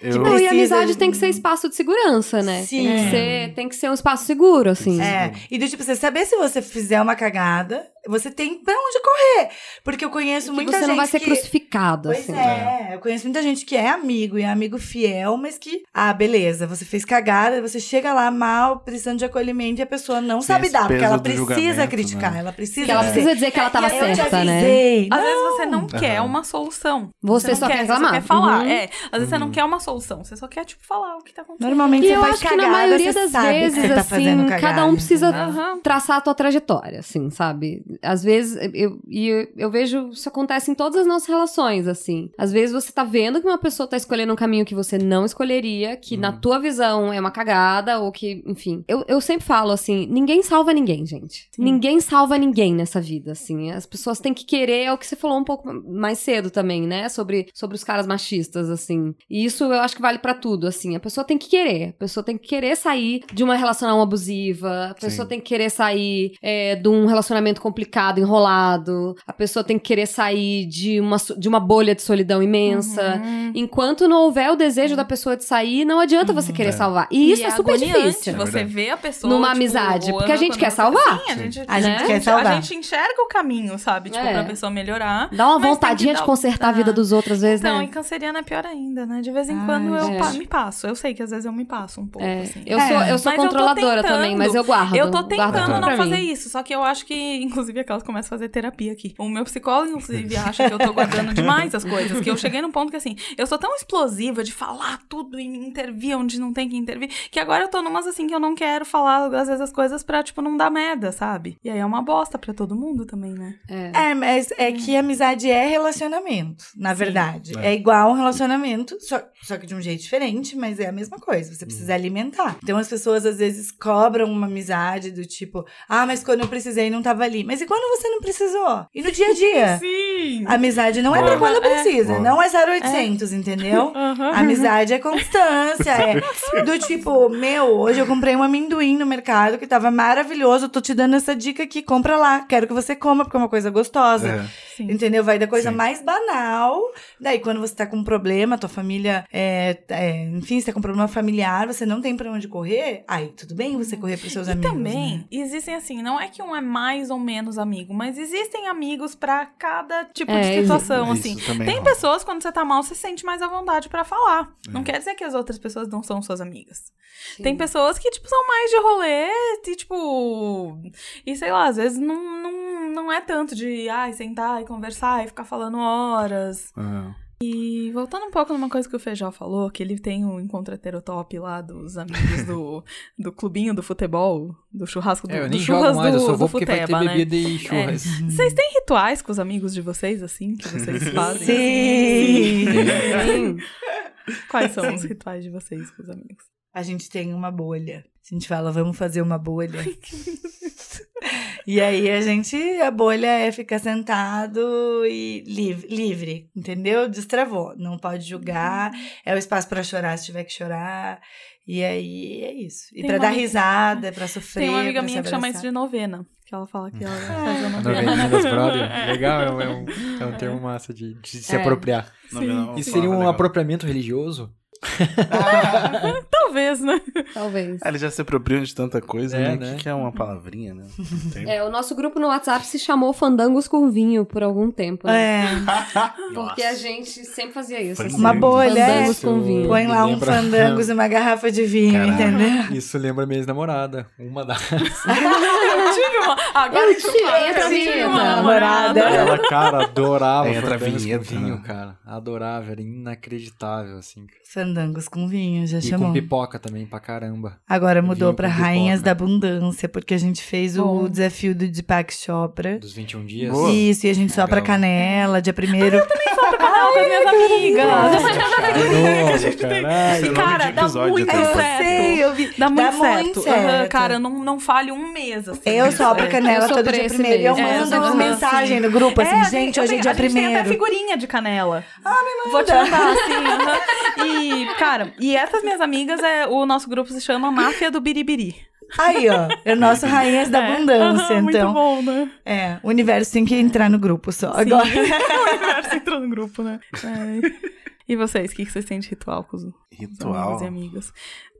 [SPEAKER 2] Eu,
[SPEAKER 5] Não, e
[SPEAKER 1] precisa-
[SPEAKER 5] a amizade tem que ser espaço de segurança, né?
[SPEAKER 1] Sim.
[SPEAKER 5] Tem que ser, tem que ser um espaço seguro, assim.
[SPEAKER 1] É. E do tipo, você saber se você fizer uma cagada, você tem pra onde correr. Porque eu conheço
[SPEAKER 5] Que
[SPEAKER 1] muita
[SPEAKER 5] você
[SPEAKER 1] gente.
[SPEAKER 5] não vai ser
[SPEAKER 1] que...
[SPEAKER 5] crucificado,
[SPEAKER 1] Pois
[SPEAKER 5] assim.
[SPEAKER 1] é, eu conheço muita gente que é amigo e é amigo fiel, mas que, ah, beleza, você fez cagada, você chega lá mal, precisando de acolhimento e a pessoa não
[SPEAKER 2] Tem
[SPEAKER 1] sabe dar, porque ela precisa criticar,
[SPEAKER 2] né?
[SPEAKER 1] ela precisa
[SPEAKER 5] Que ela precisa dizer que ela tava
[SPEAKER 1] "Eu te
[SPEAKER 5] certa, né?
[SPEAKER 1] avisei."
[SPEAKER 3] Às vezes você não
[SPEAKER 2] Aham.
[SPEAKER 3] quer uma solução.
[SPEAKER 5] Você
[SPEAKER 3] não
[SPEAKER 5] só quer
[SPEAKER 3] Você
[SPEAKER 5] reclamar.
[SPEAKER 3] só quer falar.
[SPEAKER 5] Uhum.
[SPEAKER 3] É, às vezes você não quer uma solução. Você só quer, tipo, falar o que tá acontecendo.
[SPEAKER 1] Normalmente
[SPEAKER 5] E
[SPEAKER 1] você
[SPEAKER 5] eu
[SPEAKER 1] faz
[SPEAKER 5] acho que
[SPEAKER 1] cagada,
[SPEAKER 5] na maioria
[SPEAKER 1] você
[SPEAKER 5] das
[SPEAKER 1] que
[SPEAKER 5] vezes,
[SPEAKER 1] você tá
[SPEAKER 5] assim,
[SPEAKER 1] cagada,
[SPEAKER 5] cada um precisa?
[SPEAKER 3] Aham.
[SPEAKER 5] traçar a tua trajetória, assim, sabe? Às vezes, eu, e eu, eu vejo isso acontece em todas as nossas relações, assim. Às vezes você tá vendo que uma pessoa tá escolhendo um caminho que você não escolheria, que na tua visão é uma cagada, ou que, enfim. Eu, eu sempre falo assim: ninguém salva ninguém, gente. Ninguém salva ninguém nessa vida, assim. As pessoas têm que querer, é o que você falou um pouco mais cedo também, né? Sobre, sobre os caras machistas, assim. E isso eu acho que vale pra tudo, assim. A pessoa tem que querer. A pessoa tem que querer sair de uma relação abusiva. A pessoa
[SPEAKER 2] Sim.
[SPEAKER 5] tem que querer sair é, de um relacionamento complicado, enrolado. A pessoa tem que querer sair de uma, de uma bolha de solidão imensa.
[SPEAKER 3] Uhum.
[SPEAKER 5] Enquanto não houver o desejo da pessoa de sair, não adianta você querer
[SPEAKER 2] É.
[SPEAKER 5] salvar. E isso é, super
[SPEAKER 3] agoniante
[SPEAKER 5] difícil.
[SPEAKER 2] É
[SPEAKER 3] Você
[SPEAKER 2] verdade.
[SPEAKER 3] vê a pessoa.
[SPEAKER 5] Numa
[SPEAKER 3] tipo,
[SPEAKER 5] amizade, porque a gente quer salvar.
[SPEAKER 3] Sim, a gente,
[SPEAKER 1] A gente
[SPEAKER 5] Né?
[SPEAKER 1] quer salvar.
[SPEAKER 3] A gente enxerga o caminho, sabe? Tipo,
[SPEAKER 5] É.
[SPEAKER 3] pra pessoa melhorar.
[SPEAKER 5] Dá uma vontadinha de
[SPEAKER 3] dar-
[SPEAKER 5] consertar a vida
[SPEAKER 3] Ah.
[SPEAKER 5] dos outros, às vezes,
[SPEAKER 3] Então,
[SPEAKER 5] né?
[SPEAKER 3] em canceriana é pior ainda, né? De vez em
[SPEAKER 1] Ai,
[SPEAKER 3] quando eu
[SPEAKER 5] gente.
[SPEAKER 3] pa- me passo. Eu sei que às vezes eu me passo um pouco,
[SPEAKER 5] É,
[SPEAKER 3] assim.
[SPEAKER 5] eu
[SPEAKER 1] É.
[SPEAKER 5] sou, eu sou
[SPEAKER 3] Mas eu
[SPEAKER 5] controladora
[SPEAKER 3] tentando.
[SPEAKER 5] também, mas eu guardo.
[SPEAKER 3] Eu tô tentando não fazer isso, só que eu acho que, inclusive, aquelas começam a fazer terapia aqui. O meu psicólogo, inclusive, acha que eu tô guardando demais as coisas. Que eu cheguei num ponto que, assim, eu sou tão explosiva de falar tudo e intervir onde não tem que intervir, que agora eu tô numas, assim, que eu não quero falar, às vezes, as coisas pra, tipo, não dar merda, sabe? E aí é uma bosta pra todo mundo também, né?
[SPEAKER 5] É.
[SPEAKER 1] É, mas é que amizade é relacionamento, na
[SPEAKER 3] Sim.
[SPEAKER 1] verdade.
[SPEAKER 2] É.
[SPEAKER 1] É. igual um relacionamento, só, só que de um jeito diferente, mas é a mesma coisa. Você precisa alimentar. Então as pessoas às vezes cobram uma amizade do tipo, ah, mas quando eu precisei não tava ali. Mas e quando você não precisou? E no dia a dia?
[SPEAKER 3] Sim!
[SPEAKER 1] A amizade não é pra quando
[SPEAKER 3] É.
[SPEAKER 1] precisa,
[SPEAKER 2] Boa.
[SPEAKER 1] não é 0800, entendeu? A amizade é constância, é do tipo, meu, hoje eu comprei um amendoim no mercado que tava maravilhoso, eu tô te dando essa dica aqui, compra lá, quero que você coma porque é uma coisa gostosa.
[SPEAKER 2] É.
[SPEAKER 3] Sim.
[SPEAKER 1] Entendeu? Vai da coisa
[SPEAKER 2] Sim.
[SPEAKER 1] mais banal. Daí, quando você tá com um problema, tua família, é, é, enfim, você tá com um problema familiar, você não tem pra onde correr, aí tudo bem você correr pros seus
[SPEAKER 3] E
[SPEAKER 1] amigos.
[SPEAKER 3] também,
[SPEAKER 1] né?
[SPEAKER 3] existem assim, não é que um é mais ou menos amigo, mas existem amigos pra cada tipo
[SPEAKER 5] É,
[SPEAKER 3] de situação,
[SPEAKER 2] Isso
[SPEAKER 3] assim.
[SPEAKER 2] também
[SPEAKER 3] Tem
[SPEAKER 2] rola.
[SPEAKER 3] pessoas, quando você tá mal, você sente mais à vontade pra falar. Não
[SPEAKER 2] É.
[SPEAKER 3] quer dizer que as outras pessoas não são suas amigas.
[SPEAKER 5] Sim.
[SPEAKER 3] Tem pessoas que, tipo, são mais de rolê e, tipo... E, sei lá, às vezes não, não, não é tanto de, ai, sentar e conversar e ficar falando horas.
[SPEAKER 2] Aham.
[SPEAKER 3] E voltando um pouco numa coisa que o Feijó falou, que ele tem o encontro heterotop lá dos amigos do, do clubinho do futebol, do churrasco do,
[SPEAKER 4] É, eu
[SPEAKER 3] do
[SPEAKER 4] nem
[SPEAKER 3] churras
[SPEAKER 4] jogo mais, eu
[SPEAKER 3] do,
[SPEAKER 4] só
[SPEAKER 3] do
[SPEAKER 4] vou porque vai ter
[SPEAKER 3] Futeba, né?
[SPEAKER 4] bebida e churras.
[SPEAKER 3] Vocês têm rituais com os amigos de vocês, assim, que vocês fazem?
[SPEAKER 1] Sim!
[SPEAKER 5] Sim.
[SPEAKER 3] Quais são os rituais de vocês com os amigos?
[SPEAKER 1] A gente tem uma bolha. A gente fala, vamos fazer uma bolha. e aí a gente, a bolha é ficar sentado e livre, livre, entendeu? Destravou. Não pode julgar. É o espaço pra chorar se tiver que chorar. E aí é isso. E
[SPEAKER 3] uma
[SPEAKER 1] dar
[SPEAKER 3] amiga-
[SPEAKER 1] risada, pra sofrer.
[SPEAKER 3] Tem uma amiga minha que chama isso de novena. Que ela fala que ela faz a
[SPEAKER 4] A
[SPEAKER 3] novena.
[SPEAKER 4] novelinha das brother. Legal, é um, é um, é um termo massa de, de se
[SPEAKER 5] É.
[SPEAKER 4] apropriar.
[SPEAKER 2] Não, não,
[SPEAKER 4] Isso seria um apropriamento religioso?
[SPEAKER 3] Talvez, né?
[SPEAKER 5] Talvez.
[SPEAKER 2] Ah, eles já se apropriam de tanta coisa,
[SPEAKER 4] É,
[SPEAKER 2] né?
[SPEAKER 4] né?
[SPEAKER 2] O que, que é uma palavrinha, né?
[SPEAKER 5] É, o nosso grupo no WhatsApp se chamou Fandangos com Vinho por algum tempo. Né?
[SPEAKER 1] É,
[SPEAKER 5] Porque a gente sempre fazia isso. Assim,
[SPEAKER 1] uma bolha. é.
[SPEAKER 5] Fandangos com vinho.
[SPEAKER 1] Põe lá um
[SPEAKER 4] Lembra-
[SPEAKER 1] fandangos e uma garrafa de vinho,
[SPEAKER 2] Caralho.
[SPEAKER 1] entendeu?
[SPEAKER 4] Isso lembra minha ex-namorada. Uma das.
[SPEAKER 3] Eu tive uma. Agora
[SPEAKER 5] Eu tive- entra
[SPEAKER 3] eu uma
[SPEAKER 1] Namorada.
[SPEAKER 4] Ela, cara, adorava
[SPEAKER 2] Entra a
[SPEAKER 4] Fandangos com
[SPEAKER 2] vinheta,
[SPEAKER 4] vinho,
[SPEAKER 2] né?
[SPEAKER 4] cara. Adorava, era inacreditável, assim.
[SPEAKER 1] Fandangos com vinho, já
[SPEAKER 4] E
[SPEAKER 1] chamou.
[SPEAKER 4] com pipoca também, pra caramba.
[SPEAKER 1] Agora mudou
[SPEAKER 4] com
[SPEAKER 1] Rainhas
[SPEAKER 4] pipoca.
[SPEAKER 1] da Abundância, porque a gente fez o
[SPEAKER 3] Bom.
[SPEAKER 1] desafio do Deepak Chopra.
[SPEAKER 4] Dos 21 dias.
[SPEAKER 2] Boa.
[SPEAKER 1] Isso, e a gente sopra
[SPEAKER 4] Legal.
[SPEAKER 1] canela, dia primeiro.
[SPEAKER 3] pro canal com as minhas amigas.
[SPEAKER 4] Nossa, caralho.
[SPEAKER 3] E, cara, dá muito
[SPEAKER 2] até.
[SPEAKER 1] Eu
[SPEAKER 3] certo.
[SPEAKER 1] sei, eu vi.
[SPEAKER 3] Dá muito
[SPEAKER 1] Dá
[SPEAKER 3] certo.
[SPEAKER 1] muito certo.
[SPEAKER 3] cara, não, não um mês, assim.
[SPEAKER 1] Eu sopro
[SPEAKER 3] É.
[SPEAKER 1] canela
[SPEAKER 5] Eu
[SPEAKER 1] todo dia primeiro. E eu mando
[SPEAKER 3] aham,
[SPEAKER 1] mensagem no grupo, assim,
[SPEAKER 3] É, a
[SPEAKER 1] gente, hoje é dia
[SPEAKER 3] a gente tem até
[SPEAKER 1] primeiro.
[SPEAKER 3] figurinha de canela. Ah, me manda. Vou te mandar, assim. E, cara, e essas minhas amigas, é, o nosso grupo se chama Máfia do Biribiri.
[SPEAKER 1] Aí, ó, é o nosso Rainhas da
[SPEAKER 3] É.
[SPEAKER 1] Abundância,
[SPEAKER 3] Aham,
[SPEAKER 1] então.
[SPEAKER 3] Muito bom, né?
[SPEAKER 1] É, o universo tem que entrar no grupo só.
[SPEAKER 3] Sim.
[SPEAKER 1] Agora.
[SPEAKER 3] o universo entrou no grupo, né? É. E vocês, o que vocês têm de ritual com os,
[SPEAKER 2] Ritual.
[SPEAKER 3] amigos e amigas?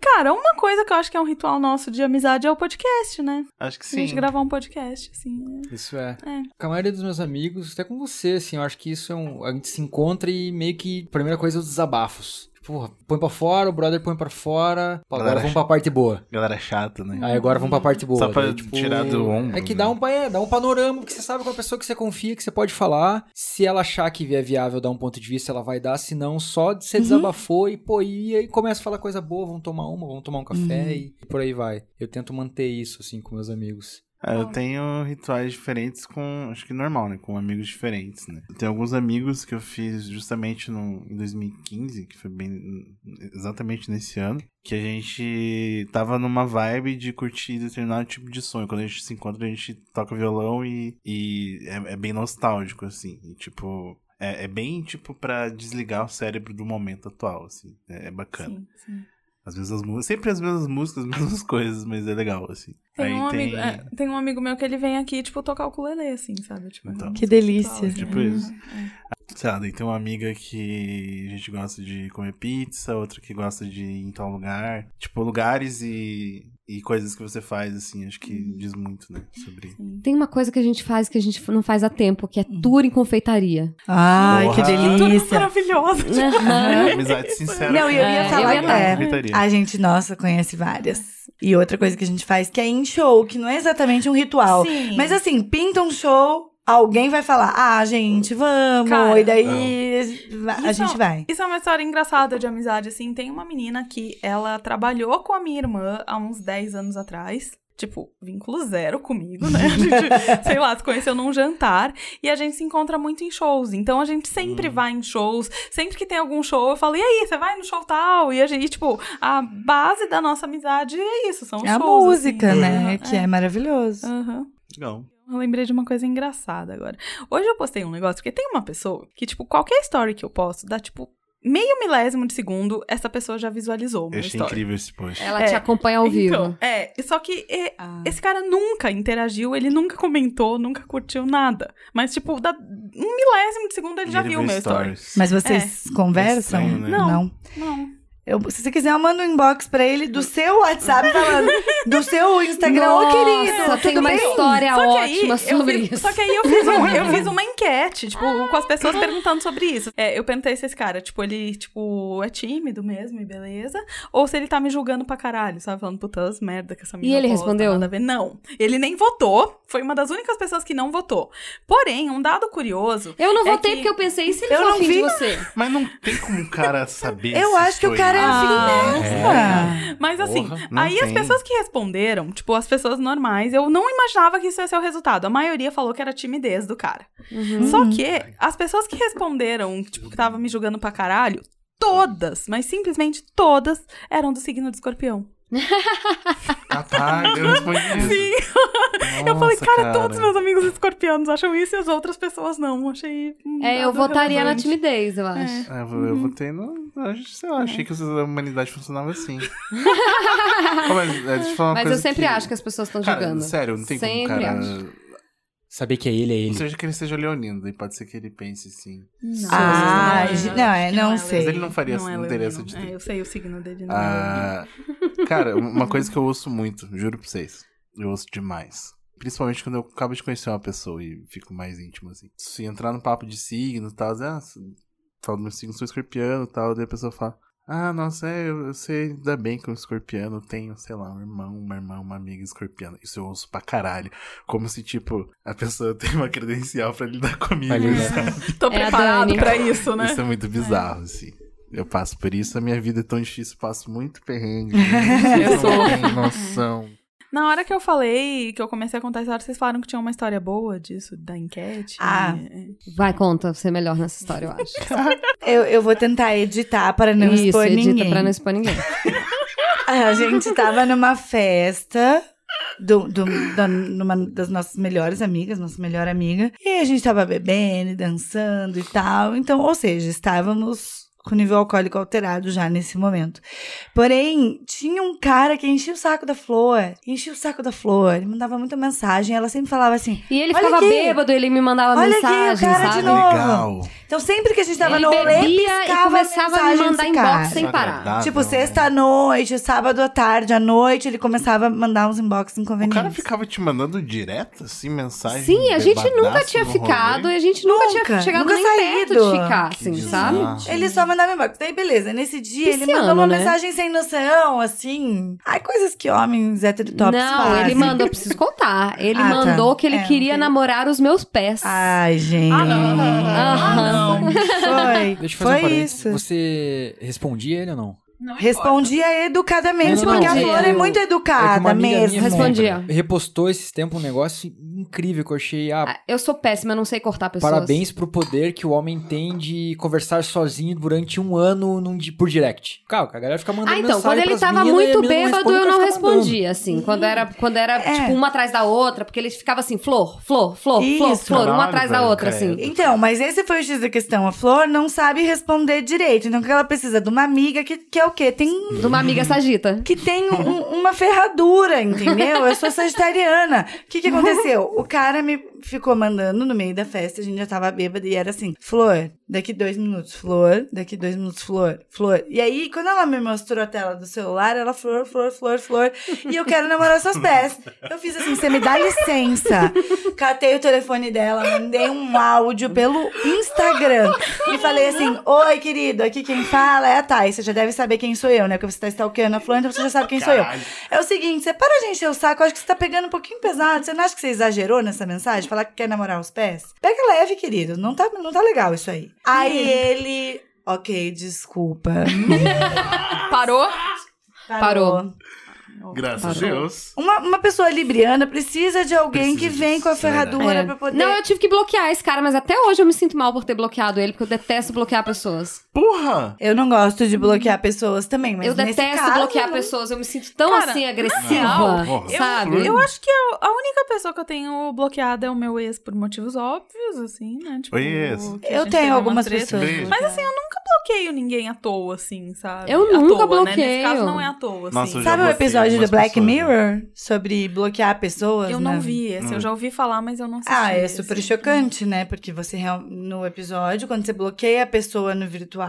[SPEAKER 3] Cara, uma coisa que eu acho que é um ritual nosso de amizade é o podcast, né?
[SPEAKER 2] Acho que
[SPEAKER 3] A
[SPEAKER 2] sim.
[SPEAKER 3] gente gravar um podcast, assim. é.
[SPEAKER 4] Isso é.
[SPEAKER 3] É.
[SPEAKER 4] Com a maioria dos meus amigos, até com você, assim, eu acho que isso é um. A gente se encontra e meio que. A primeira coisa é os desabafos. Porra, põe pra fora, o brother põe pra fora. Pô, agora vamos pra parte boa.
[SPEAKER 2] Galera chata, né?
[SPEAKER 4] Aí agora vamos pra parte boa.
[SPEAKER 2] Só pra
[SPEAKER 4] Daí, tipo,
[SPEAKER 2] tirar do ombro,
[SPEAKER 4] É que
[SPEAKER 2] né?
[SPEAKER 4] dá um, é, dá um panorama, porque você sabe com a pessoa que você confia, que você pode falar. Se ela achar que é viável dar um ponto de vista, ela vai dar. Se não, só de você desabafou e, pô, e aí começa a falar coisa boa, vamos tomar uma, vamos tomar um café e por aí vai. Eu tento manter isso, assim, com meus amigos.
[SPEAKER 2] Ah, eu tenho rituais diferentes com. Acho que normal, né? Com amigos diferentes, né? Tenho alguns amigos que eu fiz justamente no, em 2015, que foi bem. exatamente nesse ano. Que a gente tava numa vibe de curtir determinado tipo de sonho. Quando a gente se encontra, a gente toca violão e, e é, é bem nostálgico, assim. E, tipo. É, é bem, tipo, pra desligar o cérebro do momento atual, assim. É, é bacana.
[SPEAKER 3] Sim, sim.
[SPEAKER 2] As mesmas músicas, sempre as mesmas músicas, as mesmas coisas, mas é legal, assim.
[SPEAKER 3] Tem
[SPEAKER 2] Aí
[SPEAKER 3] um,
[SPEAKER 2] tem.
[SPEAKER 3] amigo, é, tem um amigo meu que ele vem aqui, tipo, tocar o ukulele, assim, sabe? Tipo,
[SPEAKER 2] Então.
[SPEAKER 1] Que delícia.
[SPEAKER 2] Tipo isso. Sei lá, daí tem uma amiga que a gente gosta de comer pizza, outra que gosta de ir em tal lugar. Tipo, lugares e, e coisas que você faz, assim, acho que diz muito, né? Sobre.
[SPEAKER 5] Tem uma coisa que a gente faz que a gente não faz há tempo, que é tour em confeitaria.
[SPEAKER 1] Ai, que
[SPEAKER 2] Porra.
[SPEAKER 1] delícia.
[SPEAKER 3] Maravilhosa.
[SPEAKER 5] Aham.
[SPEAKER 2] Amizade sincera.
[SPEAKER 1] Não, eu ia
[SPEAKER 5] É,
[SPEAKER 1] falar
[SPEAKER 5] eu ia
[SPEAKER 1] que é, a gente, nossa, conhece várias. E outra coisa que a gente faz que é em show, que não é exatamente um ritual.
[SPEAKER 3] Sim.
[SPEAKER 1] Mas assim, pinta um show, alguém vai falar, ah, gente, vamos.
[SPEAKER 3] Cara,
[SPEAKER 1] e daí a
[SPEAKER 3] Isso-
[SPEAKER 1] gente vai.
[SPEAKER 3] Isso é uma história engraçada de amizade, assim. Tem uma menina que ela trabalhou com a minha irmã há uns 10 anos atrás. Tipo, vínculo zero comigo, né? A gente, sei lá, se conheceu num jantar. E a gente se encontra muito em shows. Então a gente sempre vai em shows. Sempre que tem algum show, eu falo, e aí, você vai no show tal? E a gente, tipo, a base da nossa amizade é isso, são os
[SPEAKER 1] É a
[SPEAKER 3] shows.
[SPEAKER 1] música,
[SPEAKER 3] assim.
[SPEAKER 1] né? Que é maravilhoso.
[SPEAKER 3] Aham.
[SPEAKER 2] Legal.
[SPEAKER 3] Eu lembrei de uma coisa engraçada agora. Hoje eu postei um negócio, porque tem uma pessoa que, tipo, qualquer story que eu posto dá, tipo, meio milésimo de segundo, essa pessoa já visualizou o
[SPEAKER 2] Eu
[SPEAKER 3] meu
[SPEAKER 2] achei
[SPEAKER 3] story.
[SPEAKER 2] incrível esse post.
[SPEAKER 5] Ela
[SPEAKER 3] É.
[SPEAKER 5] te acompanha ao vivo.
[SPEAKER 3] Então, é, só que é,
[SPEAKER 1] Ah.
[SPEAKER 3] esse cara nunca interagiu, ele nunca comentou, nunca curtiu nada. Mas, tipo, dá um milésimo de segundo ele já
[SPEAKER 2] Ele
[SPEAKER 3] viu o meu story.
[SPEAKER 2] stories.
[SPEAKER 1] Mas vocês conversam?
[SPEAKER 2] É estranho, né?
[SPEAKER 3] Não. Não.
[SPEAKER 1] Eu, se você quiser, eu mando um inbox pra ele do seu WhatsApp falando do seu Instagram. Ô, querido,
[SPEAKER 5] tem
[SPEAKER 1] tudo
[SPEAKER 5] uma
[SPEAKER 1] bem?
[SPEAKER 5] história
[SPEAKER 3] Só que aí,
[SPEAKER 5] ótima
[SPEAKER 3] eu
[SPEAKER 5] sobre
[SPEAKER 3] fiz-
[SPEAKER 5] isso.
[SPEAKER 3] Só que aí eu fiz, um- eu fiz uma enquete, tipo, com as pessoas perguntando sobre isso. É, eu perguntei se esse cara, tipo, ele, tipo, é tímido mesmo e beleza. Ou se ele tá me julgando pra caralho, sabe? Falando, putas, merda que essa menina
[SPEAKER 5] ele
[SPEAKER 3] posta,
[SPEAKER 5] respondeu?
[SPEAKER 3] Nada a ver. Não. Ele nem votou. Foi uma das únicas pessoas que não votou. Porém, um dado curioso.
[SPEAKER 5] Eu não
[SPEAKER 3] é
[SPEAKER 5] votei
[SPEAKER 3] que-
[SPEAKER 5] porque eu pensei, e se ele
[SPEAKER 1] Eu não vi.
[SPEAKER 5] de você?
[SPEAKER 2] Mas não tem como o cara saber.
[SPEAKER 1] Eu
[SPEAKER 2] se
[SPEAKER 1] acho que o cara é afim
[SPEAKER 3] Ah,
[SPEAKER 1] mesmo.
[SPEAKER 3] Mas assim,
[SPEAKER 2] Porra,
[SPEAKER 3] aí as
[SPEAKER 2] tem.
[SPEAKER 3] pessoas que responderam, tipo, as pessoas normais, eu não imaginava que isso ia ser o resultado. A maioria falou que era timidez do cara.
[SPEAKER 5] Uhum.
[SPEAKER 3] Só que as pessoas que responderam, tipo, que tava me julgando pra caralho, todas, mas simplesmente todas, eram do signo de escorpião.
[SPEAKER 2] Capaz, eu respondi isso.
[SPEAKER 3] Sim. eu falei,
[SPEAKER 2] Nossa,
[SPEAKER 3] cara, todos meus amigos escorpianos acham isso e as outras pessoas não. Achei. um
[SPEAKER 5] É, eu votaria na
[SPEAKER 3] relevante.
[SPEAKER 5] timidez, eu acho.
[SPEAKER 2] É, eu,
[SPEAKER 3] Uhum.
[SPEAKER 2] eu votei no. Sei lá, achei que a humanidade funcionava assim. Mas, é, deixa eu falar uma
[SPEAKER 5] Mas eu sempre acho que as pessoas estão
[SPEAKER 2] Cara,
[SPEAKER 5] julgando.
[SPEAKER 2] sério, não tem
[SPEAKER 5] Sempre
[SPEAKER 2] como cara.
[SPEAKER 5] acho.
[SPEAKER 4] Saber que é ele, é
[SPEAKER 2] Não
[SPEAKER 4] ele.
[SPEAKER 2] seja que ele seja leonino, daí pode ser que ele pense assim.
[SPEAKER 3] Não.
[SPEAKER 1] Ah,
[SPEAKER 3] Não,
[SPEAKER 1] ge-
[SPEAKER 3] eu
[SPEAKER 1] não,
[SPEAKER 3] acho
[SPEAKER 1] é, não
[SPEAKER 3] é
[SPEAKER 1] sei.
[SPEAKER 2] Mas ele não faria
[SPEAKER 3] Não é
[SPEAKER 2] não teria essa atitude.
[SPEAKER 3] É, eu sei o signo dele, não é.
[SPEAKER 2] Ah, cara, uma coisa que eu ouço muito, juro pra vocês. Eu ouço demais. Principalmente quando eu acabo de conhecer uma pessoa e fico mais íntimo, assim. Se entrar no papo de signo e tal, ah, falo do meu signo, sou escorpiano e tal, daí a pessoa fala, ah, nossa, é, eu, eu sei ainda bem que eu escorpiano tenho, sei lá, um irmão, uma irmã, uma amiga escorpiana. Isso eu ouço pra caralho. Como se, tipo, a pessoa tem uma credencial pra lidar comigo. Sabe?
[SPEAKER 3] Tô
[SPEAKER 5] É
[SPEAKER 3] preparado pra isso, né?
[SPEAKER 2] Isso é muito bizarro, assim. Eu passo por isso, a minha vida é tão difícil, passo muito perrengue. Vocês
[SPEAKER 3] sou.
[SPEAKER 2] não noção.
[SPEAKER 3] Na hora que eu falei, que eu comecei a contar a história, vocês falaram que tinha uma história boa disso, da enquete.
[SPEAKER 1] Ah.
[SPEAKER 3] E-
[SPEAKER 5] Vai, conta, você é melhor nessa história, eu acho.
[SPEAKER 1] Eu, eu vou tentar editar para não
[SPEAKER 5] Isso,
[SPEAKER 1] expor
[SPEAKER 5] edita
[SPEAKER 1] ninguém.
[SPEAKER 5] pra não expor ninguém.
[SPEAKER 1] A gente tava numa festa do, do- da, numa das nossas melhores amigas, nossa melhor amiga. E a gente tava bebendo, e dançando e tal. Então, ou seja, estávamos com nível alcoólico alterado já nesse momento. Porém, tinha um cara que enchia o saco da flor. Enchia o saco da flor. Ele mandava muita mensagem. Ela sempre falava assim:
[SPEAKER 5] E ele ficava
[SPEAKER 1] aqui.
[SPEAKER 5] bêbado, ele me mandava
[SPEAKER 1] Olha aqui, o
[SPEAKER 5] mensagem,
[SPEAKER 1] cara de
[SPEAKER 5] sabe?
[SPEAKER 1] novo.
[SPEAKER 2] Legal.
[SPEAKER 1] Então, sempre que a gente tava
[SPEAKER 5] ele
[SPEAKER 1] no rolê,
[SPEAKER 5] e começava a me
[SPEAKER 1] mensagem
[SPEAKER 5] mandar inbox
[SPEAKER 1] cara.
[SPEAKER 5] sem parar.
[SPEAKER 1] Tipo,
[SPEAKER 2] né?
[SPEAKER 1] sexta-noite, sábado à tarde, à noite, ele começava a mandar uns inbox
[SPEAKER 2] O
[SPEAKER 1] inconvenientes.
[SPEAKER 2] cara ficava te mandando direto, assim, mensagem.
[SPEAKER 5] Sim, a gente nunca tinha ficado
[SPEAKER 2] rolê.
[SPEAKER 5] e a gente nunca,
[SPEAKER 1] Nunca,
[SPEAKER 5] tinha chegado
[SPEAKER 1] nunca
[SPEAKER 5] nem
[SPEAKER 1] saído.
[SPEAKER 5] perto de ficar,
[SPEAKER 2] Que
[SPEAKER 5] assim, sabe?
[SPEAKER 1] Ele só mandava inbox. Daí, beleza. Nesse dia, ele
[SPEAKER 5] Pisciano,
[SPEAKER 1] mandou uma
[SPEAKER 5] né?
[SPEAKER 1] mensagem sem noção, assim. Ai, coisas que homens heterotops
[SPEAKER 5] Não,
[SPEAKER 1] fazem.
[SPEAKER 5] ele mandou, eu preciso contar. Ele
[SPEAKER 1] Ah, tá.
[SPEAKER 5] mandou que ele
[SPEAKER 1] É,
[SPEAKER 5] queria
[SPEAKER 1] ok.
[SPEAKER 5] namorar os meus pés.
[SPEAKER 1] Ai, gente.
[SPEAKER 5] Aham.
[SPEAKER 1] Foi.
[SPEAKER 4] Deixa eu fazer
[SPEAKER 1] Foi
[SPEAKER 4] um
[SPEAKER 1] isso.
[SPEAKER 4] Você respondia ele ou não?
[SPEAKER 1] Respondia educadamente,
[SPEAKER 4] Não, não,
[SPEAKER 1] porque a
[SPEAKER 5] não.
[SPEAKER 1] Flor é muito
[SPEAKER 4] É
[SPEAKER 1] educada
[SPEAKER 4] uma amiga
[SPEAKER 1] mesmo.
[SPEAKER 5] Respondia.
[SPEAKER 4] repostou esses tempos um negócio incrível que eu achei. Ah,
[SPEAKER 5] Ah, Eu sou péssima, eu não sei cortar pessoas.
[SPEAKER 4] parabéns pro poder que o homem tem de conversar sozinho durante um ano num, por direct. Cara, a galera fica mandando
[SPEAKER 5] Ah, então,
[SPEAKER 4] mensagem
[SPEAKER 5] quando ele tava muito bêbado, eu não respondia, assim. Quando era, quando era
[SPEAKER 1] É.
[SPEAKER 5] tipo, uma atrás da outra, porque ele ficava assim, flor, flor, flor, flor,
[SPEAKER 1] Isso.
[SPEAKER 5] flor, uma
[SPEAKER 2] Caralho,
[SPEAKER 5] atrás da
[SPEAKER 2] velho,
[SPEAKER 5] outra,
[SPEAKER 2] cara.
[SPEAKER 5] assim.
[SPEAKER 1] Então, mas esse foi o X da questão. A Flor não sabe responder direito. Então, o que ela precisa de uma amiga que, que é o quê? Tem
[SPEAKER 5] De uma amiga sagita.
[SPEAKER 1] que tem um- uma ferradura, entendeu? Eu sou sagitariana. O que que aconteceu? O cara me ficou mandando no meio da festa, a gente já tava bêbada e era assim, Flor, daqui dois minutos, Flor, daqui dois minutos, Flor, Flor. E aí, quando ela me mostrou a tela do celular, ela, Flor, Flor, Flor, Flor, e eu quero namorar seus pés. Eu fiz assim, você me dá licença. Catei o telefone dela, mandei um áudio pelo Instagram e falei assim, oi, querido, aqui quem fala é a Thay, você já deve saber quem sou eu, né? Porque você tá stalkeando a Flor, então você já sabe quem sou eu.
[SPEAKER 2] Caralho.
[SPEAKER 1] É o seguinte, você para de encher o saco, eu acho que você tá pegando um pouquinho pesado. Você não acha que você exagerou nessa mensagem? Falar que quer namorar os pés? Pega leve, querido. Não tá, não tá legal isso aí. Aí ele. Ok, desculpa.
[SPEAKER 3] Parou?
[SPEAKER 5] Parou.
[SPEAKER 2] Graças a
[SPEAKER 5] Parou.
[SPEAKER 2] Deus.
[SPEAKER 1] Uma, uma pessoa libriana precisa de alguém que
[SPEAKER 2] Precisa
[SPEAKER 1] vem com a
[SPEAKER 2] é
[SPEAKER 1] ferradura
[SPEAKER 5] É.
[SPEAKER 1] pra poder.
[SPEAKER 5] Não, eu tive que bloquear esse cara, mas até hoje eu me sinto mal por ter bloqueado ele, porque eu detesto bloquear pessoas.
[SPEAKER 2] Porra!
[SPEAKER 1] Eu não gosto de bloquear pessoas também, mas
[SPEAKER 5] eu
[SPEAKER 1] nesse
[SPEAKER 5] detesto
[SPEAKER 1] caso,
[SPEAKER 5] bloquear
[SPEAKER 1] não-
[SPEAKER 5] pessoas, eu me sinto tão
[SPEAKER 3] Cara,
[SPEAKER 5] assim agressiva, sabe?
[SPEAKER 3] Eu acho que a, a única pessoa que eu tenho bloqueada é o meu ex por motivos óbvios, assim, né? Tipo,
[SPEAKER 2] Oi, ex.
[SPEAKER 1] Eu tenho algumas pessoas.
[SPEAKER 2] Beijo.
[SPEAKER 3] Mas assim, eu nunca bloqueio ninguém à toa, assim, sabe?
[SPEAKER 5] Eu
[SPEAKER 3] À
[SPEAKER 5] nunca
[SPEAKER 3] toa, Né? Nesse
[SPEAKER 5] bloqueio.
[SPEAKER 3] caso não é à toa, assim.
[SPEAKER 2] Nossa, eu
[SPEAKER 1] Sabe o episódio do Black
[SPEAKER 2] pessoas, né?
[SPEAKER 1] Mirror? Sobre bloquear pessoas?
[SPEAKER 3] Eu
[SPEAKER 1] né?
[SPEAKER 3] não vi esse, eu já ouvi falar, mas eu não assisti.
[SPEAKER 1] Ah, é
[SPEAKER 3] esse.
[SPEAKER 1] super chocante, né? Porque você no episódio, quando você bloqueia a pessoa no virtual,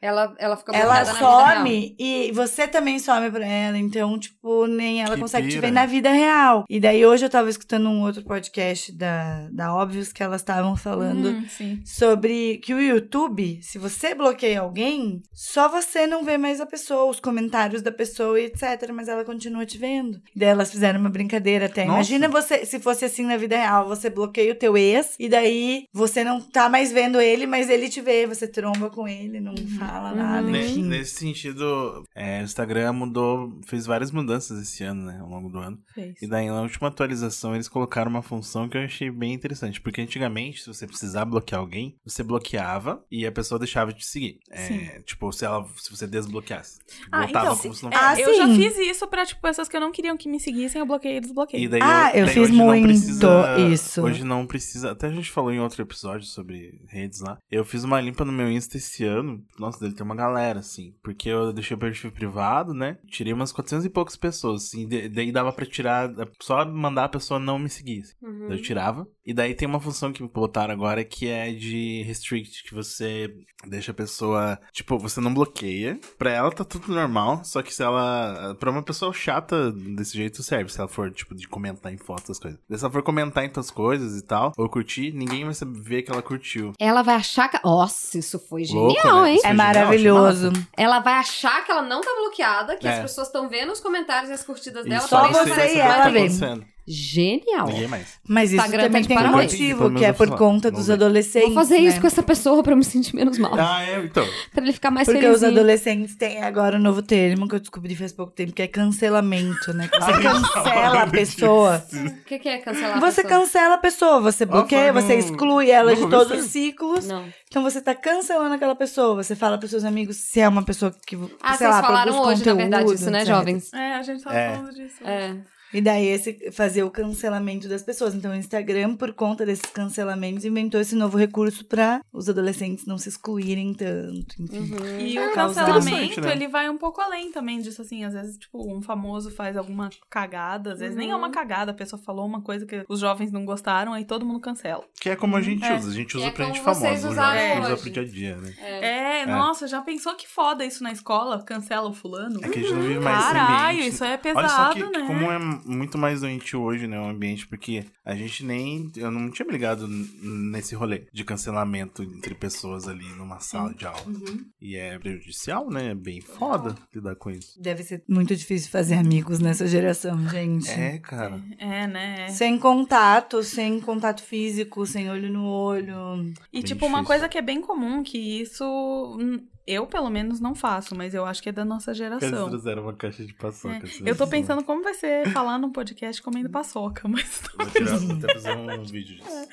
[SPEAKER 5] Ela, ela fica
[SPEAKER 1] ela some e você também some pra ela. Então, tipo, nem ela
[SPEAKER 2] Que
[SPEAKER 1] consegue te
[SPEAKER 2] pira.
[SPEAKER 1] ver na vida real. E daí hoje eu tava escutando um outro podcast da, da Óbvios que elas estavam falando.
[SPEAKER 3] Hum.
[SPEAKER 1] Sobre que o YouTube, se você bloqueia alguém, só você não vê mais a pessoa, os comentários da pessoa e etc. Mas ela continua te vendo. E daí elas fizeram uma brincadeira até.
[SPEAKER 2] Nossa.
[SPEAKER 1] Imagina você, se fosse assim na vida real, você bloqueia o teu ex e daí você não tá mais vendo ele, mas ele te vê, você tromba com ele, não fala nada,
[SPEAKER 2] Ne-
[SPEAKER 1] enfim.
[SPEAKER 2] Nesse sentido, é, o Instagram mudou, fez várias mudanças esse ano, né? Ao longo do ano.
[SPEAKER 3] Fez.
[SPEAKER 2] E daí, na última atualização, eles colocaram uma função que eu achei bem interessante. Porque antigamente, se você precisar bloquear alguém, você bloqueava e a pessoa deixava de te seguir. É, tipo, se, ela, se você desbloqueasse.
[SPEAKER 3] Ah,
[SPEAKER 2] Voltava
[SPEAKER 3] então,
[SPEAKER 2] como se não
[SPEAKER 3] É,
[SPEAKER 1] Ah,
[SPEAKER 3] eu já
[SPEAKER 1] sim.
[SPEAKER 3] fiz isso pra, tipo, pessoas que eu não queriam que me seguissem, eu bloqueei e desbloqueei.
[SPEAKER 2] E daí,
[SPEAKER 1] Ah, eu
[SPEAKER 2] daí
[SPEAKER 1] fiz
[SPEAKER 2] hoje não
[SPEAKER 1] muito
[SPEAKER 2] precisa-
[SPEAKER 1] isso.
[SPEAKER 2] Hoje não precisa. Até a gente falou em outro episódio sobre redes lá. Eu fiz uma limpa no meu Insta esse ano. Nossa, dele tem uma galera, assim. Porque eu deixei o perfil privado, né? Tirei umas 400 e poucas pessoas, assim. daí dava pra tirar. Só mandar a pessoa não me seguir. assim.
[SPEAKER 5] Uhum.
[SPEAKER 2] Daí Eu tirava. E daí tem uma função que botaram agora que é de restrict, que você deixa a pessoa. Tipo, você não bloqueia. Pra ela tá tudo normal. Só que se ela. Pra uma pessoa chata desse jeito serve. Se ela for, tipo, de comentar em fotos as coisas. Se ela for comentar em tuas coisas e tal, ou curtir, ninguém vai saber ver que ela curtiu.
[SPEAKER 5] Ela vai achar que. Nossa, isso foi
[SPEAKER 2] Louco,
[SPEAKER 5] genial,
[SPEAKER 2] né?
[SPEAKER 5] hein?
[SPEAKER 2] Isso
[SPEAKER 1] É
[SPEAKER 2] genial,
[SPEAKER 1] maravilhoso.
[SPEAKER 5] Ela vai achar que ela não tá bloqueada, que
[SPEAKER 2] É.
[SPEAKER 5] as pessoas estão vendo os comentários e as curtidas dela.
[SPEAKER 1] Só você
[SPEAKER 5] estão
[SPEAKER 1] e
[SPEAKER 5] vendo.
[SPEAKER 1] ela
[SPEAKER 2] tá
[SPEAKER 1] vê.
[SPEAKER 5] Genial.
[SPEAKER 2] Ninguém mais.
[SPEAKER 1] Mas isso
[SPEAKER 5] Instagram tá
[SPEAKER 1] também tem um motivo, que é por conta dos
[SPEAKER 2] Vamos ver.
[SPEAKER 1] adolescentes.
[SPEAKER 5] Vou fazer isso
[SPEAKER 1] né?
[SPEAKER 5] com essa pessoa pra eu me sentir menos mal.
[SPEAKER 2] Ah, é, então.
[SPEAKER 5] Pra ele ficar mais
[SPEAKER 1] Porque
[SPEAKER 5] feliz.
[SPEAKER 1] os adolescentes têm agora um novo termo que eu descobri faz pouco tempo, que é cancelamento, né? Que você cancela a pessoa.
[SPEAKER 5] O que, que é cancelar a
[SPEAKER 1] Você cancela a pessoa, você bloqueia, você exclui ela de todos os ciclos.
[SPEAKER 5] Não.
[SPEAKER 1] Então você tá cancelando aquela pessoa. Você fala pros seus amigos se é uma pessoa que,
[SPEAKER 5] Ah,
[SPEAKER 1] sei
[SPEAKER 5] vocês
[SPEAKER 1] lá,
[SPEAKER 5] falaram hoje, na verdade,
[SPEAKER 1] conteúdo,
[SPEAKER 5] isso, né,
[SPEAKER 1] etc.
[SPEAKER 5] jovens?
[SPEAKER 3] É, a gente tava
[SPEAKER 2] É.
[SPEAKER 3] falando disso.
[SPEAKER 5] É.
[SPEAKER 1] E daí esse fazer o cancelamento das pessoas. Então o Instagram, por conta desses cancelamentos, inventou esse novo recurso pra os adolescentes não se excluírem tanto. Enfim.
[SPEAKER 5] Uhum.
[SPEAKER 3] E
[SPEAKER 1] É,
[SPEAKER 3] o cancelamento,
[SPEAKER 2] né?
[SPEAKER 3] ele vai um pouco além também disso, assim. Às vezes, tipo, um famoso faz alguma cagada. Às vezes nem é uma cagada, a pessoa falou uma coisa que os jovens não gostaram, aí todo mundo cancela.
[SPEAKER 2] Que é como a gente
[SPEAKER 3] É.
[SPEAKER 2] usa. A gente usa
[SPEAKER 5] É
[SPEAKER 2] pra gente
[SPEAKER 5] usaram
[SPEAKER 2] né? usa
[SPEAKER 5] hoje.
[SPEAKER 2] pro dia a dia, né?
[SPEAKER 3] É, nossa, já pensou que foda isso na escola? Cancela o fulano?
[SPEAKER 2] É que a gente não vive mais
[SPEAKER 3] Caralho,
[SPEAKER 2] ambiente.
[SPEAKER 3] isso é
[SPEAKER 2] Olha
[SPEAKER 3] pesado,
[SPEAKER 2] só que,
[SPEAKER 3] né?
[SPEAKER 2] como é muito mais doentio hoje, né, o ambiente, porque a gente nem... Eu não tinha me ligado nesse rolê de cancelamento entre pessoas ali numa sala de aula.
[SPEAKER 3] Uhum.
[SPEAKER 2] E é prejudicial, né? É bem foda lidar com isso.
[SPEAKER 1] Deve ser muito difícil fazer amigos nessa geração, gente.
[SPEAKER 2] É, cara.
[SPEAKER 3] É, né?
[SPEAKER 1] Sem contato, sem contato físico, sem olho no olho.
[SPEAKER 3] E,
[SPEAKER 2] Bem
[SPEAKER 3] tipo, uma
[SPEAKER 2] difícil.
[SPEAKER 3] coisa que é bem comum, que isso eu, pelo menos, não faço, mas eu acho que é da nossa
[SPEAKER 2] Eles
[SPEAKER 3] geração.
[SPEAKER 2] trouxeram uma caixa de paçoca.
[SPEAKER 3] É, Eu tô pensando como vai ser falar num podcast comendo paçoca, mas.
[SPEAKER 2] Vou tirar, vou até fazer um vídeo disso.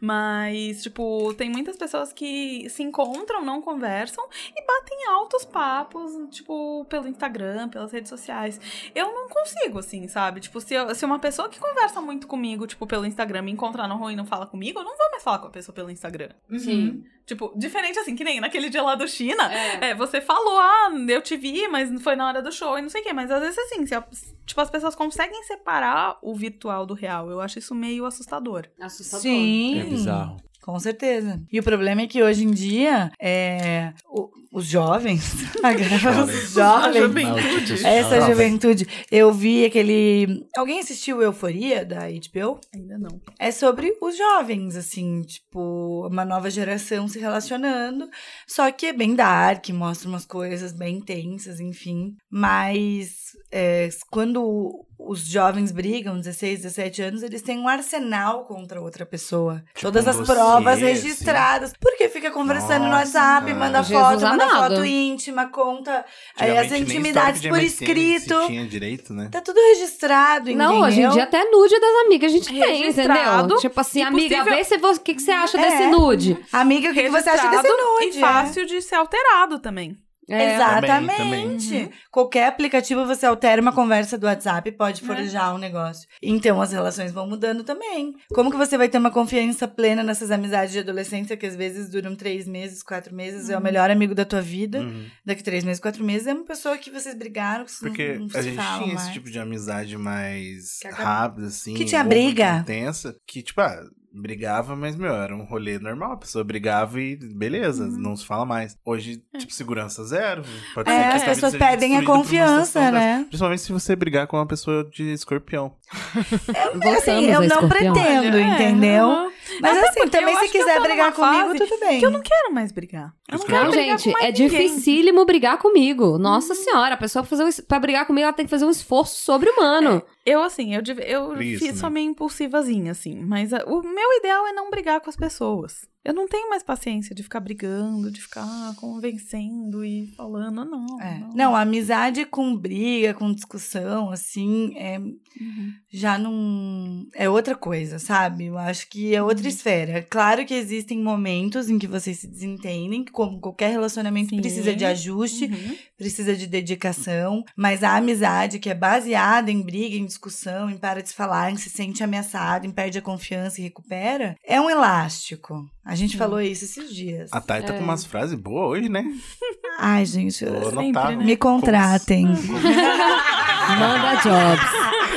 [SPEAKER 3] Mas, tipo, tem muitas pessoas que se encontram, não conversam e batem altos papos, tipo, pelo Instagram, pelas redes sociais. Eu não consigo, assim, sabe? Tipo, se, eu- se uma pessoa que conversa muito comigo, tipo, pelo Instagram, me encontrar no rua e não fala comigo, eu não vou mais falar com a pessoa pelo Instagram.
[SPEAKER 5] Sim.
[SPEAKER 3] Tipo, diferente assim, que nem naquele dia lá do China, é, você falou, ah, eu te vi, mas foi na hora do show e não sei o quê. Mas às vezes, assim, se a- tipo, as pessoas conseguem separar o virtual do real. Eu acho isso meio assustador.
[SPEAKER 5] Assustador.
[SPEAKER 1] Sim.
[SPEAKER 4] É bizarro.
[SPEAKER 1] Com certeza. E o problema é que hoje em dia, é, o- os jovens, os
[SPEAKER 3] A
[SPEAKER 1] jovens,
[SPEAKER 3] juventude.
[SPEAKER 1] essa juventude, eu vi aquele... Alguém assistiu Euforia, da HBO?
[SPEAKER 3] Ainda não.
[SPEAKER 1] É sobre os jovens, assim, tipo, uma nova geração se relacionando. Só que é bem dark, mostra umas coisas bem intensas, enfim. Mas é, quando os jovens brigam, 16, 17 anos, eles têm um arsenal contra outra pessoa. Todas
[SPEAKER 2] um
[SPEAKER 1] as
[SPEAKER 2] dossiê,
[SPEAKER 1] provas
[SPEAKER 2] assim.
[SPEAKER 1] registradas. Porque fica conversando no
[SPEAKER 2] Nossa,
[SPEAKER 1] WhatsApp,
[SPEAKER 2] cara.
[SPEAKER 1] manda
[SPEAKER 5] Jesus
[SPEAKER 1] foto, manda
[SPEAKER 5] amado.
[SPEAKER 1] foto íntima, conta aí as
[SPEAKER 2] Antigamente, nem
[SPEAKER 1] intimidades por escrito.
[SPEAKER 2] tinha direito, né?
[SPEAKER 1] Tá tudo registrado, entendeu?
[SPEAKER 5] Não, hoje em dia até nude das amigas a gente tem,
[SPEAKER 3] Registrado,
[SPEAKER 5] entendeu? Tipo assim, amiga, vê se o que, que você acha
[SPEAKER 1] É.
[SPEAKER 5] desse nude.
[SPEAKER 1] Amiga, o que, que você acha desse nude?
[SPEAKER 3] E fácil de ser alterado também.
[SPEAKER 5] É.
[SPEAKER 1] Exatamente.
[SPEAKER 2] Também,
[SPEAKER 3] Uhum.
[SPEAKER 1] Qualquer aplicativo você altera uma conversa do WhatsApp, pode forjar um negócio. Então as relações vão mudando também. Como que você vai ter uma confiança plena nessas amizades de adolescência que às vezes duram três meses, quatro meses, é o melhor amigo da tua vida.
[SPEAKER 2] Uhum.
[SPEAKER 1] Daqui três meses, quatro meses, é uma pessoa que vocês brigaram, que vocês
[SPEAKER 2] Porque
[SPEAKER 1] não, não
[SPEAKER 2] a
[SPEAKER 1] se
[SPEAKER 2] gente
[SPEAKER 1] falam
[SPEAKER 2] tinha
[SPEAKER 1] mais.
[SPEAKER 2] esse tipo de amizade mais
[SPEAKER 1] acaba-
[SPEAKER 2] rápida, assim.
[SPEAKER 1] Que tinha
[SPEAKER 2] ou
[SPEAKER 1] briga.
[SPEAKER 2] Intensa. Que, tipo, ah, brigava, mas, meu, era um rolê normal. A pessoa brigava e beleza, não se fala mais. Hoje, tipo, segurança zero. Pode
[SPEAKER 1] É,
[SPEAKER 2] ser que
[SPEAKER 1] as pessoas
[SPEAKER 2] seja
[SPEAKER 1] perdem a confiança,
[SPEAKER 2] situação dessa.
[SPEAKER 1] né?
[SPEAKER 2] Principalmente se você brigar com uma pessoa de escorpião.
[SPEAKER 5] Voltamos
[SPEAKER 1] Assim, eu não
[SPEAKER 5] escorpião.
[SPEAKER 1] pretendo,
[SPEAKER 3] É,
[SPEAKER 1] entendeu? Mas
[SPEAKER 3] Até
[SPEAKER 1] assim, também
[SPEAKER 3] eu
[SPEAKER 1] se
[SPEAKER 3] eu
[SPEAKER 1] quiser brigar comigo, tudo bem.
[SPEAKER 3] Que eu não quero mais brigar. Eu não
[SPEAKER 2] Não,
[SPEAKER 3] quero
[SPEAKER 5] Não,
[SPEAKER 3] brigar
[SPEAKER 5] gente,
[SPEAKER 3] com mais
[SPEAKER 5] é
[SPEAKER 3] ninguém.
[SPEAKER 5] dificílimo brigar comigo. Nossa senhora, a pessoa pra, fazer um, pra brigar comigo, ela tem que fazer um esforço sobre-humano.
[SPEAKER 3] Eu, assim, eu, eu
[SPEAKER 2] isso,
[SPEAKER 3] fiz
[SPEAKER 2] né?
[SPEAKER 3] só meio impulsivazinha, assim. Mas ah, o meu ideal é não brigar com as pessoas. Eu não tenho mais paciência de ficar brigando, de ficar convencendo e falando, não.
[SPEAKER 1] É.
[SPEAKER 3] não.
[SPEAKER 1] Não, amizade com briga, com discussão, assim, é,
[SPEAKER 3] Uhum.
[SPEAKER 1] já não. É outra coisa, sabe? Eu acho que é outra esfera. Claro que existem momentos em que vocês se desentendem, que como qualquer relacionamento
[SPEAKER 3] Sim.
[SPEAKER 1] precisa de ajuste,
[SPEAKER 3] Uhum.
[SPEAKER 1] Precisa de dedicação, mas a amizade que é baseada em briga, em discussão, em para de se falar, em se sente ameaçado, em perde a confiança e recupera, é um elástico. A gente falou isso esses dias.
[SPEAKER 2] A Thay tá
[SPEAKER 5] É.
[SPEAKER 2] com umas frases boas hoje, né?
[SPEAKER 1] Ai, gente,
[SPEAKER 2] Vou
[SPEAKER 3] Sempre, né?
[SPEAKER 1] me contratem.
[SPEAKER 5] Manda jobs.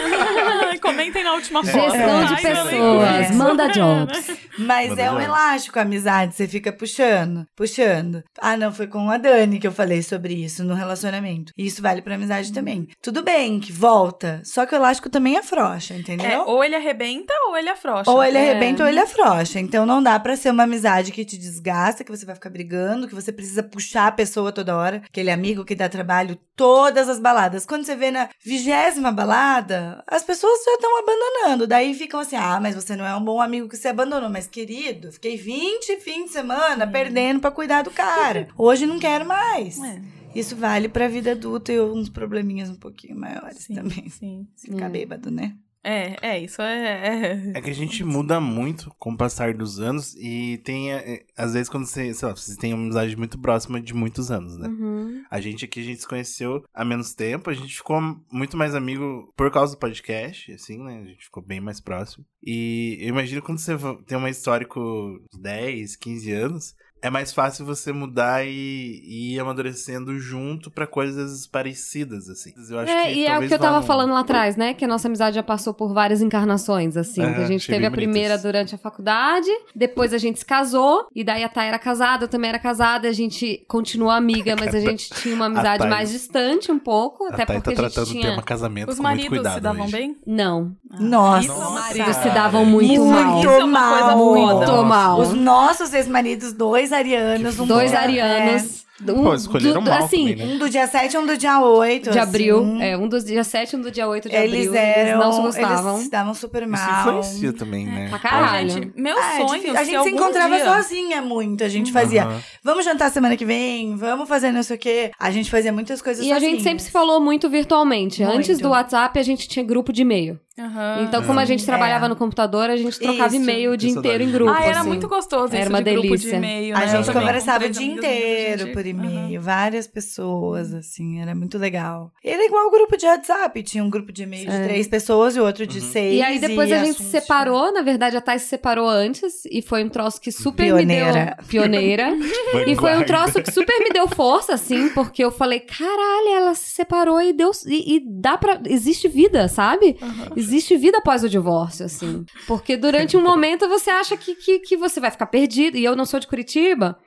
[SPEAKER 3] Comentem na última foto.
[SPEAKER 5] Gestão de pessoas. Manda jobs.
[SPEAKER 1] Mas
[SPEAKER 2] Manda
[SPEAKER 1] é um elástico a amizade, você fica puxando, puxando. Ah, não, foi com a Dani que eu falei sobre isso no relacionamento. E isso vale pra amizade também. Tudo bem que volta, só que o elástico também afrouxa, entendeu?
[SPEAKER 3] É, ou ele arrebenta ou ele afrouxa.
[SPEAKER 1] Ou ele
[SPEAKER 5] É.
[SPEAKER 1] arrebenta ou ele afrouxa. Então não dá pra ser uma amizade que te desgasta, que você vai ficar brigando, que você precisa puxar a pessoa toda hora. Aquele amigo que dá trabalho todas as baladas. Quando você vê na vigésima balada, as pessoas já estão abandonando. Daí ficam assim: ah, mas você não é um bom amigo que você abandonou. Mas, querido, fiquei 20 fins de semana perdendo pra cuidar do cara. Hoje não quero mais.
[SPEAKER 3] É,
[SPEAKER 1] Isso vale pra vida adulta e uns probleminhas um pouquinho maiores
[SPEAKER 3] sim,
[SPEAKER 1] também.
[SPEAKER 3] sim.
[SPEAKER 1] Ficar bêbado, né?
[SPEAKER 3] É, é, isso é...
[SPEAKER 2] É que a gente muda muito com o passar dos anos e tem, é, às vezes, quando você, sei lá, vocês têm uma amizade muito próxima de muitos anos, né?
[SPEAKER 5] Uhum.
[SPEAKER 2] A gente aqui, a gente se conheceu há menos tempo, a gente ficou muito mais amigo por causa do podcast, assim, né? A gente ficou bem mais próximo. E eu imagino quando você tem um histórico de 10, 15 anos, é mais fácil você mudar e, e ir amadurecendo junto pra coisas parecidas, assim. Eu acho
[SPEAKER 5] É,
[SPEAKER 2] que
[SPEAKER 5] e é o que eu tava
[SPEAKER 2] num-
[SPEAKER 5] falando lá atrás, né? Que a nossa amizade já passou por várias encarnações, assim. Que a gente teve a primeira durante a faculdade, depois a gente se casou, e daí a Thay era casada, eu também era casada, a gente continuou amiga, mas a gente tinha uma amizade
[SPEAKER 2] Thay-
[SPEAKER 5] mais distante um pouco,
[SPEAKER 2] A
[SPEAKER 5] até
[SPEAKER 2] Thay
[SPEAKER 5] porque
[SPEAKER 2] tá
[SPEAKER 5] a gente
[SPEAKER 2] tratando o
[SPEAKER 5] tinha...
[SPEAKER 2] tema casamento
[SPEAKER 3] Os
[SPEAKER 2] com muito
[SPEAKER 3] maridos
[SPEAKER 2] cuidado
[SPEAKER 3] se davam
[SPEAKER 2] hoje.
[SPEAKER 3] bem?
[SPEAKER 5] Não,
[SPEAKER 1] Nossa.
[SPEAKER 3] Isso é
[SPEAKER 5] os
[SPEAKER 3] uma
[SPEAKER 5] maridos se davam muito mal.
[SPEAKER 3] É coisa
[SPEAKER 1] mal.
[SPEAKER 3] foda.
[SPEAKER 5] Muito mal.
[SPEAKER 1] Os nossos ex-maridos, dois arianos, um
[SPEAKER 5] Dois
[SPEAKER 1] do-
[SPEAKER 5] arianos. Um,
[SPEAKER 2] Pô, escolheram
[SPEAKER 5] do-
[SPEAKER 2] mal
[SPEAKER 5] assim,
[SPEAKER 2] também, né?
[SPEAKER 1] Um do dia 7 e um do dia 8.
[SPEAKER 5] de abril.
[SPEAKER 1] assim.
[SPEAKER 5] É, um dos dia 7 e um do dia 8 de
[SPEAKER 1] Eles
[SPEAKER 5] abril.
[SPEAKER 1] eram.
[SPEAKER 5] eles não se gostavam.
[SPEAKER 1] Eles se davam super
[SPEAKER 2] Isso
[SPEAKER 1] mal.
[SPEAKER 2] influencia também, né?
[SPEAKER 5] Pra caralho.
[SPEAKER 3] gente, meu
[SPEAKER 1] Ah, é
[SPEAKER 3] sonho
[SPEAKER 1] difícil. a gente se encontrava
[SPEAKER 3] dia...
[SPEAKER 1] sozinha muito. A gente fazia,
[SPEAKER 2] Aham.
[SPEAKER 1] vamos jantar semana que vem, vamos fazer não sei o quê. A gente fazia muitas coisas
[SPEAKER 5] E a gente
[SPEAKER 1] sozinhas.
[SPEAKER 5] sempre se falou muito virtualmente.
[SPEAKER 1] Muito.
[SPEAKER 5] Antes do WhatsApp, a gente tinha grupo de e-mail.
[SPEAKER 3] Aham.
[SPEAKER 5] Então, como a gente
[SPEAKER 1] É.
[SPEAKER 5] trabalhava no computador, a gente trocava
[SPEAKER 1] Isso.
[SPEAKER 5] e-mail o dia inteiro em grupo.
[SPEAKER 3] Ah, era
[SPEAKER 5] assim.
[SPEAKER 3] muito gostoso
[SPEAKER 5] Era
[SPEAKER 3] isso
[SPEAKER 5] uma
[SPEAKER 3] de grupo
[SPEAKER 5] delícia.
[SPEAKER 3] de e-mail,
[SPEAKER 1] A
[SPEAKER 3] né? Eu
[SPEAKER 1] gente conversava o dia
[SPEAKER 3] a
[SPEAKER 1] inteiro por e-mail, várias pessoas, assim, era muito legal. Era igual o grupo de WhatsApp, tinha um grupo de e-mail de
[SPEAKER 5] É.
[SPEAKER 1] três pessoas e outro de seis.
[SPEAKER 5] E aí depois a gente se
[SPEAKER 1] assuntos
[SPEAKER 5] separou, na verdade a Thais se separou antes, e foi um troço que super me
[SPEAKER 1] Pioneira.
[SPEAKER 5] deu... Pioneira. E foi um troço que super me deu força, assim, porque eu falei, caralho, ela se separou e deu. E, e dá pra. Existe vida, sabe? Existe vida após o divórcio, assim. Porque durante um momento você acha que, que, que você vai ficar perdido. E eu não sou de Curitiba.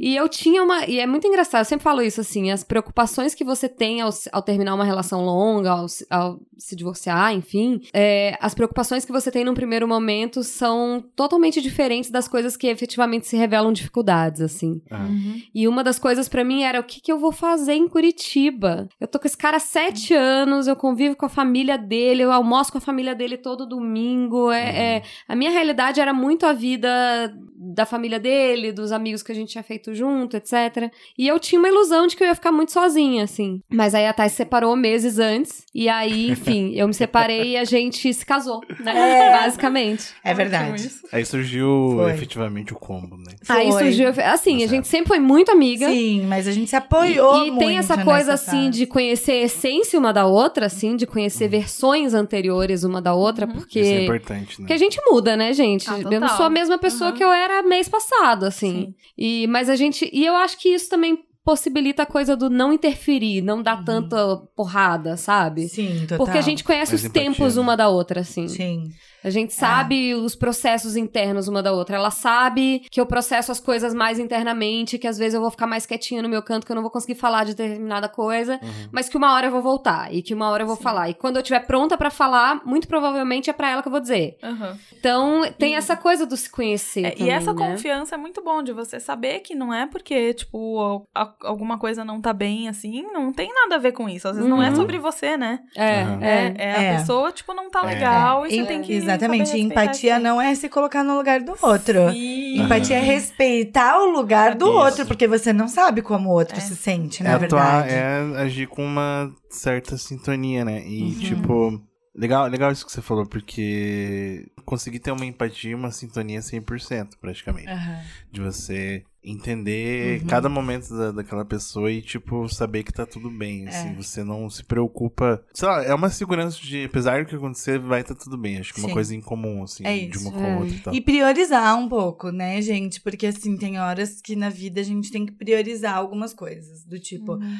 [SPEAKER 5] E eu tinha uma. E é muito engraçado, eu sempre falo isso, assim, as preocupações que você tem ao, ao terminar uma relação longa, ao, se- ao se divorciar, enfim. é, as preocupações que você tem num primeiro momento são totalmente diferentes das coisas que efetivamente se revelam dificuldades, assim. E uma das coisas pra mim era o que, que eu vou fazer em Curitiba? Eu tô com esse cara há sete anos, eu convivo com a família dele, eu almoço com a família dele todo domingo. É, é- a minha realidade era muito a vida da família dele, dos amigos que a gente tinha feito junto, etc. E eu tinha uma ilusão de que eu ia ficar muito sozinha, assim. Mas aí a Thais se separou meses antes. E aí, enfim, eu me separei e a gente se casou, né? Basicamente.
[SPEAKER 1] É verdade.
[SPEAKER 2] Aí surgiu
[SPEAKER 1] Foi.
[SPEAKER 2] efetivamente o combo, né?
[SPEAKER 5] Aí
[SPEAKER 1] Foi.
[SPEAKER 5] surgiu. Assim, a gente sempre foi muito amiga.
[SPEAKER 1] Sim, mas a gente se apoiou
[SPEAKER 5] E, e
[SPEAKER 1] muito
[SPEAKER 5] tem essa coisa,
[SPEAKER 1] nessa
[SPEAKER 5] assim,
[SPEAKER 1] fase.
[SPEAKER 5] de conhecer a essência uma da outra, assim, de
[SPEAKER 2] Uhum.
[SPEAKER 5] conhecer versões anteriores uma da outra, porque.
[SPEAKER 2] Isso é importante, né?
[SPEAKER 5] Porque a gente muda, né, gente?
[SPEAKER 3] Ah,
[SPEAKER 5] eu não sou a mesma pessoa
[SPEAKER 3] Uhum.
[SPEAKER 5] que eu era mês passado, assim.
[SPEAKER 3] Sim.
[SPEAKER 5] E, mas a gente. E eu acho que isso também possibilita a coisa do não interferir, não
[SPEAKER 1] Uhum.
[SPEAKER 5] dar tanta porrada, sabe?
[SPEAKER 1] Sim, total.
[SPEAKER 5] Porque a gente conhece
[SPEAKER 2] Mais
[SPEAKER 5] os
[SPEAKER 2] empatia,
[SPEAKER 5] tempos
[SPEAKER 2] né?
[SPEAKER 5] uma da outra, assim.
[SPEAKER 1] Sim.
[SPEAKER 5] A gente sabe os processos internos uma da outra. Ela sabe que eu processo as coisas mais internamente, que às vezes eu vou ficar mais quietinha no meu canto, que eu não vou conseguir falar de determinada coisa, mas que uma hora eu vou voltar e que uma hora eu vou falar. E quando eu estiver pronta pra falar, muito provavelmente é pra ela que eu vou dizer.
[SPEAKER 3] Aham.
[SPEAKER 5] Então, tem essa coisa do se conhecer
[SPEAKER 3] É,
[SPEAKER 5] também,
[SPEAKER 3] e essa
[SPEAKER 5] né?
[SPEAKER 3] confiança é muito bom de você saber que não é porque, tipo, a- alguma coisa não tá bem assim, não tem nada a ver com isso. Às vezes não é
[SPEAKER 5] Uhum.
[SPEAKER 3] sobre você, né?
[SPEAKER 5] É,
[SPEAKER 2] Uhum.
[SPEAKER 5] é.
[SPEAKER 3] É, é a
[SPEAKER 1] É.
[SPEAKER 3] pessoa, tipo, não tá
[SPEAKER 2] É.
[SPEAKER 3] legal e você tem que.
[SPEAKER 1] Exatamente.
[SPEAKER 3] Saber respeitar
[SPEAKER 1] Empatia não é se colocar no lugar do outro.
[SPEAKER 3] Sim.
[SPEAKER 1] Empatia é respeitar o lugar do
[SPEAKER 2] Isso.
[SPEAKER 1] outro, porque você não sabe como o outro
[SPEAKER 3] É.
[SPEAKER 1] se sente,
[SPEAKER 2] É
[SPEAKER 1] na
[SPEAKER 2] atuar,
[SPEAKER 1] verdade.
[SPEAKER 2] é agir com uma certa sintonia, né? E,
[SPEAKER 1] Uhum.
[SPEAKER 2] tipo, legal, legal isso que você falou, porque conseguir ter uma empatia, uma sintonia 100%, praticamente.
[SPEAKER 1] Aham.
[SPEAKER 2] De você entender
[SPEAKER 1] Uhum.
[SPEAKER 2] cada momento da, daquela pessoa e, tipo, saber que tá tudo bem, assim.
[SPEAKER 1] É.
[SPEAKER 2] Você não se preocupa... Sei lá, é uma segurança de, apesar do que acontecer, vai tá tudo bem. Acho que é uma coisa em comum, assim,
[SPEAKER 1] É
[SPEAKER 2] de
[SPEAKER 1] isso.
[SPEAKER 2] uma com a
[SPEAKER 5] É.
[SPEAKER 2] outra e tal.
[SPEAKER 1] E priorizar um pouco, né, gente? Porque assim, tem horas que na vida a gente tem que priorizar algumas coisas. Do tipo,
[SPEAKER 3] Uhum.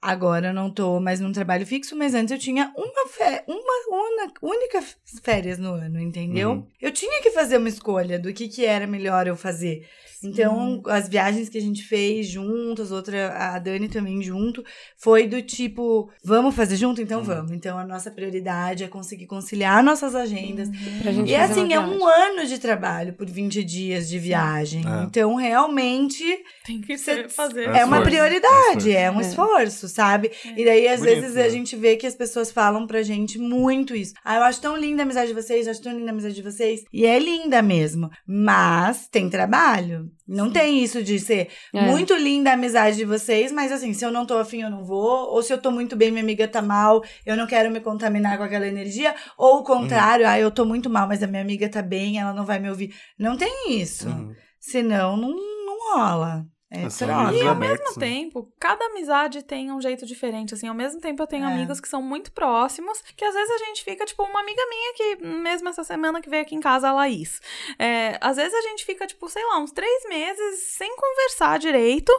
[SPEAKER 1] Agora eu não tô mais num trabalho fixo, mas antes eu tinha uma, fé, uma única férias no ano, entendeu?
[SPEAKER 2] Uhum.
[SPEAKER 1] Eu tinha que fazer uma escolha do que, que era melhor eu fazer. Então, as viagens que a gente fez juntas, outra, a Dani também junto, foi do tipo, vamos fazer junto? Então vamos. Então, a nossa prioridade é conseguir conciliar nossas agendas.
[SPEAKER 5] Pra gente
[SPEAKER 1] E assim, é um ano de trabalho por 20 dias de viagem.
[SPEAKER 2] É.
[SPEAKER 1] Então, realmente,
[SPEAKER 3] Tem que ser- fazer.
[SPEAKER 2] É
[SPEAKER 1] é uma prioridade,
[SPEAKER 2] É
[SPEAKER 1] é um
[SPEAKER 5] É.
[SPEAKER 1] esforço, sabe? E daí, às
[SPEAKER 2] Bonito,
[SPEAKER 1] vezes,
[SPEAKER 2] né?
[SPEAKER 1] a gente vê que as pessoas falam pra gente muito isso. Ah, eu acho tão linda a amizade de vocês, eu acho tão linda a amizade de vocês. E é linda mesmo. Mas tem trabalho. Não tem isso de ser
[SPEAKER 5] É.
[SPEAKER 1] muito linda a amizade de vocês, mas assim, se eu não tô afim, eu não vou. Ou se eu tô muito bem, minha amiga tá mal, eu não quero me contaminar com aquela energia. Ou o contrário, ah, eu tô muito mal, mas a minha amiga tá bem, ela não vai me ouvir. Não tem isso.
[SPEAKER 2] Uhum.
[SPEAKER 1] Senão, não, não rola. É
[SPEAKER 3] E ao
[SPEAKER 2] abertos,
[SPEAKER 3] mesmo
[SPEAKER 2] né?
[SPEAKER 3] tempo, cada amizade tem um jeito diferente, assim. Ao mesmo tempo, eu tenho
[SPEAKER 1] É.
[SPEAKER 3] amigos que são muito próximos, que às vezes a gente fica, tipo, uma amiga minha que, mesmo essa semana que veio aqui em casa, a Laís. É, às vezes a gente fica, tipo, sei lá, uns três meses sem conversar direito,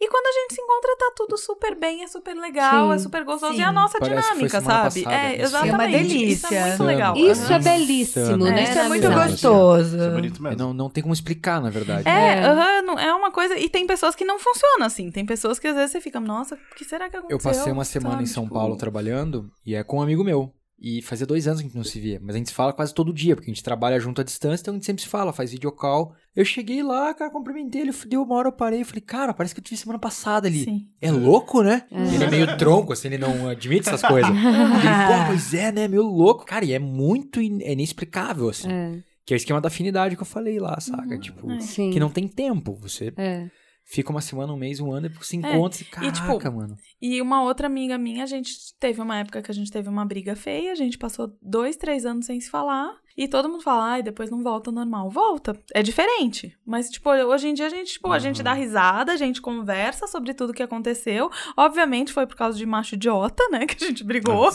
[SPEAKER 3] e quando a gente se encontra, tá tudo super bem, é super legal,
[SPEAKER 5] Sim.
[SPEAKER 3] é super gostoso.
[SPEAKER 1] Sim.
[SPEAKER 3] E a nossa
[SPEAKER 4] Parece
[SPEAKER 3] dinâmica, sabe?
[SPEAKER 4] passada,
[SPEAKER 3] é,
[SPEAKER 4] isso.
[SPEAKER 3] exatamente.
[SPEAKER 1] É uma
[SPEAKER 3] Isso é
[SPEAKER 1] delícia.
[SPEAKER 3] muito legal.
[SPEAKER 5] Isso é belíssimo, né?
[SPEAKER 1] Isso é muito gostoso.
[SPEAKER 2] Isso é bonito
[SPEAKER 4] É,
[SPEAKER 2] mesmo.
[SPEAKER 4] não, não tem como explicar, na verdade.
[SPEAKER 3] É,
[SPEAKER 5] É.
[SPEAKER 3] não- é uma coisa. E tem pessoas que não funcionam assim. Tem pessoas que às vezes você fica, nossa, o que será que aconteceu?
[SPEAKER 4] Eu passei uma semana
[SPEAKER 3] Sabe,
[SPEAKER 4] em São
[SPEAKER 3] tipo,
[SPEAKER 4] Paulo trabalhando e é com um amigo meu. E fazia dois anos que a gente não se via, mas a gente se fala quase todo dia, porque a gente trabalha junto à distância, então a gente sempre se fala, faz videocall. Eu cheguei lá, cara, cumprimentei ele, deu uma hora eu parei e falei, cara, parece que eu te vi semana passada ali.
[SPEAKER 3] Sim.
[SPEAKER 4] É louco, né?
[SPEAKER 5] É.
[SPEAKER 4] Ele é meio tronco, assim, ele não admite essas coisas. ele, pô, pois é, né? Meio louco. Cara, e é muito in- é inexplicável, assim.
[SPEAKER 5] É,
[SPEAKER 4] Que é o esquema da afinidade que eu falei lá, saca? Tipo,
[SPEAKER 3] É.
[SPEAKER 5] sim.
[SPEAKER 4] que não tem tempo. Você
[SPEAKER 5] É.
[SPEAKER 4] fica uma semana, um mês, um ano, e depois se
[SPEAKER 3] É,
[SPEAKER 4] encontra e,
[SPEAKER 3] e,
[SPEAKER 4] caraca,
[SPEAKER 3] tipo,
[SPEAKER 4] mano.
[SPEAKER 3] E uma outra amiga minha, a gente teve uma época que a gente teve uma briga feia, a gente passou dois, três anos sem se falar. E todo mundo fala, ai, depois não volta ao normal. Volta. É diferente. Mas, tipo, hoje em dia a gente, tipo, a gente dá risada, a gente conversa sobre tudo que aconteceu. Obviamente foi por causa de macho idiota, né? Que a gente brigou.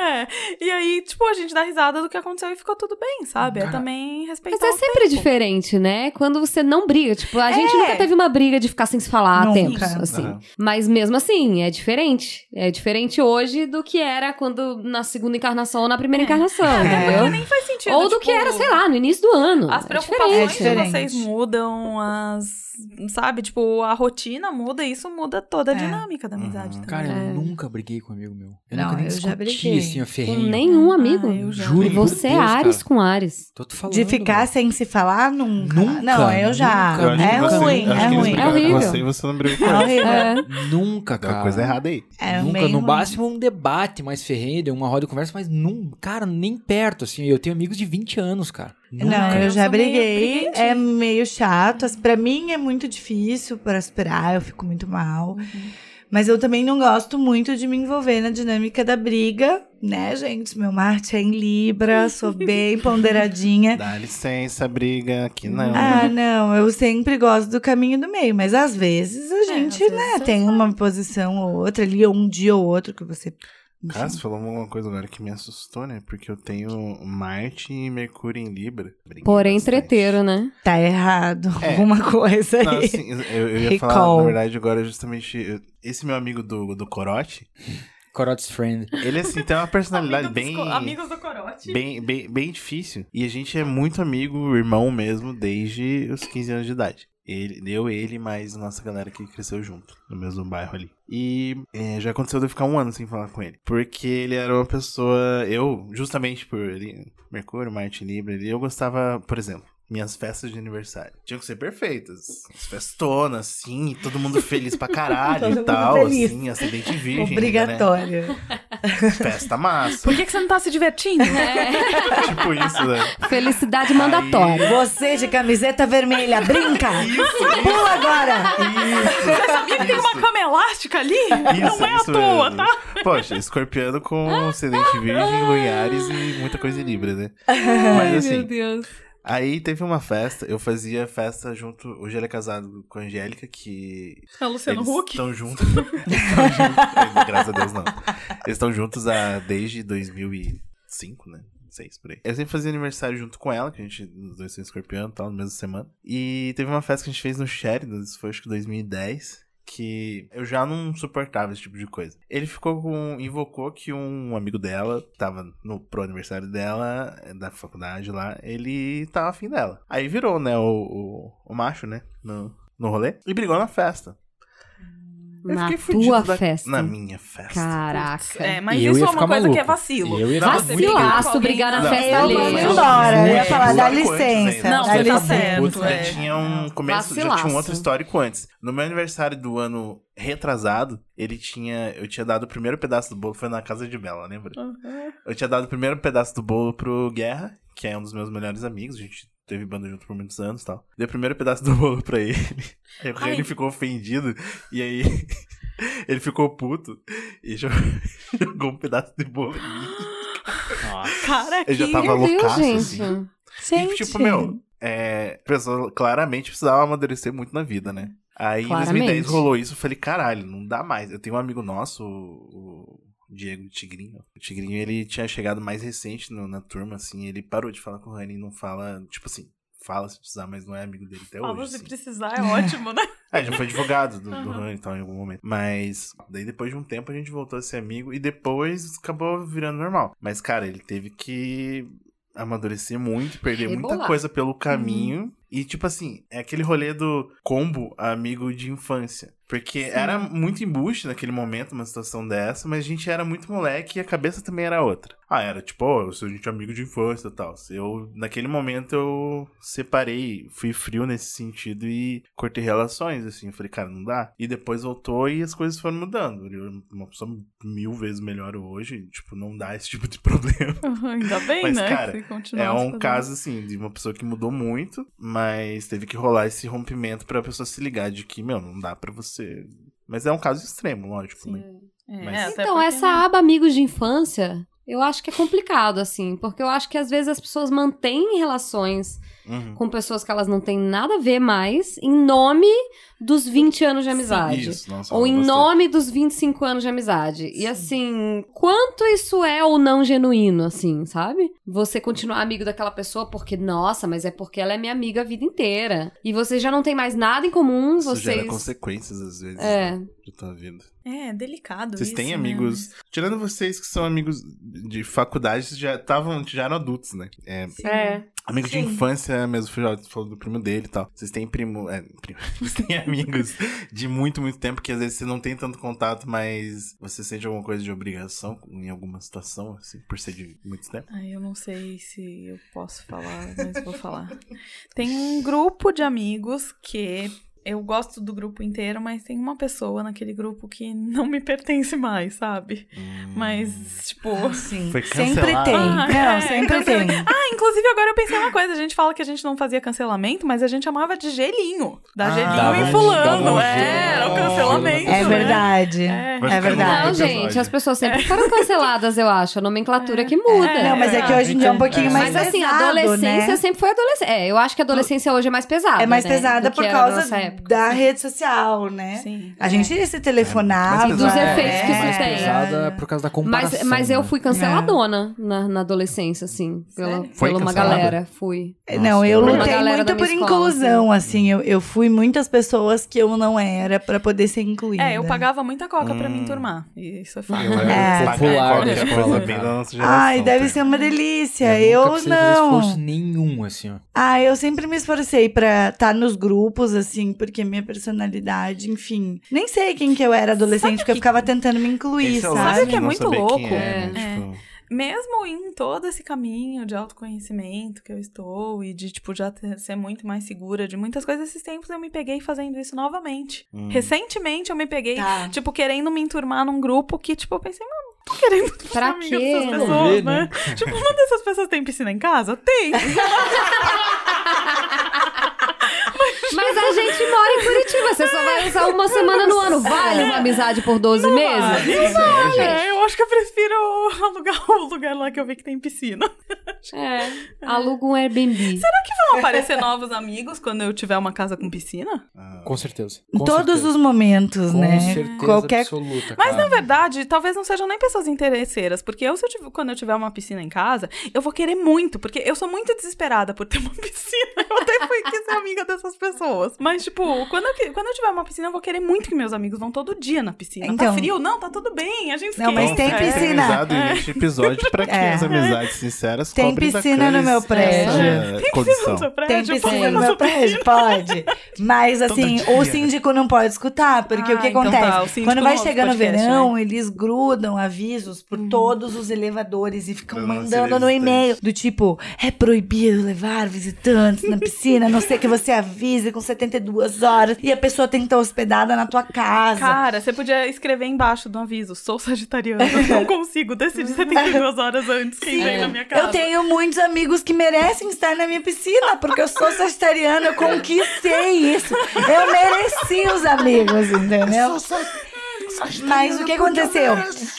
[SPEAKER 3] é. E aí, tipo, a gente dá risada do que aconteceu e ficou tudo bem, sabe? É também respeitar
[SPEAKER 5] Mas é sempre
[SPEAKER 3] tempo.
[SPEAKER 5] diferente, né? Quando você não briga. Tipo, a gente
[SPEAKER 3] É.
[SPEAKER 5] nunca teve uma briga de ficar sem se falar há
[SPEAKER 1] Nunca.
[SPEAKER 5] tempos, assim.
[SPEAKER 2] Aham.
[SPEAKER 5] Mas mesmo assim, é diferente. É diferente hoje do que era quando na segunda encarnação ou na primeira encarnação, entendeu?
[SPEAKER 3] Nem faz sentido.
[SPEAKER 5] Ou do
[SPEAKER 3] tipo,
[SPEAKER 5] que era, sei lá, no início do ano.
[SPEAKER 3] As
[SPEAKER 5] É
[SPEAKER 3] preocupações de
[SPEAKER 1] diferente.
[SPEAKER 3] vocês mudam, as. Sabe? Tipo, a rotina muda e isso muda toda a
[SPEAKER 1] É.
[SPEAKER 3] dinâmica da amizade
[SPEAKER 2] Uhum.
[SPEAKER 3] também.
[SPEAKER 4] Cara,
[SPEAKER 5] É.
[SPEAKER 4] eu nunca briguei com um amigo meu. Eu
[SPEAKER 1] Não,
[SPEAKER 4] nunca nem
[SPEAKER 1] eu já
[SPEAKER 4] discuti,
[SPEAKER 1] briguei.
[SPEAKER 4] assim, ó,
[SPEAKER 5] Com nenhum amigo.
[SPEAKER 3] Ah, eu já.
[SPEAKER 4] Juro
[SPEAKER 5] E você é
[SPEAKER 4] Deus,
[SPEAKER 5] Ares
[SPEAKER 4] cara.
[SPEAKER 5] com Ares.
[SPEAKER 4] Tô te falando.
[SPEAKER 1] De ficar
[SPEAKER 4] mano.
[SPEAKER 1] sem se falar, nunca.
[SPEAKER 4] Nunca,
[SPEAKER 1] Não, eu já.
[SPEAKER 4] nunca.
[SPEAKER 2] Eu
[SPEAKER 1] É
[SPEAKER 2] que você-
[SPEAKER 1] ruim, é ruim.
[SPEAKER 5] É horrível.
[SPEAKER 2] com você e você não brigou com
[SPEAKER 1] É horrível.
[SPEAKER 5] É.
[SPEAKER 4] Nunca,
[SPEAKER 2] Tem
[SPEAKER 4] cara.
[SPEAKER 2] uma coisa errada aí.
[SPEAKER 1] É
[SPEAKER 4] nunca, no
[SPEAKER 1] ruim.
[SPEAKER 4] máximo um debate mais ferrenho, uma roda de conversa, mas nunca, cara, nem perto, assim. Eu tenho amigos de 20 anos, cara.
[SPEAKER 1] Não,
[SPEAKER 4] Nunca.
[SPEAKER 1] eu
[SPEAKER 3] Eu
[SPEAKER 1] já briguei. É meio chato. Pra mim é muito difícil para esperar, eu fico muito mal. Mas eu também não gosto muito de me envolver na dinâmica da briga, né, gente? Meu Marte é em Libra, sou bem ponderadinha.
[SPEAKER 2] Dá licença, briga, aqui não.
[SPEAKER 1] Ah, não, eu sempre gosto do caminho do meio, mas às vezes a gente,
[SPEAKER 3] às
[SPEAKER 1] né, tem uma posição ou outra ali, ou um dia ou outro que você.
[SPEAKER 2] Cara, você falou uma coisa agora que me assustou, né? Porque eu tenho Marte e Mercúrio em Libra. Briguei
[SPEAKER 5] Porém,
[SPEAKER 2] bastante.
[SPEAKER 5] treteiro, né?
[SPEAKER 1] Tá errado
[SPEAKER 2] É.
[SPEAKER 1] alguma coisa aí.
[SPEAKER 2] Não, assim, eu, eu ia falar,
[SPEAKER 1] Recall.
[SPEAKER 2] na verdade, agora justamente. eu- Esse meu amigo do, do Corote,
[SPEAKER 4] Corote's Friend.
[SPEAKER 2] ele assim tem uma personalidade
[SPEAKER 3] Amigos
[SPEAKER 2] bem.
[SPEAKER 3] dos Amigos do Corote.
[SPEAKER 2] Bem, bem, bem difícil. E a gente é muito amigo, irmão mesmo, desde os 15 anos de idade. Ele, eu, ele, mais nossa galera que cresceu junto, no mesmo bairro ali. E é, já aconteceu de eu ficar um ano sem falar com ele. Porque ele era uma pessoa. Eu, justamente por ele, Mercúrio, Marte, Libra, eu gostava, por exemplo. Minhas festas de aniversário tinham que ser perfeitas. Festonas, assim, todo mundo feliz pra caralho
[SPEAKER 1] Todo
[SPEAKER 2] e tal,
[SPEAKER 1] feliz.
[SPEAKER 2] assim, acidente virgem. ainda,
[SPEAKER 1] Obrigatório.
[SPEAKER 2] Né? Festa massa.
[SPEAKER 3] Por que, que você não tá se divertindo?
[SPEAKER 2] tipo isso, né?
[SPEAKER 5] Felicidade mandatória.
[SPEAKER 1] Você de camiseta vermelha, brinca! Pula agora!
[SPEAKER 3] Você sabia que tem uma cama elástica ali? não é à
[SPEAKER 2] isso
[SPEAKER 3] toa,
[SPEAKER 2] mesmo.
[SPEAKER 3] tá?
[SPEAKER 2] Poxa, escorpiano com ascendente virgem, Lunares e muita coisa em Libra, né? Mas assim,
[SPEAKER 5] Deus.
[SPEAKER 2] Aí teve uma festa, eu fazia festa junto. Hoje ele é casado com a Angélica, que.
[SPEAKER 3] É o Luciano
[SPEAKER 2] eles
[SPEAKER 3] Huck.
[SPEAKER 2] estão juntos. Eles estão juntos. Graças a Deus, não. Eles estão juntos há, desde 2005, né? Seis por aí. Eu sempre fazia aniversário junto com ela, que a gente, os dois são escorpião e tal, na mesma semana. E teve uma festa que a gente fez no Sheridan, isso foi acho que 2010 que eu já não suportava esse tipo de coisa. Ele ficou com. invocou que um amigo dela, tava no pro aniversário dela, da faculdade lá, ele tava afim dela. Aí virou, né, o, o, o macho, né, no, no rolê, e brigou na festa. Eu
[SPEAKER 5] Na tua
[SPEAKER 2] da-
[SPEAKER 5] festa.
[SPEAKER 2] Na minha festa.
[SPEAKER 5] Caraca.
[SPEAKER 3] É, mas
[SPEAKER 4] eu
[SPEAKER 3] isso
[SPEAKER 4] ia
[SPEAKER 3] é uma coisa
[SPEAKER 4] maluco.
[SPEAKER 3] que é vacilo.
[SPEAKER 4] Eu ia
[SPEAKER 3] Tá? com
[SPEAKER 5] Vacilaço brigar na
[SPEAKER 2] Não,
[SPEAKER 5] festa
[SPEAKER 1] Eu
[SPEAKER 2] eu
[SPEAKER 5] alheia.
[SPEAKER 1] embora. Eu ia falar, dá licença.
[SPEAKER 3] Não,
[SPEAKER 1] dá
[SPEAKER 3] você tá certo.
[SPEAKER 2] Putz, já
[SPEAKER 3] é.
[SPEAKER 2] tinha um começo, já tinha um outro histórico antes. No meu aniversário do ano retrasado, ele tinha. Eu tinha dado o primeiro pedaço do bolo, foi na casa de Bela, lembra?
[SPEAKER 3] Uhum.
[SPEAKER 2] Eu tinha dado o primeiro pedaço do bolo pro Guerra, que é um dos meus melhores amigos. A gente teve banda junto por muitos anos e tal. Dei o primeiro pedaço do bolo pra ele. Aí o
[SPEAKER 3] Ai.
[SPEAKER 2] ele ficou ofendido. E aí ele ficou puto. E jo- jogou um pedaço de bolo em mim.
[SPEAKER 3] Cara,
[SPEAKER 2] Eu já
[SPEAKER 3] que-
[SPEAKER 2] tava
[SPEAKER 5] Meu Deus,
[SPEAKER 2] loucaço,
[SPEAKER 5] gente.
[SPEAKER 2] assim.
[SPEAKER 1] Gente,
[SPEAKER 2] E, tipo, meu, é, a pessoa claramente precisava amadurecer muito na vida, né? Aí
[SPEAKER 5] Claramente.
[SPEAKER 2] em 2010 rolou isso, eu falei, caralho, não dá mais. Eu tenho um amigo nosso, o Diego Tigrinho. O Tigrinho, ele tinha chegado mais recente no- na turma, assim, ele parou de falar com o Rani e não fala, tipo assim, fala se precisar, mas não é amigo dele até
[SPEAKER 3] Fala
[SPEAKER 2] hoje.
[SPEAKER 3] se
[SPEAKER 2] assim.
[SPEAKER 3] precisar, é ótimo, né?
[SPEAKER 2] É, já foi advogado do, do
[SPEAKER 3] Aham.
[SPEAKER 2] Rani e tal em algum momento. Mas daí depois de um tempo a gente voltou a ser amigo e depois acabou virando normal. Mas, cara, ele teve que amadurecer muito, perder muita
[SPEAKER 5] Rebolar.
[SPEAKER 2] coisa pelo caminho. E, tipo assim, é aquele rolê do combo amigo de infância. Porque era muito embuste naquele momento, uma situação dessa, mas a gente era muito moleque e a cabeça também era outra. Ah, era tipo, ó, eu sou a gente é amigo de infância e tal. Eu, naquele momento eu separei, fui frio nesse sentido e cortei relações, assim. Eu falei, cara, não dá. E depois voltou e as coisas foram mudando. Eu, uma pessoa mil vezes melhor hoje, tipo, não dá esse tipo de problema.
[SPEAKER 3] Uhum, Ainda bem,
[SPEAKER 2] Mas,
[SPEAKER 3] né?
[SPEAKER 2] cara, É um
[SPEAKER 3] fazendo.
[SPEAKER 2] caso, assim, de uma pessoa que mudou muito, mas teve que rolar esse rompimento pra pessoa se ligar de que, meu, não dá pra você. Mas é um caso extremo, lógico, né?
[SPEAKER 3] É,
[SPEAKER 2] Mas-
[SPEAKER 5] Então, essa
[SPEAKER 3] né?
[SPEAKER 5] aba amigos de infância, Eu acho que é complicado, assim, porque eu acho que às vezes as pessoas mantêm relações
[SPEAKER 2] Uhum.
[SPEAKER 5] com pessoas que elas não têm nada a ver mais em nome dos 20 anos de amizade.
[SPEAKER 2] Isso, nossa,
[SPEAKER 5] Ou em
[SPEAKER 2] gostei.
[SPEAKER 5] nome dos 25 anos de amizade. E assim, quanto isso é ou não genuíno, assim, sabe? Você continuar amigo daquela pessoa porque, nossa, mas é porque ela é minha amiga a vida inteira. E vocês já não têm mais nada em comum,
[SPEAKER 2] Isso gera
[SPEAKER 5] vocês.
[SPEAKER 2] consequências, às vezes,
[SPEAKER 5] É.
[SPEAKER 2] né, de tua vida.
[SPEAKER 3] É, é delicado
[SPEAKER 2] Vocês
[SPEAKER 3] isso,
[SPEAKER 2] têm
[SPEAKER 3] né?
[SPEAKER 2] amigos... Tirando vocês que são amigos de faculdade, vocês já estavam, já eram adultos, né? É,
[SPEAKER 5] É.
[SPEAKER 2] Amigo de
[SPEAKER 1] Sim.
[SPEAKER 2] infância mesmo, foi falou do primo dele e tal. Vocês têm primo, é, primo- Vocês têm amigos de muito, muito tempo que às vezes você não tem tanto contato, mas você sente alguma coisa de obrigação em alguma situação, assim, por ser de muito tempo?
[SPEAKER 3] Ai, eu não sei se eu posso falar, mas vou falar. Tem um grupo de amigos que eu gosto do grupo inteiro, mas tem uma pessoa naquele grupo que não me pertence mais, sabe? Mas, tipo.
[SPEAKER 1] Sim.
[SPEAKER 2] Foi
[SPEAKER 1] sempre tem.
[SPEAKER 3] Ah,
[SPEAKER 1] Não,
[SPEAKER 3] é,
[SPEAKER 1] sempre
[SPEAKER 3] cancela-
[SPEAKER 1] tem.
[SPEAKER 3] Ah, inclusive agora eu pensei uma coisa. A gente fala que a gente não fazia cancelamento, mas a gente chamava de gelinho. Da
[SPEAKER 2] Ah,
[SPEAKER 3] gelinho
[SPEAKER 4] dava
[SPEAKER 3] em
[SPEAKER 4] um-
[SPEAKER 3] fulano.
[SPEAKER 4] um
[SPEAKER 3] é, era o cancelamento.
[SPEAKER 1] É
[SPEAKER 3] né?
[SPEAKER 1] verdade.
[SPEAKER 3] É.
[SPEAKER 2] Vai
[SPEAKER 1] É
[SPEAKER 2] no
[SPEAKER 1] verdade.
[SPEAKER 5] Não, gente, as pessoas sempre foram canceladas, eu acho. A nomenclatura que muda.
[SPEAKER 3] É,
[SPEAKER 1] Não, mas é que hoje em dia é um pouquinho
[SPEAKER 2] É.
[SPEAKER 1] mais
[SPEAKER 5] Mas assim, a
[SPEAKER 1] pesado,
[SPEAKER 5] adolescência
[SPEAKER 1] né?
[SPEAKER 5] sempre foi adolescência. É, eu acho que a adolescência hoje é mais pesada.
[SPEAKER 1] É mais
[SPEAKER 5] né,
[SPEAKER 1] pesada por causa
[SPEAKER 5] época.
[SPEAKER 1] da rede social, né?
[SPEAKER 3] Sim.
[SPEAKER 1] A gente se telefonava.
[SPEAKER 2] É,
[SPEAKER 5] Dos efeitos que isso
[SPEAKER 1] é.
[SPEAKER 5] tem.
[SPEAKER 4] pesada por causa da comparação.
[SPEAKER 5] Mas, mas eu
[SPEAKER 4] né?
[SPEAKER 5] fui canceladona na, na adolescência, assim. Pela?
[SPEAKER 2] Foi
[SPEAKER 5] pela uma galera. Fui.
[SPEAKER 1] É, Não, eu
[SPEAKER 2] Nossa,
[SPEAKER 1] lutei muito por
[SPEAKER 5] escola,
[SPEAKER 1] inclusão, assim. Eu, eu fui muitas pessoas que eu não era pra poder ser incluída.
[SPEAKER 3] É, eu pagava muita coca pra me
[SPEAKER 2] Hum.
[SPEAKER 3] enturmar. E isso é fato.
[SPEAKER 4] Eu
[SPEAKER 1] É.
[SPEAKER 4] popular
[SPEAKER 2] nossa.
[SPEAKER 1] Ai, deve
[SPEAKER 2] tá?
[SPEAKER 1] ser uma delícia.
[SPEAKER 4] Eu
[SPEAKER 1] não.
[SPEAKER 4] esforço nenhum, assim.
[SPEAKER 1] Ah, eu sempre me esforcei pra estar nos grupos, assim, porque minha personalidade, enfim. Nem sei quem que eu era adolescente, porque eu ficava tentando me incluir,
[SPEAKER 2] Esse é
[SPEAKER 1] sabe?
[SPEAKER 2] lance
[SPEAKER 3] Sabe que é muito louco?
[SPEAKER 2] é, né?
[SPEAKER 3] É.
[SPEAKER 2] Tipo,
[SPEAKER 3] Mesmo em todo esse caminho de autoconhecimento que eu estou e de, tipo, já ter- ser muito mais segura de muitas coisas, esses tempos eu me peguei fazendo isso novamente.
[SPEAKER 2] Hum.
[SPEAKER 3] Recentemente eu me peguei,
[SPEAKER 1] Tá.
[SPEAKER 3] tipo, querendo me enturmar num grupo que, tipo, eu pensei, mano, tô querendo
[SPEAKER 5] Pra
[SPEAKER 3] amiga
[SPEAKER 5] quê?
[SPEAKER 3] dessas
[SPEAKER 5] Não
[SPEAKER 3] pessoas,
[SPEAKER 4] vê,
[SPEAKER 3] né? tipo, uma dessas pessoas tem piscina em casa? Tem.
[SPEAKER 5] Mas a gente mora em Curitiba. Você só vai usar uma semana no ano. Vale uma amizade por 12 meses?
[SPEAKER 2] Sério, gente?
[SPEAKER 3] É, eu acho que eu prefiro alugar o lugar lá que eu vi que tem piscina.
[SPEAKER 5] É. Aluga um Airbnb.
[SPEAKER 3] Será que vão aparecer novos amigos quando eu tiver uma casa com piscina?
[SPEAKER 2] Ah,
[SPEAKER 4] Com certeza.
[SPEAKER 1] Em
[SPEAKER 4] Com
[SPEAKER 1] todos
[SPEAKER 4] certeza.
[SPEAKER 1] os momentos,
[SPEAKER 4] Com
[SPEAKER 1] né?
[SPEAKER 4] certeza
[SPEAKER 1] Qualquer
[SPEAKER 4] absoluta,
[SPEAKER 3] Mas
[SPEAKER 4] cara.
[SPEAKER 3] na verdade, talvez não sejam nem pessoas interesseiras, porque eu, se eu tiver- quando eu tiver uma piscina em casa, eu vou querer muito, porque eu sou muito desesperada por ter uma piscina. Eu até fui quis ser amiga dessas pessoas. Mas, tipo, quando eu, quando eu tiver uma piscina, eu vou querer muito que meus amigos vão todo dia na piscina. tá
[SPEAKER 1] Então-
[SPEAKER 3] frio? Não, tá tudo bem, a gente
[SPEAKER 1] Não, mas tem
[SPEAKER 3] É.
[SPEAKER 1] piscina.
[SPEAKER 2] organizado neste episódio pra que
[SPEAKER 1] É.
[SPEAKER 2] as amizades sinceras
[SPEAKER 1] Tem piscina no meu prédio.
[SPEAKER 3] Tem piscina
[SPEAKER 2] condição.
[SPEAKER 3] no seu
[SPEAKER 1] Tem
[SPEAKER 3] prédio?
[SPEAKER 1] piscina
[SPEAKER 3] Pode
[SPEAKER 1] no meu prédio? Pode. Mas assim, o síndico não pode escutar, porque
[SPEAKER 3] Ah,
[SPEAKER 1] o que
[SPEAKER 3] então tá,
[SPEAKER 1] acontece?
[SPEAKER 3] o síndico
[SPEAKER 1] Quando vai chegando o verão, eles grudam avisos por todos os elevadores e ficam mandando no e-mail do tipo, é proibido levar visitantes na piscina, a não ser que você avise com 72 horas e a pessoa tem que estar hospedada na tua casa.
[SPEAKER 3] Cara, você podia escrever embaixo do aviso, sou sagitariano, não consigo decidir 72 horas antes quem vem na minha casa.
[SPEAKER 1] Eu tenho muitos amigos que merecem estar na minha piscina, porque eu sou sagitariana, eu conquistei isso. Eu mereci os amigos, entendeu? Mas o que aconteceu?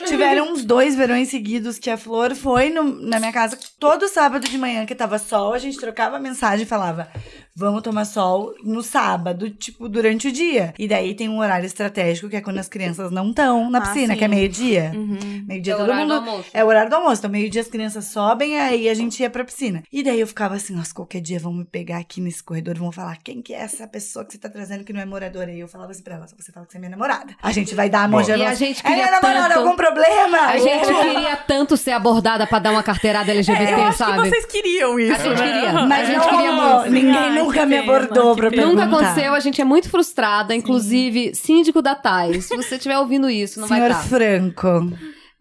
[SPEAKER 1] Tiveram uns dois verões seguidos que a Flor foi no- na minha casa todo sábado de manhã que tava sol, a gente trocava mensagem e falava: vamos tomar sol no sábado, tipo, durante o dia. E daí tem um horário estratégico que é quando as crianças não estão na
[SPEAKER 3] Ah,
[SPEAKER 1] piscina,
[SPEAKER 3] sim.
[SPEAKER 1] que é meio-dia.
[SPEAKER 3] Uhum.
[SPEAKER 1] Meio-dia
[SPEAKER 5] É o
[SPEAKER 1] todo
[SPEAKER 5] horário
[SPEAKER 1] mundo.
[SPEAKER 5] do almoço.
[SPEAKER 1] É o horário do almoço. Então, meio-dia as crianças sobem, aí a gente ia pra piscina. E daí eu ficava assim, nossa, qualquer dia vão me pegar aqui nesse corredor, vão falar, quem que é essa pessoa que você tá trazendo que não é moradora? E eu falava assim pra ela, só você fala que você é minha namorada. A gente vai dar a mão
[SPEAKER 5] E a gente
[SPEAKER 1] É minha
[SPEAKER 5] queria
[SPEAKER 1] namorada,
[SPEAKER 5] tanto-
[SPEAKER 1] algum problema?
[SPEAKER 5] A gente queria tanto ser abordada pra dar uma carteirada LGBT,
[SPEAKER 3] Eu acho
[SPEAKER 5] sabe?
[SPEAKER 3] que vocês queriam isso,
[SPEAKER 5] A gente
[SPEAKER 3] né?
[SPEAKER 5] queria.
[SPEAKER 1] Mas
[SPEAKER 5] a gente
[SPEAKER 1] não
[SPEAKER 5] queria muito.
[SPEAKER 1] Ninguém
[SPEAKER 3] Ai,
[SPEAKER 1] nunca me abordou pra
[SPEAKER 3] pena.
[SPEAKER 5] Nunca
[SPEAKER 1] perguntar.
[SPEAKER 5] aconteceu, a gente é muito frustrada. Inclusive, síndico da Thais, se você estiver ouvindo isso, não
[SPEAKER 1] Senhor
[SPEAKER 5] vai estar.
[SPEAKER 1] Franco.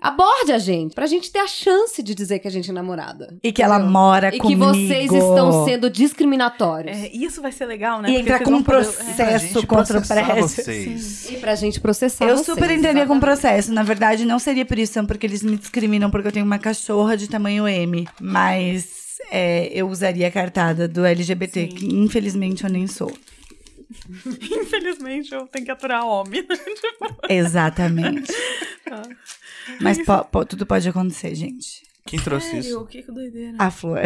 [SPEAKER 5] Aborde a gente, pra gente ter a chance de dizer que a gente é namorada.
[SPEAKER 1] E que ela
[SPEAKER 5] Entendeu?
[SPEAKER 1] mora
[SPEAKER 5] E
[SPEAKER 1] comigo.
[SPEAKER 5] que vocês estão sendo discriminatórios.
[SPEAKER 3] É, isso vai ser legal, né?
[SPEAKER 1] E
[SPEAKER 3] Porque
[SPEAKER 1] entrar com um
[SPEAKER 3] poder-
[SPEAKER 1] processo.
[SPEAKER 2] Pra gente
[SPEAKER 1] contra o.
[SPEAKER 2] Vocês.
[SPEAKER 5] E pra gente processar
[SPEAKER 1] Eu
[SPEAKER 5] vocês,
[SPEAKER 1] super entraria com processo. Na verdade, não seria por isso, são porque eles me discriminam porque eu tenho uma cachorra de tamanho M. Mas é, eu usaria a cartada do LGBT, que infelizmente eu nem sou.
[SPEAKER 3] Infelizmente, eu tenho que aturar homem.
[SPEAKER 1] Exatamente. Mas po- po- tudo pode acontecer, gente.
[SPEAKER 2] Quem trouxe
[SPEAKER 3] Sério,
[SPEAKER 2] isso?
[SPEAKER 3] que, que doideira.
[SPEAKER 1] A Flor.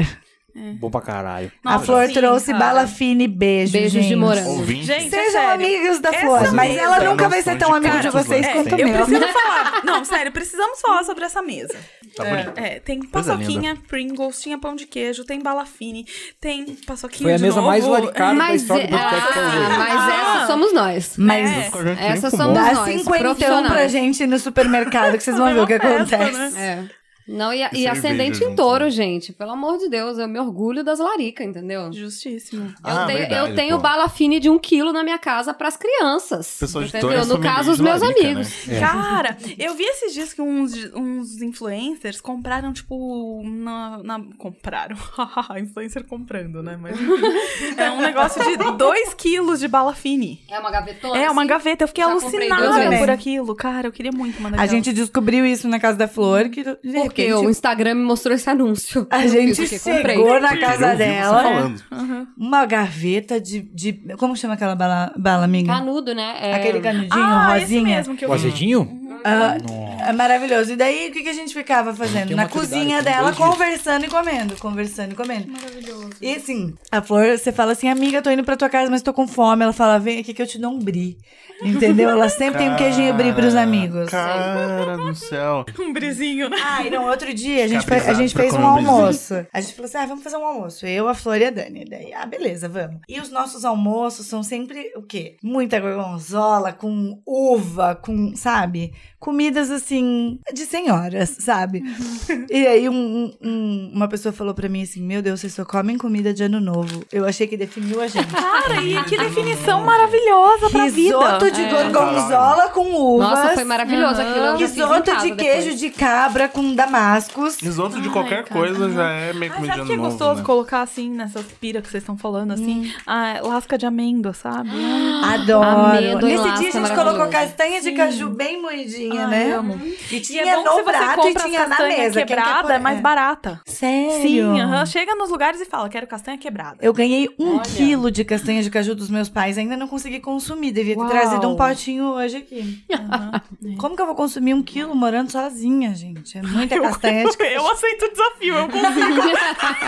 [SPEAKER 4] Bom pra caralho.
[SPEAKER 1] a
[SPEAKER 3] Nossa,
[SPEAKER 1] Flor
[SPEAKER 3] sim,
[SPEAKER 1] trouxe
[SPEAKER 3] cara.
[SPEAKER 1] bala fine beijo,
[SPEAKER 5] Beijos de
[SPEAKER 1] gente.
[SPEAKER 5] morango.
[SPEAKER 2] Ouvinte.
[SPEAKER 3] Gente, é
[SPEAKER 1] Sejam
[SPEAKER 3] sério.
[SPEAKER 1] amigos da
[SPEAKER 3] Essa
[SPEAKER 1] Flor, mas
[SPEAKER 3] mesa
[SPEAKER 1] ela
[SPEAKER 2] é
[SPEAKER 1] nunca vai ser tão
[SPEAKER 2] de
[SPEAKER 1] amiga de vocês
[SPEAKER 2] né?
[SPEAKER 1] quanto
[SPEAKER 3] Eu
[SPEAKER 1] meu.
[SPEAKER 3] preciso falar. Não, sério, precisamos falar sobre essa mesa.
[SPEAKER 2] Tá bonito.
[SPEAKER 3] É, tem paçoquinha, Pringles, tinha pão de queijo, tem bala fine, tem paçoquinha
[SPEAKER 4] Foi a
[SPEAKER 3] de
[SPEAKER 4] mesa
[SPEAKER 3] novo.
[SPEAKER 4] mais laricada da
[SPEAKER 5] Mas,
[SPEAKER 4] história do
[SPEAKER 5] é-
[SPEAKER 4] podcast que eu
[SPEAKER 5] ah,
[SPEAKER 4] vi.
[SPEAKER 5] mas essa somos nós.
[SPEAKER 1] Mas
[SPEAKER 3] É.
[SPEAKER 5] Essa somos
[SPEAKER 1] dá
[SPEAKER 5] nós,
[SPEAKER 1] cinquentão
[SPEAKER 5] profissionais.
[SPEAKER 1] pra gente ir no supermercado que vocês vão ver o que
[SPEAKER 3] É
[SPEAKER 1] acontece.
[SPEAKER 3] né?
[SPEAKER 5] É. Não, e, e ascendente em touro,
[SPEAKER 2] né?
[SPEAKER 5] gente. Pelo amor de Deus, eu me orgulho das laricas, entendeu?
[SPEAKER 3] Justíssimo.
[SPEAKER 5] Eu
[SPEAKER 2] Ah,
[SPEAKER 5] tenho,
[SPEAKER 2] verdade,
[SPEAKER 5] eu tenho bala fine de um quilo na minha casa pras crianças.
[SPEAKER 2] Pessoas de
[SPEAKER 5] entendeu?
[SPEAKER 2] touro é
[SPEAKER 5] No caso, os
[SPEAKER 2] de
[SPEAKER 5] meus
[SPEAKER 2] larica,
[SPEAKER 5] amigos.
[SPEAKER 2] né?
[SPEAKER 3] Cara, eu vi esses dias que uns, uns influencers compraram, tipo, na. na- compraram. Influencer comprando, né? Mas. É um negócio de 2 quilos de bala fine.
[SPEAKER 5] É uma gavetona?
[SPEAKER 3] É, uma
[SPEAKER 5] assim?
[SPEAKER 3] gaveta. Eu fiquei
[SPEAKER 5] Já
[SPEAKER 3] alucinada por aquilo. Cara, eu queria muito uma
[SPEAKER 1] A gente descobriu isso na casa da Flor, que de
[SPEAKER 5] Porque
[SPEAKER 1] repente,
[SPEAKER 5] o Instagram me mostrou esse anúncio.
[SPEAKER 1] a gente chegou na casa dela,
[SPEAKER 2] falando.
[SPEAKER 1] uma gaveta de, de... Como chama aquela bala, bala amiga?
[SPEAKER 5] Canudo, né? É...
[SPEAKER 1] Aquele canudinho
[SPEAKER 3] ah, esse
[SPEAKER 1] rosinha.
[SPEAKER 3] mesmo que eu
[SPEAKER 4] O azedinho?
[SPEAKER 1] Ah, é maravilhoso. E daí, o que, que a gente ficava fazendo? Na cozinha dela,
[SPEAKER 4] dois dias.
[SPEAKER 1] conversando e comendo. Conversando e comendo.
[SPEAKER 3] Maravilhoso.
[SPEAKER 1] E assim, a Flor, você fala assim, amiga, tô indo pra tua casa, mas tô com fome. Ela fala, vem aqui que eu te dou um brie. Entendeu? Ela sempre tem um queijinho brie pros
[SPEAKER 2] Cara,
[SPEAKER 1] amigos.
[SPEAKER 2] Cara do céu.
[SPEAKER 3] Um brisinho, né?
[SPEAKER 1] Ah, e não, outro dia a gente,
[SPEAKER 2] Ficar
[SPEAKER 1] fe- a gente fez um almoço. A gente falou assim: ah, vamos fazer um almoço. Eu, a Flor e a Dani. Daí, ah, beleza, vamos. E os nossos almoços são sempre o quê? Muita gorgonzola, com uva, com, sabe? Comidas assim, de senhoras, sabe? e aí um- um- uma pessoa falou pra mim assim: Meu Deus, vocês só comem comida de ano novo. Eu achei que definiu a gente.
[SPEAKER 3] Cara, e que definição maravilhosa pra vida.
[SPEAKER 1] Risoto de
[SPEAKER 5] É.
[SPEAKER 1] gorgonzola com uvas.
[SPEAKER 5] Nossa, foi maravilhoso
[SPEAKER 3] Aham.
[SPEAKER 5] aquilo.
[SPEAKER 1] Risoto de queijo
[SPEAKER 5] depois.
[SPEAKER 1] de cabra com damascos.
[SPEAKER 2] Risoto de qualquer
[SPEAKER 3] cara.
[SPEAKER 2] coisa já é meio
[SPEAKER 3] Mas
[SPEAKER 2] comida
[SPEAKER 3] sabe
[SPEAKER 2] de
[SPEAKER 3] que é
[SPEAKER 2] novo,
[SPEAKER 3] gostoso
[SPEAKER 2] né?
[SPEAKER 3] colocar assim, nessas pira que vocês estão falando, assim? A lasca de amêndoa, sabe?
[SPEAKER 1] Adoro.
[SPEAKER 5] Amêndoa
[SPEAKER 1] Nesse dia a gente colocou castanha de caju bem moidinha,
[SPEAKER 3] Ai,
[SPEAKER 1] né?
[SPEAKER 3] amo.
[SPEAKER 1] E
[SPEAKER 3] E
[SPEAKER 1] tinha
[SPEAKER 3] é bom que
[SPEAKER 1] no prato e tinha na mesa.
[SPEAKER 3] Quebrada, é mais barata.
[SPEAKER 1] Sério?
[SPEAKER 3] Sim, aham. chega nos lugares e fala, quero castanha quebrada.
[SPEAKER 1] Eu ganhei um
[SPEAKER 5] Olha.
[SPEAKER 1] quilo de castanha de caju dos meus pais. Ainda não consegui consumir. Devia ter
[SPEAKER 3] Uau.
[SPEAKER 1] trazido um potinho hoje aqui.
[SPEAKER 3] Aham.
[SPEAKER 1] Como que eu vou consumir um quilo morando sozinha, gente? É muita castanha de caju.
[SPEAKER 3] Eu aceito o desafio, eu consigo.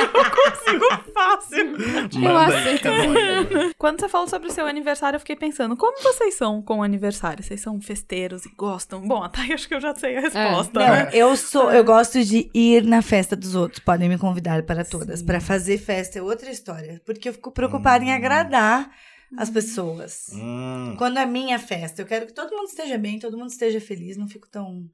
[SPEAKER 3] eu consigo fácil.
[SPEAKER 5] Eu
[SPEAKER 2] Manda aí,
[SPEAKER 5] aceito.
[SPEAKER 2] cara.
[SPEAKER 3] Quando você falou sobre o seu aniversário, eu fiquei pensando, como vocês são com o aniversário? Vocês são festeiros e gostam? Bom, até acho que eu já sei a resposta,
[SPEAKER 1] Não,
[SPEAKER 3] né?
[SPEAKER 1] eu sou, eu gosto de ir na festa dos outros. Podem me convidar para todas. Para fazer festa é outra história. Porque eu fico preocupada em agradar as pessoas.
[SPEAKER 2] Hum,
[SPEAKER 1] Quando é minha festa, eu quero que todo mundo esteja bem, todo mundo esteja feliz, não fico tão.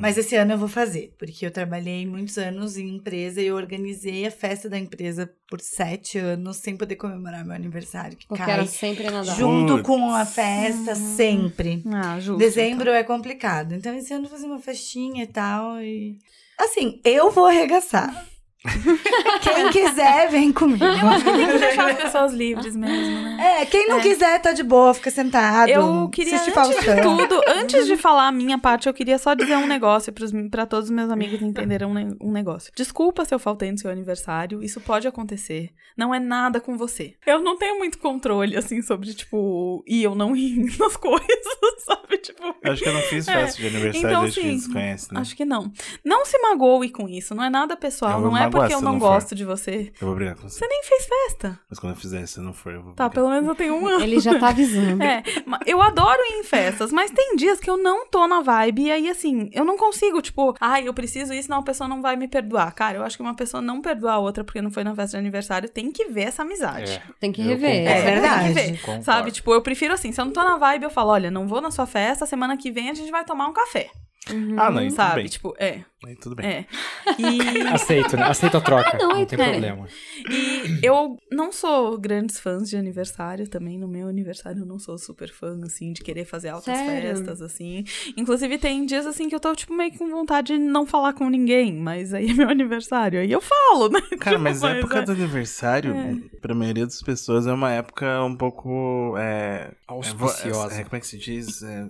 [SPEAKER 1] Mas esse ano eu vou fazer, porque eu trabalhei muitos anos em empresa e eu organizei a festa da empresa por sete anos sem poder comemorar meu aniversário, que
[SPEAKER 5] Porque
[SPEAKER 1] cai
[SPEAKER 5] sempre na data.
[SPEAKER 1] junto com a festa sempre.
[SPEAKER 3] Ah, justo.
[SPEAKER 1] Dezembro é complicado. Então, esse ano eu vou fazer uma festinha e tal. E. Assim, eu vou arregaçar. Quem quiser, vem comigo.
[SPEAKER 3] Tem que deixar as pessoas livres mesmo, né?
[SPEAKER 1] É, quem não
[SPEAKER 3] É.
[SPEAKER 1] quiser, tá de boa, fica sentado.
[SPEAKER 3] Eu queria, antes de tudo, antes de falar a minha parte, eu queria só dizer um negócio pra todos os meus amigos entenderem um, ne- um negócio. Desculpa se eu faltei no seu aniversário, isso pode acontecer. Não é nada com você. Eu não tenho muito controle, assim, sobre, tipo, ir ou não ir nas coisas, sabe? Tipo,
[SPEAKER 2] Eu acho que eu não fiz festa de aniversário
[SPEAKER 3] Então,
[SPEAKER 2] desde que a gente
[SPEAKER 3] sim,
[SPEAKER 2] se conhece, né?
[SPEAKER 3] acho que não. Não se magoe com isso, não é nada pessoal,
[SPEAKER 2] Eu
[SPEAKER 3] não é
[SPEAKER 2] magoar
[SPEAKER 3] porque eu não
[SPEAKER 2] não for.
[SPEAKER 3] gosto de você.
[SPEAKER 2] Eu vou brigar com você.
[SPEAKER 3] Você nem fez festa.
[SPEAKER 2] Mas quando eu fizer, se não for, eu vou
[SPEAKER 3] Tá,
[SPEAKER 2] brigar.
[SPEAKER 3] pelo menos eu tenho um ano.
[SPEAKER 5] Ele já tá avisando.
[SPEAKER 3] É, eu adoro ir em festas, mas tem dias que eu não tô na vibe e aí, assim, eu não consigo, tipo, ai, eu preciso isso, senão a pessoa não vai me perdoar. Cara, eu acho que uma pessoa não perdoar a outra porque não foi na festa de aniversário tem que ver essa amizade.
[SPEAKER 4] É.
[SPEAKER 5] Tem que
[SPEAKER 4] Eu
[SPEAKER 5] rever.
[SPEAKER 4] concordo.
[SPEAKER 1] É verdade.
[SPEAKER 3] Tem que ver, sabe? Tipo, eu prefiro assim, se eu não tô na vibe, eu falo, olha, não vou na sua festa, semana que vem a gente vai tomar um café.
[SPEAKER 2] Ah, não,
[SPEAKER 3] sabe?
[SPEAKER 2] bem.
[SPEAKER 3] Tipo, é.
[SPEAKER 2] Aí tudo bem.
[SPEAKER 3] É. E,
[SPEAKER 4] Aceito, né? Aceito a troca.
[SPEAKER 5] não,
[SPEAKER 4] não, tem
[SPEAKER 3] é.
[SPEAKER 4] problema.
[SPEAKER 3] e eu não sou grandes fãs de aniversário também. No meu aniversário eu não sou super fã, assim, de querer fazer altas
[SPEAKER 5] Sério?
[SPEAKER 3] festas, assim. Inclusive tem dias, assim, que eu tô, tipo, meio que com vontade de não falar com ninguém. Mas aí é meu aniversário. Aí eu falo, né?
[SPEAKER 2] Cara,
[SPEAKER 3] Tipo,
[SPEAKER 2] mas a época
[SPEAKER 3] é.
[SPEAKER 2] do aniversário, pra maioria das pessoas, é uma época um pouco. É,
[SPEAKER 4] Auspiciosa.
[SPEAKER 2] É, é, como é que se diz? É,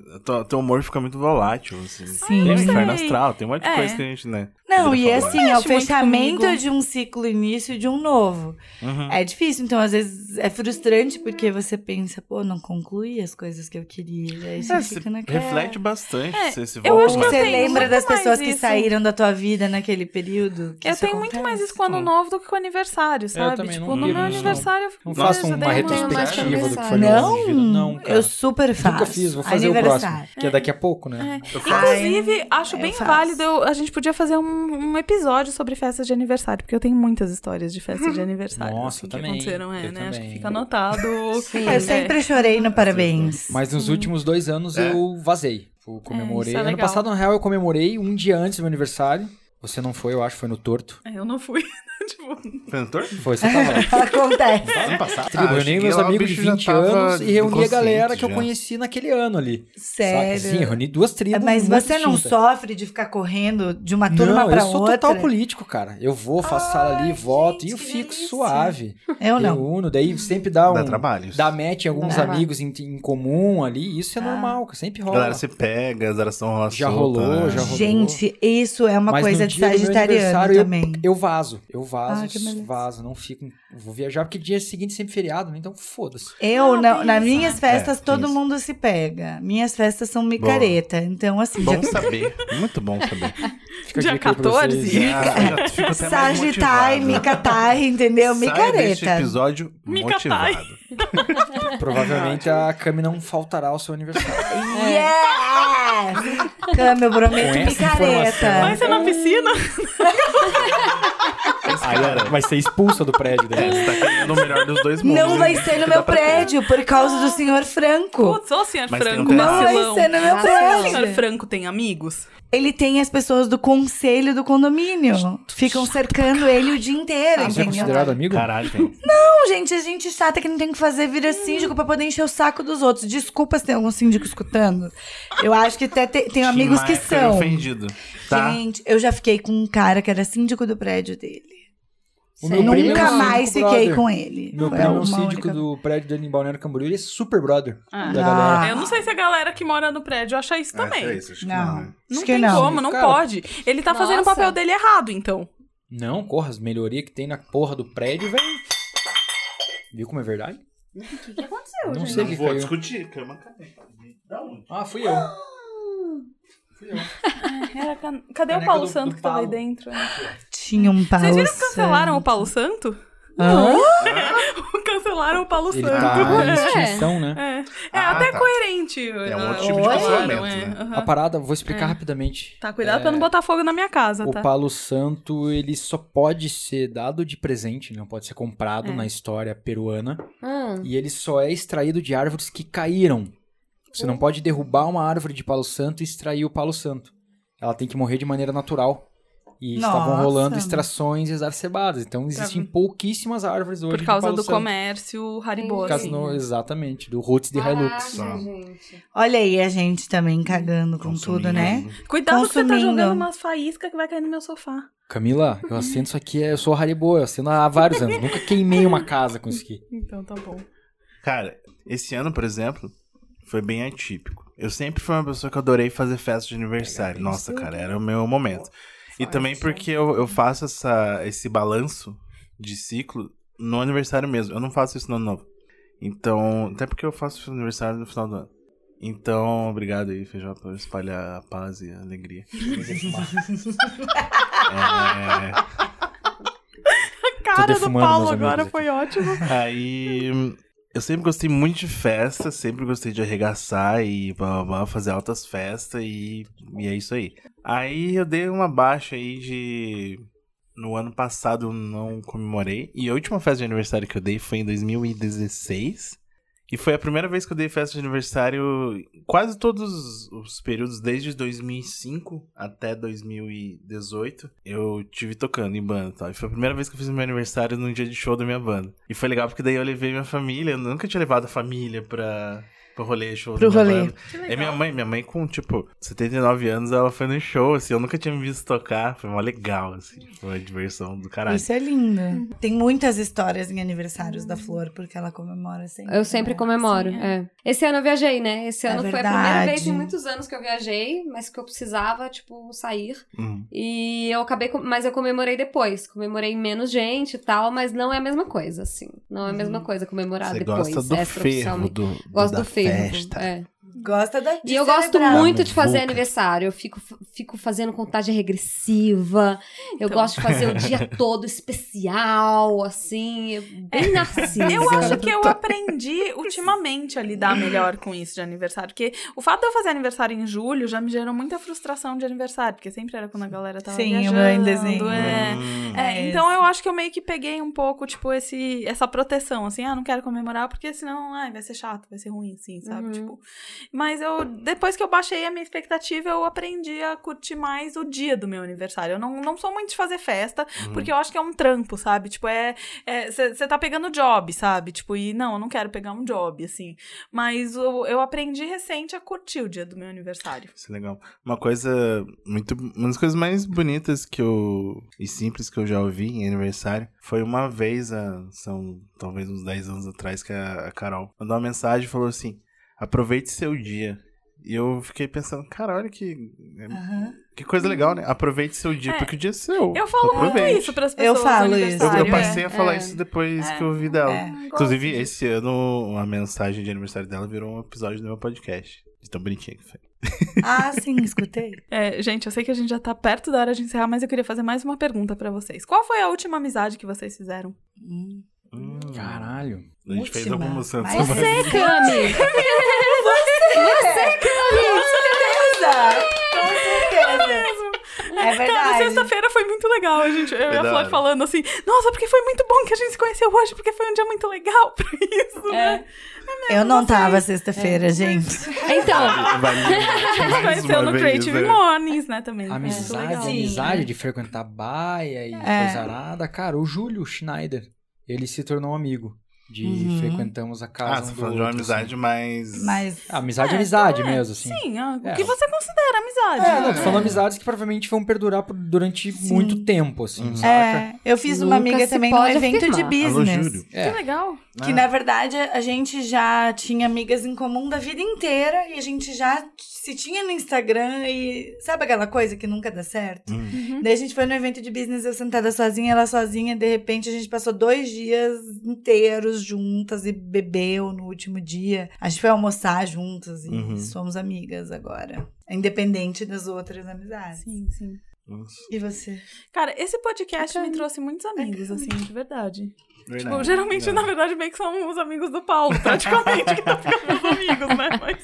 [SPEAKER 2] teu, humor fica muito volátil, assim.
[SPEAKER 1] Sim.
[SPEAKER 2] Tem
[SPEAKER 3] não
[SPEAKER 2] inferno astral, tem um monte de
[SPEAKER 3] É.
[SPEAKER 2] coisa gente, né?
[SPEAKER 1] Não, Não, e assim, é o fechamento
[SPEAKER 3] comigo.
[SPEAKER 1] de um ciclo e início de um novo.
[SPEAKER 2] Uhum.
[SPEAKER 1] É difícil, então às vezes é frustrante porque você pensa, pô, não concluí as coisas que eu queria. E aí você
[SPEAKER 2] É,
[SPEAKER 1] fica naquela.
[SPEAKER 2] reflete bastante.
[SPEAKER 3] É,
[SPEAKER 2] você se
[SPEAKER 3] eu
[SPEAKER 2] volta
[SPEAKER 3] acho que eu
[SPEAKER 1] Você lembra das pessoas que
[SPEAKER 3] isso.
[SPEAKER 1] saíram da tua vida naquele período? que
[SPEAKER 3] Eu tenho muito mais
[SPEAKER 1] acontece?
[SPEAKER 3] isso com o ano novo do que com o aniversário, sabe?
[SPEAKER 4] também
[SPEAKER 3] tipo,
[SPEAKER 4] não
[SPEAKER 3] no meu
[SPEAKER 4] não.
[SPEAKER 3] aniversário eu
[SPEAKER 4] Não
[SPEAKER 3] fiz,
[SPEAKER 4] faço
[SPEAKER 3] eu
[SPEAKER 4] uma retrospectiva do que foi
[SPEAKER 1] Não.
[SPEAKER 4] Não, cara.
[SPEAKER 1] eu super faço.
[SPEAKER 4] Nunca fiz, vou fazer o próximo. Que é daqui a pouco, né?
[SPEAKER 2] Eu faço.
[SPEAKER 3] Inclusive, acho
[SPEAKER 1] eu
[SPEAKER 3] bem válido. eu- a gente podia fazer um, um episódio sobre festas de aniversário, porque eu tenho muitas histórias de festas de aniversário.
[SPEAKER 4] Nossa,
[SPEAKER 3] assim,
[SPEAKER 4] eu
[SPEAKER 3] que
[SPEAKER 4] também,
[SPEAKER 3] aconteceram, é,
[SPEAKER 4] eu
[SPEAKER 3] né? Acho que
[SPEAKER 4] também.
[SPEAKER 3] fica anotado.
[SPEAKER 5] Sim.
[SPEAKER 1] Eu sempre chorei no parabéns.
[SPEAKER 4] Mas nos últimos dois anos
[SPEAKER 2] É.
[SPEAKER 4] eu vazei. Eu comemorei.
[SPEAKER 3] isso é
[SPEAKER 4] ano passado, na real, eu comemorei um dia antes do meu aniversário. Você não foi, eu acho, foi no torto.
[SPEAKER 3] É, eu não fui. tipo,
[SPEAKER 2] Cantor?
[SPEAKER 4] Foi, você tava lá.
[SPEAKER 1] Acontece.
[SPEAKER 2] Ano passado.
[SPEAKER 4] Tribo,
[SPEAKER 2] Ah, eu
[SPEAKER 4] reuni meus
[SPEAKER 2] lá,
[SPEAKER 4] amigos de
[SPEAKER 2] bicho já
[SPEAKER 4] 20
[SPEAKER 2] tava
[SPEAKER 4] anos e reuni a galera que eu
[SPEAKER 2] já.
[SPEAKER 4] conheci naquele ano ali.
[SPEAKER 1] Sério.
[SPEAKER 4] Saca? Sim, reuni duas tribos.
[SPEAKER 1] Mas você não sofre de ficar correndo de uma turma
[SPEAKER 4] não,
[SPEAKER 1] pra
[SPEAKER 4] eu sou
[SPEAKER 1] outra?
[SPEAKER 4] total político, cara. Eu vou, faço sala ali,
[SPEAKER 1] Ai,
[SPEAKER 4] voto e
[SPEAKER 1] gente,
[SPEAKER 4] eu fico
[SPEAKER 1] delícia.
[SPEAKER 4] suave.
[SPEAKER 1] Eu não.
[SPEAKER 4] Reúno, daí sempre dá um.
[SPEAKER 2] Dá trabalho.
[SPEAKER 4] Dá match em alguns
[SPEAKER 5] Dá.
[SPEAKER 4] amigos em, em comum ali. Isso é normal, que sempre
[SPEAKER 2] A
[SPEAKER 4] rola.
[SPEAKER 2] galera se pega, as galera são
[SPEAKER 4] Já rolou, já rolou.
[SPEAKER 1] Gente, isso é uma
[SPEAKER 4] Mas
[SPEAKER 1] coisa de sagitariano
[SPEAKER 4] eu-
[SPEAKER 1] também.
[SPEAKER 4] Eu, vazo. Eu vazo,
[SPEAKER 1] Ah,
[SPEAKER 4] vazo. Não fico. Vou viajar porque dia seguinte é sempre feriado, né? Então foda-se.
[SPEAKER 1] Eu,
[SPEAKER 3] Ah,
[SPEAKER 1] na, nas minhas
[SPEAKER 3] né?
[SPEAKER 1] festas,
[SPEAKER 2] É,
[SPEAKER 1] todo
[SPEAKER 2] isso.
[SPEAKER 1] mundo se pega. Minhas festas são micareta. Então, assim,
[SPEAKER 2] Bom
[SPEAKER 1] já
[SPEAKER 2] saber. Muito bom saber.
[SPEAKER 4] Fica
[SPEAKER 3] Dia
[SPEAKER 4] dica aí pra
[SPEAKER 3] 14?
[SPEAKER 4] vocês.
[SPEAKER 2] Já, já fico até mais
[SPEAKER 1] Sagitai. Micatai, entendeu?
[SPEAKER 2] Sai deste
[SPEAKER 1] Micareta.
[SPEAKER 2] episódio
[SPEAKER 3] Micatai.
[SPEAKER 2] motivado.
[SPEAKER 4] Provavelmente a Cami não faltará ao seu aniversário.
[SPEAKER 1] Yes! Cama, eu prometo micareta.
[SPEAKER 3] vai ser na piscina?
[SPEAKER 4] Aí ela vai ser expulsa do prédio
[SPEAKER 2] É,
[SPEAKER 4] dele.
[SPEAKER 2] você tá querendo o melhor dos dois mundos.
[SPEAKER 1] Não vai ser no
[SPEAKER 2] Que
[SPEAKER 1] meu prédio, por causa do senhor Franco.
[SPEAKER 3] Putz, ô, senhor
[SPEAKER 2] Mas tem
[SPEAKER 3] Franco,
[SPEAKER 2] um
[SPEAKER 1] Não vai
[SPEAKER 3] vacilão.
[SPEAKER 1] ser no meu
[SPEAKER 3] O
[SPEAKER 1] prédio.
[SPEAKER 3] senhor Franco tem amigos?
[SPEAKER 1] Ele tem as pessoas do conselho do condomínio. Ficam cercando ele o dia inteiro,
[SPEAKER 4] Você é
[SPEAKER 1] entendeu?
[SPEAKER 4] considerado amigo?
[SPEAKER 2] Caralho, tem.
[SPEAKER 1] Não, gente, a gente chata que não tem o que fazer vira síndico pra poder encher o saco dos outros. Desculpa se tem algum síndico escutando. Eu acho que até te- tenho amigos que
[SPEAKER 2] Tim Maia
[SPEAKER 1] são.
[SPEAKER 2] ofendido. Tá?
[SPEAKER 1] Gente, eu já fiquei com um cara que era síndico do prédio dele.
[SPEAKER 4] O meu primo é
[SPEAKER 1] Nunca
[SPEAKER 4] um
[SPEAKER 1] mais fiquei
[SPEAKER 4] brother.
[SPEAKER 1] com ele.
[SPEAKER 4] Meu
[SPEAKER 1] Foi
[SPEAKER 4] primo é um síndico
[SPEAKER 1] única-
[SPEAKER 4] do prédio dele em Balneário Camboriú. Ele é super brother
[SPEAKER 3] Ah.
[SPEAKER 4] da
[SPEAKER 1] Ah.
[SPEAKER 4] galera.
[SPEAKER 3] Eu não sei se a galera que mora no prédio acha isso também.
[SPEAKER 2] É, é isso, acho que
[SPEAKER 1] Não.
[SPEAKER 2] não.
[SPEAKER 3] Não
[SPEAKER 1] Acho que
[SPEAKER 3] tem
[SPEAKER 1] não.
[SPEAKER 3] como, não
[SPEAKER 4] Cara,
[SPEAKER 3] pode. Ele tá fazendo o
[SPEAKER 5] nossa.
[SPEAKER 3] papel dele errado, então.
[SPEAKER 4] Não, corra, as melhorias que tem na porra do prédio, velho. Viu como é verdade?
[SPEAKER 5] O que, que aconteceu,
[SPEAKER 4] Não
[SPEAKER 5] gente?
[SPEAKER 4] sei.
[SPEAKER 2] Não
[SPEAKER 4] que
[SPEAKER 2] vou
[SPEAKER 4] caiu.
[SPEAKER 2] discutir, cama cadê? Da onde?
[SPEAKER 4] Ah, fui eu. Fui eu.
[SPEAKER 3] Era can- Cadê o Paulo
[SPEAKER 4] do-
[SPEAKER 3] Santo
[SPEAKER 4] do
[SPEAKER 3] que tava aí
[SPEAKER 4] Paulo.
[SPEAKER 3] dentro?
[SPEAKER 1] Tinha um Paulo
[SPEAKER 3] Vocês viram que cancelaram o Paulo Santo?
[SPEAKER 1] Hã?
[SPEAKER 3] cancelaram o Paulo
[SPEAKER 4] Ele
[SPEAKER 3] Santo.
[SPEAKER 4] tá em
[SPEAKER 3] É.
[SPEAKER 4] extinção, né?
[SPEAKER 3] É, é
[SPEAKER 2] Ah,
[SPEAKER 3] até
[SPEAKER 2] tá.
[SPEAKER 3] coerente.
[SPEAKER 2] É um
[SPEAKER 3] ah,
[SPEAKER 2] outro tipo de cancelamento,
[SPEAKER 3] é,
[SPEAKER 2] né?
[SPEAKER 3] aham.
[SPEAKER 4] A parada, vou explicar rapidamente.
[SPEAKER 3] Tá, cuidado
[SPEAKER 4] É,
[SPEAKER 3] pra não botar fogo na minha casa,
[SPEAKER 4] O
[SPEAKER 3] tá?
[SPEAKER 4] Palo Santo, ele só pode ser dado de presente, não pode ser comprado
[SPEAKER 3] É.
[SPEAKER 4] na história peruana.
[SPEAKER 5] Ah,
[SPEAKER 4] E ele só é extraído de árvores que caíram. Você não pode derrubar uma árvore de Palo Santo e extrair o Palo Santo. Ela tem que morrer de maneira natural. E estavam
[SPEAKER 1] Nossa.
[SPEAKER 4] rolando extrações exacerbadas. Então existem pouquíssimas árvores hoje
[SPEAKER 3] Por causa do
[SPEAKER 4] Santo.
[SPEAKER 3] comércio Haribo,
[SPEAKER 4] no- exatamente, do Roots de Hilux.
[SPEAKER 5] caraca, gente.
[SPEAKER 1] Olha aí a gente também cagando com
[SPEAKER 2] Consumindo.
[SPEAKER 1] tudo, né?
[SPEAKER 3] Cuidado que você tá jogando umas faíscas que vai cair no meu sofá.
[SPEAKER 4] Camila, eu acendo isso aqui, eu sou Haribo, eu acendo há vários anos. Nunca queimei uma casa com isso aqui.
[SPEAKER 3] Então tá bom.
[SPEAKER 2] Cara, esse ano, por exemplo, foi bem atípico. Eu sempre fui uma pessoa que adorei fazer festa de aniversário. Nossa, cara, era o meu momento. E também porque eu, eu faço essa, esse balanço de ciclo no aniversário mesmo. Eu não faço isso no ano novo. Então, até porque eu faço aniversário no final do ano. Então, obrigado aí, Feijó, por espalhar a paz e a alegria. é,
[SPEAKER 3] A cara do Paulo agora foi ótimo.
[SPEAKER 2] Aí eu sempre gostei muito de festa, sempre gostei de arregaçar e blá, blá, blá, fazer altas festas e, e é isso aí. Aí eu dei uma baixa aí de. No ano passado eu não comemorei. E a última festa de aniversário que eu dei foi em 2016. E foi a primeira vez que eu dei festa de aniversário quase todos os períodos, desde 2005 até 2018, eu tive tocando em banda e tal. E foi a primeira vez que eu fiz meu aniversário num dia de show da minha banda. E foi legal porque daí eu levei minha família, eu nunca tinha levado a família pra, pro rolê, show
[SPEAKER 1] Pro rolê.
[SPEAKER 2] É minha mãe, minha mãe com, tipo, 79 anos, ela foi no show, assim, eu nunca tinha me visto tocar, foi mó legal, assim, foi uma diversão do caralho.
[SPEAKER 1] Isso é lindo. Tem muitas histórias em aniversários da Flor, porque ela comemora sempre.
[SPEAKER 5] Eu sempre
[SPEAKER 1] né?
[SPEAKER 5] comemoro,
[SPEAKER 1] Sim,
[SPEAKER 5] é. Esse ano eu viajei, né? Esse
[SPEAKER 1] É
[SPEAKER 5] ano foi a primeira vez em muitos anos que eu viajei, mas que eu precisava, tipo, sair.
[SPEAKER 2] Uhum.
[SPEAKER 5] E eu acabei, com- mas eu comemorei depois. Comemorei menos gente e tal, mas não é a mesma coisa, assim. Não é a mesma coisa comemorar
[SPEAKER 2] Você
[SPEAKER 5] depois.
[SPEAKER 2] gosta do fervo,
[SPEAKER 5] extraoficialmente.
[SPEAKER 2] do, do,
[SPEAKER 5] Gosto
[SPEAKER 2] da
[SPEAKER 5] do fervo.
[SPEAKER 2] Festa.
[SPEAKER 5] É.
[SPEAKER 1] Gosta da
[SPEAKER 5] E eu gosto
[SPEAKER 1] celebrar.
[SPEAKER 5] muito de fazer aniversário. Eu fico, fico fazendo contagem regressiva. Eu
[SPEAKER 3] Então.
[SPEAKER 5] gosto de fazer o dia todo especial, assim, eu- bem narcisa.
[SPEAKER 3] Eu acho que eu aprendi ultimamente a lidar melhor com isso de aniversário. Porque o fato de eu fazer aniversário em julho já me gerou muita frustração de aniversário. Porque sempre era quando a galera tava
[SPEAKER 1] Sim,
[SPEAKER 3] viajando.
[SPEAKER 1] meu em dezembro.
[SPEAKER 3] É.
[SPEAKER 2] Hum.
[SPEAKER 3] É,
[SPEAKER 1] É
[SPEAKER 3] então
[SPEAKER 1] isso.
[SPEAKER 3] eu acho que eu meio que peguei um pouco, tipo, esse, essa proteção, assim, ah, não quero comemorar, porque senão, ai, vai ser chato, vai ser ruim, assim, sabe?
[SPEAKER 5] Uhum.
[SPEAKER 3] Tipo. Mas eu, depois que eu baixei a minha expectativa, eu aprendi a curtir mais o dia do meu aniversário. Eu não, não sou muito de fazer festa,
[SPEAKER 2] Uhum.
[SPEAKER 3] porque eu acho que é um trampo, sabe? Tipo, é. Você tá pegando job, sabe? Tipo, e não, eu não quero pegar um job, assim. Mas eu, eu aprendi recente a curtir o dia do meu aniversário.
[SPEAKER 2] Isso é legal. Uma coisa muito. Uma das coisas mais bonitas que eu. e simples que eu já ouvi em aniversário foi uma vez, há, são talvez uns 10 anos atrás, que a, a Carol mandou uma mensagem e falou assim: aproveite seu dia. E eu fiquei pensando, cara, olha que.
[SPEAKER 1] Aham.
[SPEAKER 2] Que coisa legal, né? Aproveite seu dia,
[SPEAKER 3] É.
[SPEAKER 2] porque o dia é seu.
[SPEAKER 3] Eu falo muito
[SPEAKER 2] Aproveite.
[SPEAKER 3] isso pras
[SPEAKER 1] Eu
[SPEAKER 3] pessoas.
[SPEAKER 1] falo
[SPEAKER 3] no
[SPEAKER 1] isso.
[SPEAKER 2] Eu, eu passei
[SPEAKER 3] é.
[SPEAKER 2] a falar
[SPEAKER 5] é.
[SPEAKER 2] isso depois
[SPEAKER 3] É.
[SPEAKER 2] que eu ouvi dela.
[SPEAKER 1] É.
[SPEAKER 2] Inclusive,
[SPEAKER 3] Gosto
[SPEAKER 2] esse ano, a mensagem de aniversário dela virou um episódio do meu podcast. De tão bonitinha que foi.
[SPEAKER 1] Ah, sim, escutei.
[SPEAKER 3] É, gente, eu sei que a gente já tá perto da hora de encerrar, mas eu queria fazer mais uma pergunta pra vocês. Qual foi a última amizade que vocês fizeram?
[SPEAKER 1] Hum.
[SPEAKER 2] Hum,
[SPEAKER 4] Caralho.
[SPEAKER 2] a gente fez
[SPEAKER 1] última.
[SPEAKER 2] algumas antes.
[SPEAKER 1] Mas
[SPEAKER 2] mas-
[SPEAKER 5] Você, Cami!
[SPEAKER 1] Certeza! Com certeza! É
[SPEAKER 3] Cara,
[SPEAKER 1] verdade.
[SPEAKER 3] sexta-feira foi muito legal, a gente. Eu e a. Flor falando assim, nossa, porque foi muito bom que a gente se conheceu hoje, porque foi um dia muito legal pra isso, né?
[SPEAKER 1] Eu não tava sexta-feira, gente.
[SPEAKER 5] Então,
[SPEAKER 3] gente
[SPEAKER 2] mais
[SPEAKER 3] conheceu no Creative
[SPEAKER 2] né?
[SPEAKER 3] Mornings, né, também. Muito
[SPEAKER 4] Amizade, amizade de frequentar baia e
[SPEAKER 1] É.
[SPEAKER 4] coisa arada. Cara, o Júlio Schneider, ele se tornou um amigo. De
[SPEAKER 1] Uhum.
[SPEAKER 4] frequentamos a
[SPEAKER 2] Ah,
[SPEAKER 4] casa.
[SPEAKER 2] você
[SPEAKER 4] um do
[SPEAKER 2] falando de uma
[SPEAKER 4] outro,
[SPEAKER 2] amizade
[SPEAKER 4] assim.
[SPEAKER 2] mais.
[SPEAKER 1] Mas.
[SPEAKER 4] Amizade é,
[SPEAKER 3] É,
[SPEAKER 4] amizade
[SPEAKER 3] é.
[SPEAKER 4] mesmo, assim.
[SPEAKER 3] Sim, ah, o
[SPEAKER 4] É.
[SPEAKER 3] que você considera amizade?
[SPEAKER 4] É, não, tô
[SPEAKER 3] né?
[SPEAKER 4] falando amizades que provavelmente vão perdurar por- durante
[SPEAKER 1] Sim.
[SPEAKER 4] muito tempo, assim,
[SPEAKER 2] Uhum.
[SPEAKER 1] É, eu fiz uma
[SPEAKER 5] Nunca
[SPEAKER 1] amiga também num evento de
[SPEAKER 5] afirmar.
[SPEAKER 2] Alô,
[SPEAKER 1] business.
[SPEAKER 2] Júlio.
[SPEAKER 3] Que
[SPEAKER 4] É.
[SPEAKER 3] legal.
[SPEAKER 1] Que
[SPEAKER 2] Ah.
[SPEAKER 1] na verdade a gente já tinha amigas em comum da vida inteira e a gente já se tinha no Instagram e sabe aquela coisa que nunca dá certo?
[SPEAKER 2] Hum.
[SPEAKER 1] Daí a gente foi no evento de business, eu sentada sozinha, ela sozinha, de repente a gente passou dois dias inteiros juntas e bebeu no último dia. A gente foi almoçar juntas e
[SPEAKER 2] Uhum.
[SPEAKER 1] somos amigas agora. Independente das outras amizades.
[SPEAKER 3] Sim, sim.
[SPEAKER 2] Nossa,
[SPEAKER 1] E você?
[SPEAKER 3] Cara, esse podcast me trouxe muitos amigos, assim, de verdade.
[SPEAKER 2] Verdade.
[SPEAKER 3] Tipo, geralmente,
[SPEAKER 2] Não.
[SPEAKER 3] na verdade, meio que são os amigos do Paulo, praticamente, que tá ficando meus amigos, né? Mas...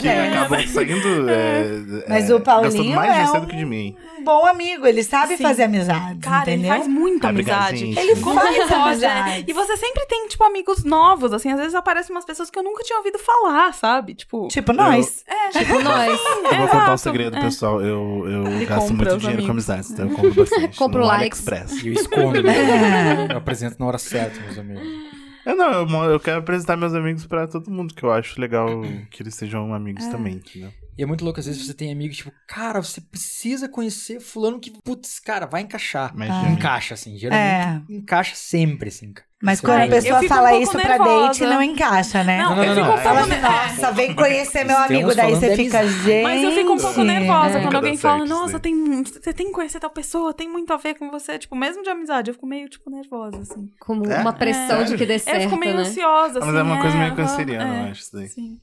[SPEAKER 2] Que
[SPEAKER 1] Acontece.
[SPEAKER 2] acabam saindo. é,
[SPEAKER 1] Mas
[SPEAKER 2] é,
[SPEAKER 1] o Paulinho
[SPEAKER 2] mais
[SPEAKER 1] é um-
[SPEAKER 2] do que de mim.
[SPEAKER 1] Um bom amigo, ele sabe
[SPEAKER 3] Sim.
[SPEAKER 1] fazer amizades,
[SPEAKER 3] Cara, ele
[SPEAKER 1] entendeu?
[SPEAKER 3] faz muita
[SPEAKER 2] Ah,
[SPEAKER 3] amizade.
[SPEAKER 1] Ele faz
[SPEAKER 3] ele é. E você sempre tem, tipo, amigos novos, assim. Às vezes aparecem umas pessoas que eu nunca tinha ouvido falar, sabe? Tipo...
[SPEAKER 1] Tipo nós.
[SPEAKER 5] tipo nós.
[SPEAKER 2] Eu vou contar um segredo,
[SPEAKER 3] É.
[SPEAKER 2] pessoal. Eu, eu
[SPEAKER 3] Ele
[SPEAKER 2] gasto muito dinheiro com
[SPEAKER 3] amigos.
[SPEAKER 2] amizades, então eu compro bastante.
[SPEAKER 5] Compro likes.
[SPEAKER 2] AliExpress.
[SPEAKER 4] E eu escondo, né? Eu apresento na hora certa, meus amigos.
[SPEAKER 2] Eu não, eu, eu quero apresentar meus amigos pra todo mundo, que eu acho legal que eles sejam amigos também, entendeu?
[SPEAKER 4] E é muito louco, às vezes você tem amigos, tipo, cara, você precisa conhecer fulano que, putz, cara, vai encaixar.
[SPEAKER 1] Ah.
[SPEAKER 4] Encaixa, assim, geralmente encaixa sempre, assim, cara.
[SPEAKER 1] Mas quando a pessoa
[SPEAKER 3] Eu um
[SPEAKER 1] fala
[SPEAKER 3] pouco
[SPEAKER 1] isso pra
[SPEAKER 3] nervosa.
[SPEAKER 1] date, não encaixa, né?
[SPEAKER 3] Não,
[SPEAKER 4] Não,
[SPEAKER 3] eu
[SPEAKER 4] não,
[SPEAKER 3] fico
[SPEAKER 4] não,
[SPEAKER 3] um
[SPEAKER 4] é.
[SPEAKER 3] pouco...
[SPEAKER 1] Fala
[SPEAKER 3] ne-
[SPEAKER 1] assim, nossa, vem conhecer meu amigo. Daí você fica, gente.
[SPEAKER 3] Mas eu fico um pouco nervosa
[SPEAKER 2] Nunca
[SPEAKER 3] quando alguém fala, nossa, tem, você tem que conhecer tal pessoa, tem muito a ver com você. Tipo, mesmo de amizade, eu fico meio, tipo, nervosa, assim.
[SPEAKER 5] Como
[SPEAKER 2] É?
[SPEAKER 5] uma pressão
[SPEAKER 3] É.
[SPEAKER 5] de que dê
[SPEAKER 3] eu
[SPEAKER 5] certo,
[SPEAKER 3] fico meio
[SPEAKER 5] né?
[SPEAKER 3] ansiosa, assim.
[SPEAKER 2] mas é uma coisa meio
[SPEAKER 3] aham,
[SPEAKER 2] canceriana,
[SPEAKER 3] é.
[SPEAKER 2] eu acho isso daí.
[SPEAKER 3] Sim.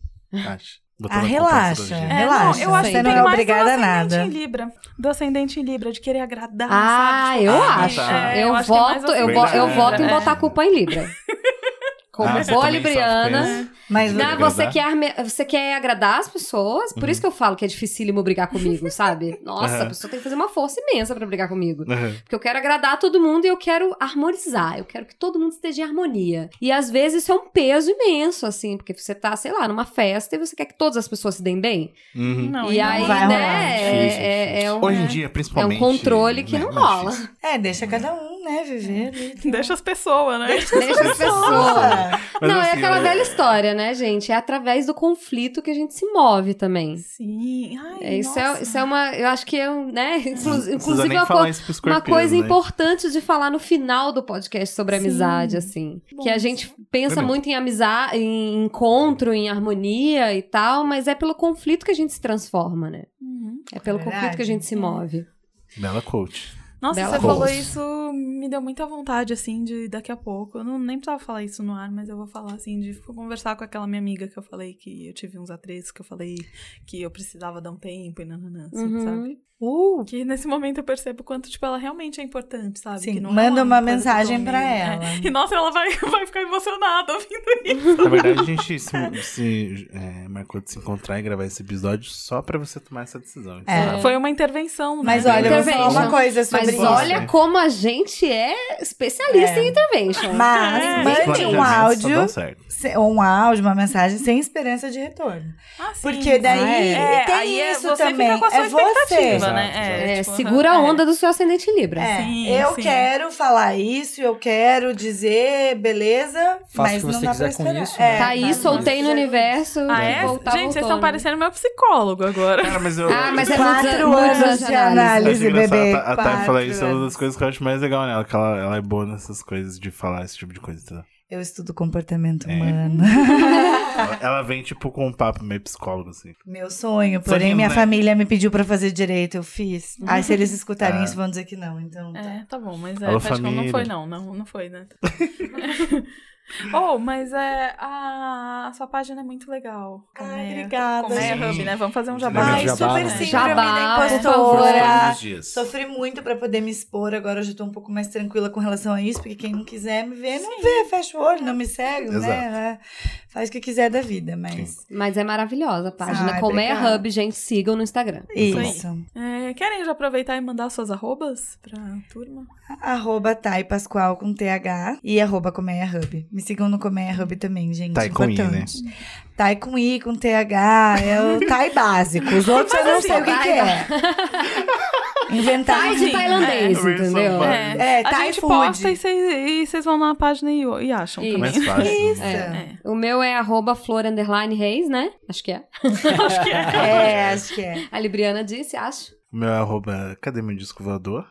[SPEAKER 2] Acho.
[SPEAKER 1] Ah, relaxa.
[SPEAKER 2] astrologia.
[SPEAKER 3] É,
[SPEAKER 1] Relaxa,
[SPEAKER 3] não, eu acho
[SPEAKER 1] você
[SPEAKER 3] que
[SPEAKER 1] não
[SPEAKER 3] tem
[SPEAKER 1] é
[SPEAKER 3] mais
[SPEAKER 1] obrigada a
[SPEAKER 3] do ascendente
[SPEAKER 1] nada.
[SPEAKER 3] em Libra. Do ascendente em Libra, de querer agradar,
[SPEAKER 5] Ah,
[SPEAKER 3] sabe? Tipo,
[SPEAKER 5] eu
[SPEAKER 2] Ah,
[SPEAKER 5] acho.
[SPEAKER 2] tá.
[SPEAKER 3] É,
[SPEAKER 5] eu,
[SPEAKER 3] eu é
[SPEAKER 5] voto, eu,
[SPEAKER 3] assim.
[SPEAKER 5] eu voto em
[SPEAKER 3] É.
[SPEAKER 5] botar a culpa em Libra. Como
[SPEAKER 2] Ah,
[SPEAKER 5] boa libriana.
[SPEAKER 1] Mas
[SPEAKER 5] Não, você quer, você quer agradar as pessoas, por isso que eu falo que é dificílimo brigar comigo, sabe? Nossa, a
[SPEAKER 2] Aham.
[SPEAKER 5] pessoa tem que fazer uma força imensa pra brigar comigo.
[SPEAKER 2] Aham.
[SPEAKER 5] Porque eu quero agradar todo mundo e eu quero harmonizar. Eu quero que todo mundo esteja em harmonia. E às vezes isso é um peso imenso, assim, porque você tá, sei lá, numa festa e você quer que todas as pessoas se deem bem.
[SPEAKER 2] Uhum.
[SPEAKER 3] Não,
[SPEAKER 5] e
[SPEAKER 3] não
[SPEAKER 5] aí,
[SPEAKER 1] vai
[SPEAKER 5] né, é,
[SPEAKER 2] Difícil,
[SPEAKER 5] é- é um,
[SPEAKER 2] Hoje em dia,
[SPEAKER 5] é um
[SPEAKER 2] principalmente.
[SPEAKER 5] controle que
[SPEAKER 2] né,
[SPEAKER 5] não
[SPEAKER 2] é
[SPEAKER 5] rola.
[SPEAKER 1] É, deixa cada um, né, viver.
[SPEAKER 3] Deixa as pessoas, né?
[SPEAKER 5] Deixa as pessoas. Não, é
[SPEAKER 2] assim,
[SPEAKER 5] aquela
[SPEAKER 2] eu-
[SPEAKER 5] velha história, né, gente? É através do conflito que a gente se move também.
[SPEAKER 3] Sim. Ai,
[SPEAKER 5] É, isso, é,
[SPEAKER 3] nossa.
[SPEAKER 5] isso é uma. Eu acho que é um, né? Inclu- Inclusive,
[SPEAKER 2] nem
[SPEAKER 5] uma, co- uma coisa
[SPEAKER 2] né?
[SPEAKER 5] importante de falar no final do podcast sobre
[SPEAKER 3] Sim.
[SPEAKER 5] amizade, assim.
[SPEAKER 3] Bom,
[SPEAKER 5] que a gente pensa
[SPEAKER 2] Verdade.
[SPEAKER 5] muito em amizade, em encontro, em harmonia e tal, mas é pelo conflito que a gente se transforma, né?
[SPEAKER 3] Uhum.
[SPEAKER 5] É pelo
[SPEAKER 1] Verdade.
[SPEAKER 5] conflito que a gente se move.
[SPEAKER 2] Bela coach.
[SPEAKER 3] Nossa,
[SPEAKER 5] Bela
[SPEAKER 3] você falou isso, me deu muita vontade, assim, de daqui a pouco. Eu não nem precisava falar isso no ar, mas eu vou falar, assim, de conversar com aquela minha amiga que eu falei que eu tive uns atretos, que eu falei que eu precisava dar um tempo e nananã, assim,
[SPEAKER 5] Uhum.
[SPEAKER 3] sabe?
[SPEAKER 1] Uh,
[SPEAKER 3] Que nesse momento eu percebo quanto, tipo, ela realmente é importante, sabe?
[SPEAKER 1] Sim,
[SPEAKER 3] que não
[SPEAKER 1] manda
[SPEAKER 3] é
[SPEAKER 1] uma
[SPEAKER 3] tô
[SPEAKER 1] mensagem pra
[SPEAKER 3] meio-
[SPEAKER 1] ela.
[SPEAKER 3] É. E nossa, ela vai, vai ficar emocionada ouvindo isso.
[SPEAKER 2] Na verdade, a gente se, se, é, marcou de se encontrar e gravar esse episódio só pra você tomar essa decisão. Então,
[SPEAKER 1] É.
[SPEAKER 3] Foi uma intervenção, né?
[SPEAKER 1] mas olha, eu vou falar uma coisa sobre
[SPEAKER 5] Mas
[SPEAKER 1] isso.
[SPEAKER 5] olha como a gente é especialista
[SPEAKER 1] É.
[SPEAKER 5] em intervention.
[SPEAKER 1] Mas
[SPEAKER 3] É.
[SPEAKER 1] mande um áudio, um áudio, uma mensagem sem esperança de retorno.
[SPEAKER 3] Ah, sim.
[SPEAKER 1] Porque daí
[SPEAKER 3] Ah, é.
[SPEAKER 1] tem
[SPEAKER 3] aí é-
[SPEAKER 1] isso
[SPEAKER 3] você
[SPEAKER 1] também.
[SPEAKER 3] Fica com a sua
[SPEAKER 1] É você.
[SPEAKER 3] Expectativa, né?
[SPEAKER 2] Exato,
[SPEAKER 5] É,
[SPEAKER 3] tipo,
[SPEAKER 5] segura a
[SPEAKER 3] é.
[SPEAKER 5] onda do seu ascendente Libra.
[SPEAKER 1] É,
[SPEAKER 3] Sim,
[SPEAKER 1] eu
[SPEAKER 3] sim.
[SPEAKER 1] quero falar isso, eu quero dizer, beleza,
[SPEAKER 4] Faça o
[SPEAKER 1] mas
[SPEAKER 4] que
[SPEAKER 1] não
[SPEAKER 4] você
[SPEAKER 1] dá
[SPEAKER 4] quiser
[SPEAKER 1] pra
[SPEAKER 4] com
[SPEAKER 1] esperar.
[SPEAKER 4] isso,
[SPEAKER 1] É,
[SPEAKER 4] né?
[SPEAKER 5] Tá aí,
[SPEAKER 1] mas-
[SPEAKER 5] soltei no universo.
[SPEAKER 3] Ah, é?
[SPEAKER 5] voltar,
[SPEAKER 3] Gente, vocês estão
[SPEAKER 5] né?
[SPEAKER 3] parecendo meu psicólogo agora.
[SPEAKER 2] Cara, mas eu.
[SPEAKER 5] Ah, mas é
[SPEAKER 1] Quatro anos de análise. bebê,
[SPEAKER 2] A, Thay falar
[SPEAKER 1] quatro
[SPEAKER 2] isso é uma das coisas que eu acho mais legal nela, que ela, ela é boa nessas coisas de falar esse tipo de coisa, entendeu?
[SPEAKER 1] Eu estudo comportamento
[SPEAKER 2] É.
[SPEAKER 1] humano.
[SPEAKER 2] Ela, vem, tipo, com um papo meio psicólogo, assim.
[SPEAKER 1] Meu sonho, porém minha
[SPEAKER 2] né?
[SPEAKER 1] família me pediu pra fazer direito, eu fiz. Aí se eles escutarem
[SPEAKER 2] Ah.
[SPEAKER 1] isso vão dizer que não, então tá.
[SPEAKER 3] É, tá bom, mas é,
[SPEAKER 2] Alô,
[SPEAKER 3] acho que não foi não, não, não foi, né? oh, mas é, a, a sua página é muito legal.
[SPEAKER 1] Ai,
[SPEAKER 3] Colmeia-
[SPEAKER 1] obrigada,
[SPEAKER 3] Colmeia
[SPEAKER 2] gente.
[SPEAKER 3] Hub, né? Vamos fazer um jabá.
[SPEAKER 1] Ai,
[SPEAKER 4] Jabá,
[SPEAKER 1] super
[SPEAKER 4] né?
[SPEAKER 1] síndrome
[SPEAKER 5] Jabá,
[SPEAKER 1] da impostora. Sofri muito pra poder me expor, agora eu já tô um pouco mais tranquila com relação a isso, porque quem não quiser me ver, não vê, fecha o olho, não me segue,
[SPEAKER 2] Exato.
[SPEAKER 1] né? Faz o que quiser da vida, mas.
[SPEAKER 5] Mas é maravilhosa a página.
[SPEAKER 1] Ai,
[SPEAKER 5] Colmeia
[SPEAKER 1] obrigada.
[SPEAKER 5] Hub, gente, sigam no Instagram.
[SPEAKER 1] Isso.
[SPEAKER 3] É, querem já aproveitar e mandar suas arrobas pra turma?
[SPEAKER 1] Arroba Thay Pascoal com TH e arroba Colmeia Hub. Me sigam no Colmeia Hub também, gente.
[SPEAKER 2] Thay com I,
[SPEAKER 1] importante. Thay com I, com TH, é o Thay básico. Os outros eu não
[SPEAKER 3] assim,
[SPEAKER 1] sei o que, que é. Inventaram.
[SPEAKER 5] Sai de tailandês,
[SPEAKER 2] é.
[SPEAKER 5] entendeu?
[SPEAKER 1] É,
[SPEAKER 3] a
[SPEAKER 1] Thai
[SPEAKER 3] gente
[SPEAKER 1] food.
[SPEAKER 3] posta e vocês e vocês vão na página e, e acham
[SPEAKER 5] Isso.
[SPEAKER 3] também.
[SPEAKER 2] Mais fácil.
[SPEAKER 1] Isso.
[SPEAKER 3] É.
[SPEAKER 5] O meu é arroba flor underline reis, né? Acho que é.
[SPEAKER 3] Acho que é.
[SPEAKER 1] É, acho que é.
[SPEAKER 5] A Libriana disse, acho.
[SPEAKER 2] O meu é arroba Cadê meu disco voador?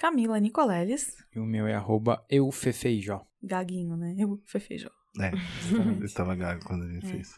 [SPEAKER 3] Camila Nicoleles,
[SPEAKER 4] E o meu é arroba eufefeijó.
[SPEAKER 3] gaguinho, né? Eu, Fefeijó.
[SPEAKER 2] É,
[SPEAKER 4] Exatamente.
[SPEAKER 2] ele tava gago quando ele fez.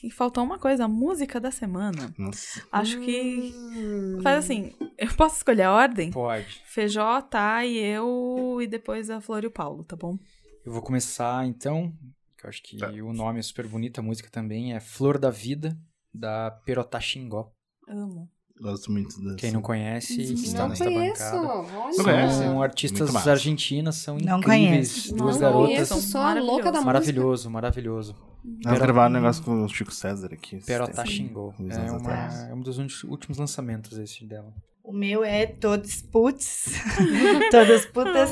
[SPEAKER 3] E faltou uma coisa, a música da semana.
[SPEAKER 2] Nossa.
[SPEAKER 3] Acho que
[SPEAKER 5] Hum.
[SPEAKER 3] faz assim, eu posso escolher a ordem?
[SPEAKER 4] Pode.
[SPEAKER 3] Feijó, tá, e eu, e depois a Flor e o Paulo, tá bom?
[SPEAKER 4] Eu vou começar então, que eu acho que
[SPEAKER 2] Tá.
[SPEAKER 4] o nome é super bonito, a música também é Flor da Vida, da Perotá Xingó.
[SPEAKER 3] Amo.
[SPEAKER 2] Gosto muito dessa.
[SPEAKER 4] Quem não conhece, que está
[SPEAKER 5] Não
[SPEAKER 4] nesta
[SPEAKER 5] conheço.
[SPEAKER 4] bancada.
[SPEAKER 5] Olha.
[SPEAKER 2] Não conhece?
[SPEAKER 4] São artistas argentinas, são
[SPEAKER 1] Não
[SPEAKER 4] incríveis.
[SPEAKER 1] conheço.
[SPEAKER 4] Duas
[SPEAKER 5] Não
[SPEAKER 4] garotas.
[SPEAKER 5] conheço, sou a louca da música.
[SPEAKER 4] Maravilhoso, maravilhoso.
[SPEAKER 2] Nós gravaram um negócio com o Chico César aqui.
[SPEAKER 4] Perotá Xingó.
[SPEAKER 2] uns
[SPEAKER 4] É, uma, é um dos últimos- lançamentos esse dela.
[SPEAKER 1] O meu é Todos Puts, Todas Putas,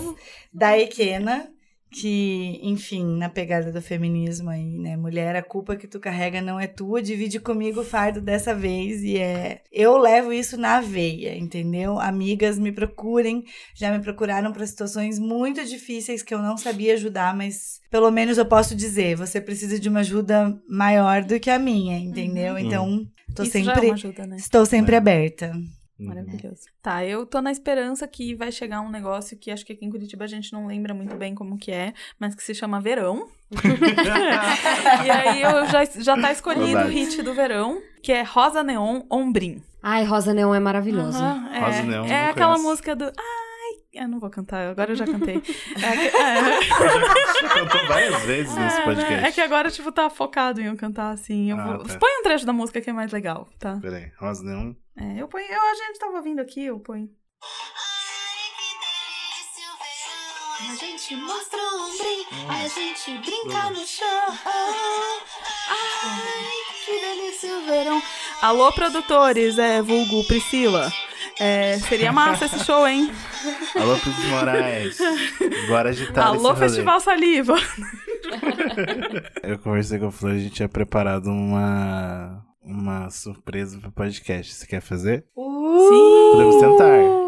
[SPEAKER 1] da Equena, que, enfim, na pegada do feminismo aí, né? Mulher, a culpa que tu carrega não é tua, divide comigo o fardo dessa vez. E é. Eu levo isso na veia, entendeu? Amigas me procurem, já me procuraram para situações muito difíceis que eu não sabia ajudar, mas pelo menos eu posso dizer, você precisa de uma ajuda maior do que a minha, entendeu? Então, tô
[SPEAKER 3] Isso já é
[SPEAKER 1] sempre.
[SPEAKER 3] uma ajuda, né?
[SPEAKER 1] Estou sempre
[SPEAKER 2] É.
[SPEAKER 1] aberta.
[SPEAKER 2] Uhum.
[SPEAKER 3] Maravilhoso. Tá, eu tô na esperança que vai chegar um negócio que acho que aqui em Curitiba a gente não lembra muito bem como que é, mas que se chama verão. e aí eu já, já tá escolhido o hit do verão, que é Rosa Neon Ombrim.
[SPEAKER 5] Ai, Rosa Neon é maravilhoso.
[SPEAKER 3] Aham, é,
[SPEAKER 2] Rosa Neon,
[SPEAKER 3] é
[SPEAKER 2] não
[SPEAKER 3] aquela
[SPEAKER 2] conheço.
[SPEAKER 3] música do. Ai, eu não vou cantar, agora eu já cantei. É, é.
[SPEAKER 2] Já cantou várias vezes nesse
[SPEAKER 3] É,
[SPEAKER 2] podcast.
[SPEAKER 3] né? É que agora, tipo, tá focado em eu cantar assim. Eu
[SPEAKER 2] Ah,
[SPEAKER 3] vou...
[SPEAKER 2] tá.
[SPEAKER 3] Põe um trecho da música que é mais legal, tá?
[SPEAKER 2] Peraí, Rosa Neon.
[SPEAKER 3] É, eu ponho. Eu, a gente tava ouvindo aqui, eu ponho.
[SPEAKER 7] A gente mostra o ombrim, a gente brinca no chão. Ai,
[SPEAKER 3] Que delícia o verão. Alô, produtores, é vulgo Priscila. É, seria massa esse show, hein?
[SPEAKER 2] Alô, Pedro Moraes. Bora agitar
[SPEAKER 3] Alô. Festival Saliva.
[SPEAKER 2] Eu conversei com a Flor, a gente tinha preparado uma, uma surpresa pro podcast. Você quer fazer?
[SPEAKER 3] Sim.
[SPEAKER 2] Podemos tentar.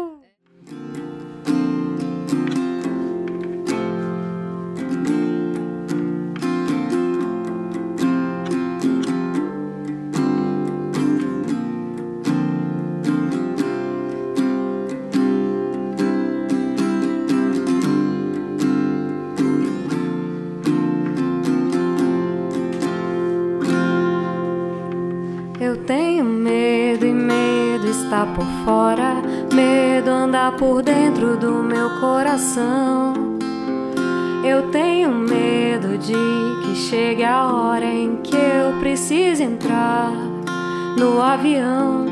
[SPEAKER 5] Por fora, medo anda por dentro do meu coração. Eu tenho medo de que chegue a hora em que eu precise entrar no avião.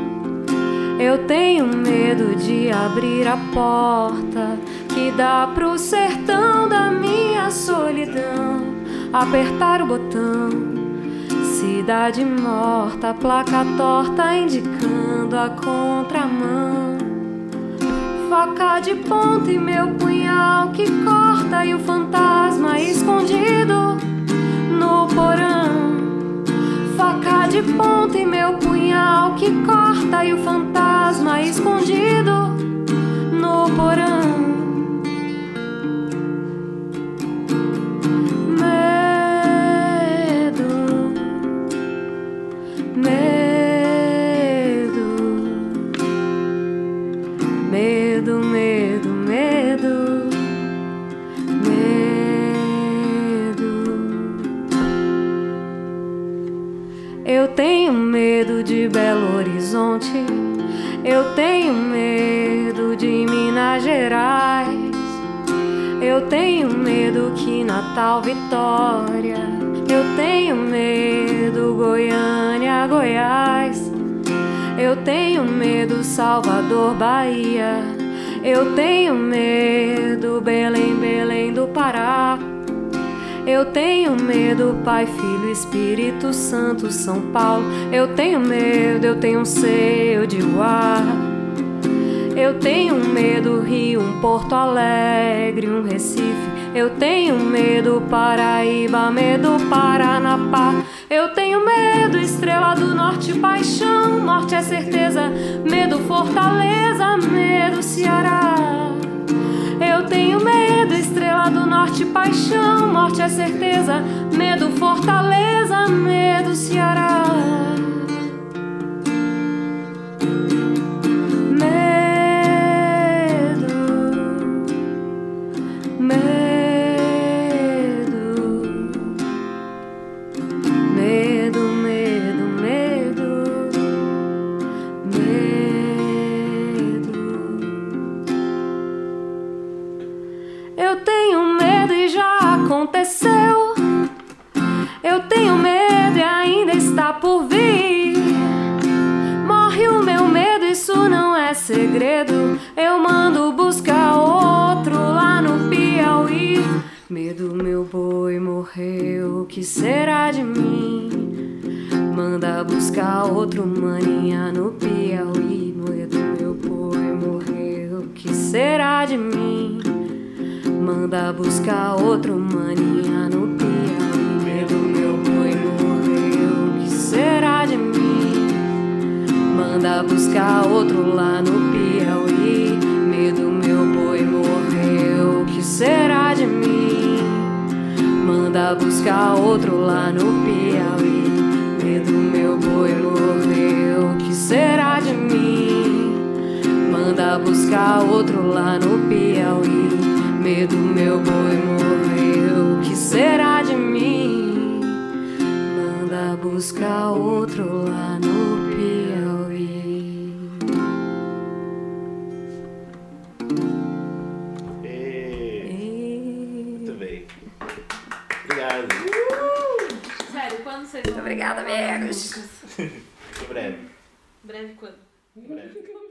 [SPEAKER 5] Eu tenho medo de abrir a porta que dá pro sertão da minha solidão. Apertar o botão, cidade morta, placa torta indicando a contramão. Faca de ponta e meu punhal que corta e o fantasma escondido no porão. Faca de ponta e meu punhal que corta e o fantasma escondido no porão. Horizonte. Eu tenho medo de Minas Gerais. Eu tenho medo que Natal Vitória. Eu tenho medo Goiânia, Goiás. Eu tenho medo Salvador, Bahia. Eu tenho medo Belém, Belém do Pará. Eu tenho medo, Pai, Filho, Espírito Santo, São Paulo. Eu tenho medo, eu tenho um seio de ar. Eu tenho medo, Rio, um Porto Alegre, um Recife. Eu tenho medo, Paraíba, medo, Paranapá. Eu tenho medo, Estrela do Norte, paixão. Norte é certeza, medo, Fortaleza, medo, Ceará. Eu tenho medo, estrela do norte, paixão, morte é certeza, medo, fortaleza, medo, Ceará. Por vir. Morre o meu medo, isso não é segredo. Eu mando buscar outro lá no Piauí. Medo, meu boi morreu, o que será de mim? Manda buscar outro maninha no Piauí. Medo, meu boi morreu, o que será de mim? Manda buscar outro maninha no Piauí. Será de mim? Manda buscar outro lá no Piauí. Medo, meu boi morreu, o que será de mim? Manda buscar outro lá no Piauí. Medo, meu boi morreu, o que será de mim? Manda buscar outro lá no Piauí. Medo, meu boi morreu, o que será de mim? ela busca outro lá no Piauí. E...
[SPEAKER 2] Muito bem. Obrigado. Uh!
[SPEAKER 5] Sério, quando vocês Muito Obrigada, amigos. Breve. Breve quando? Breve.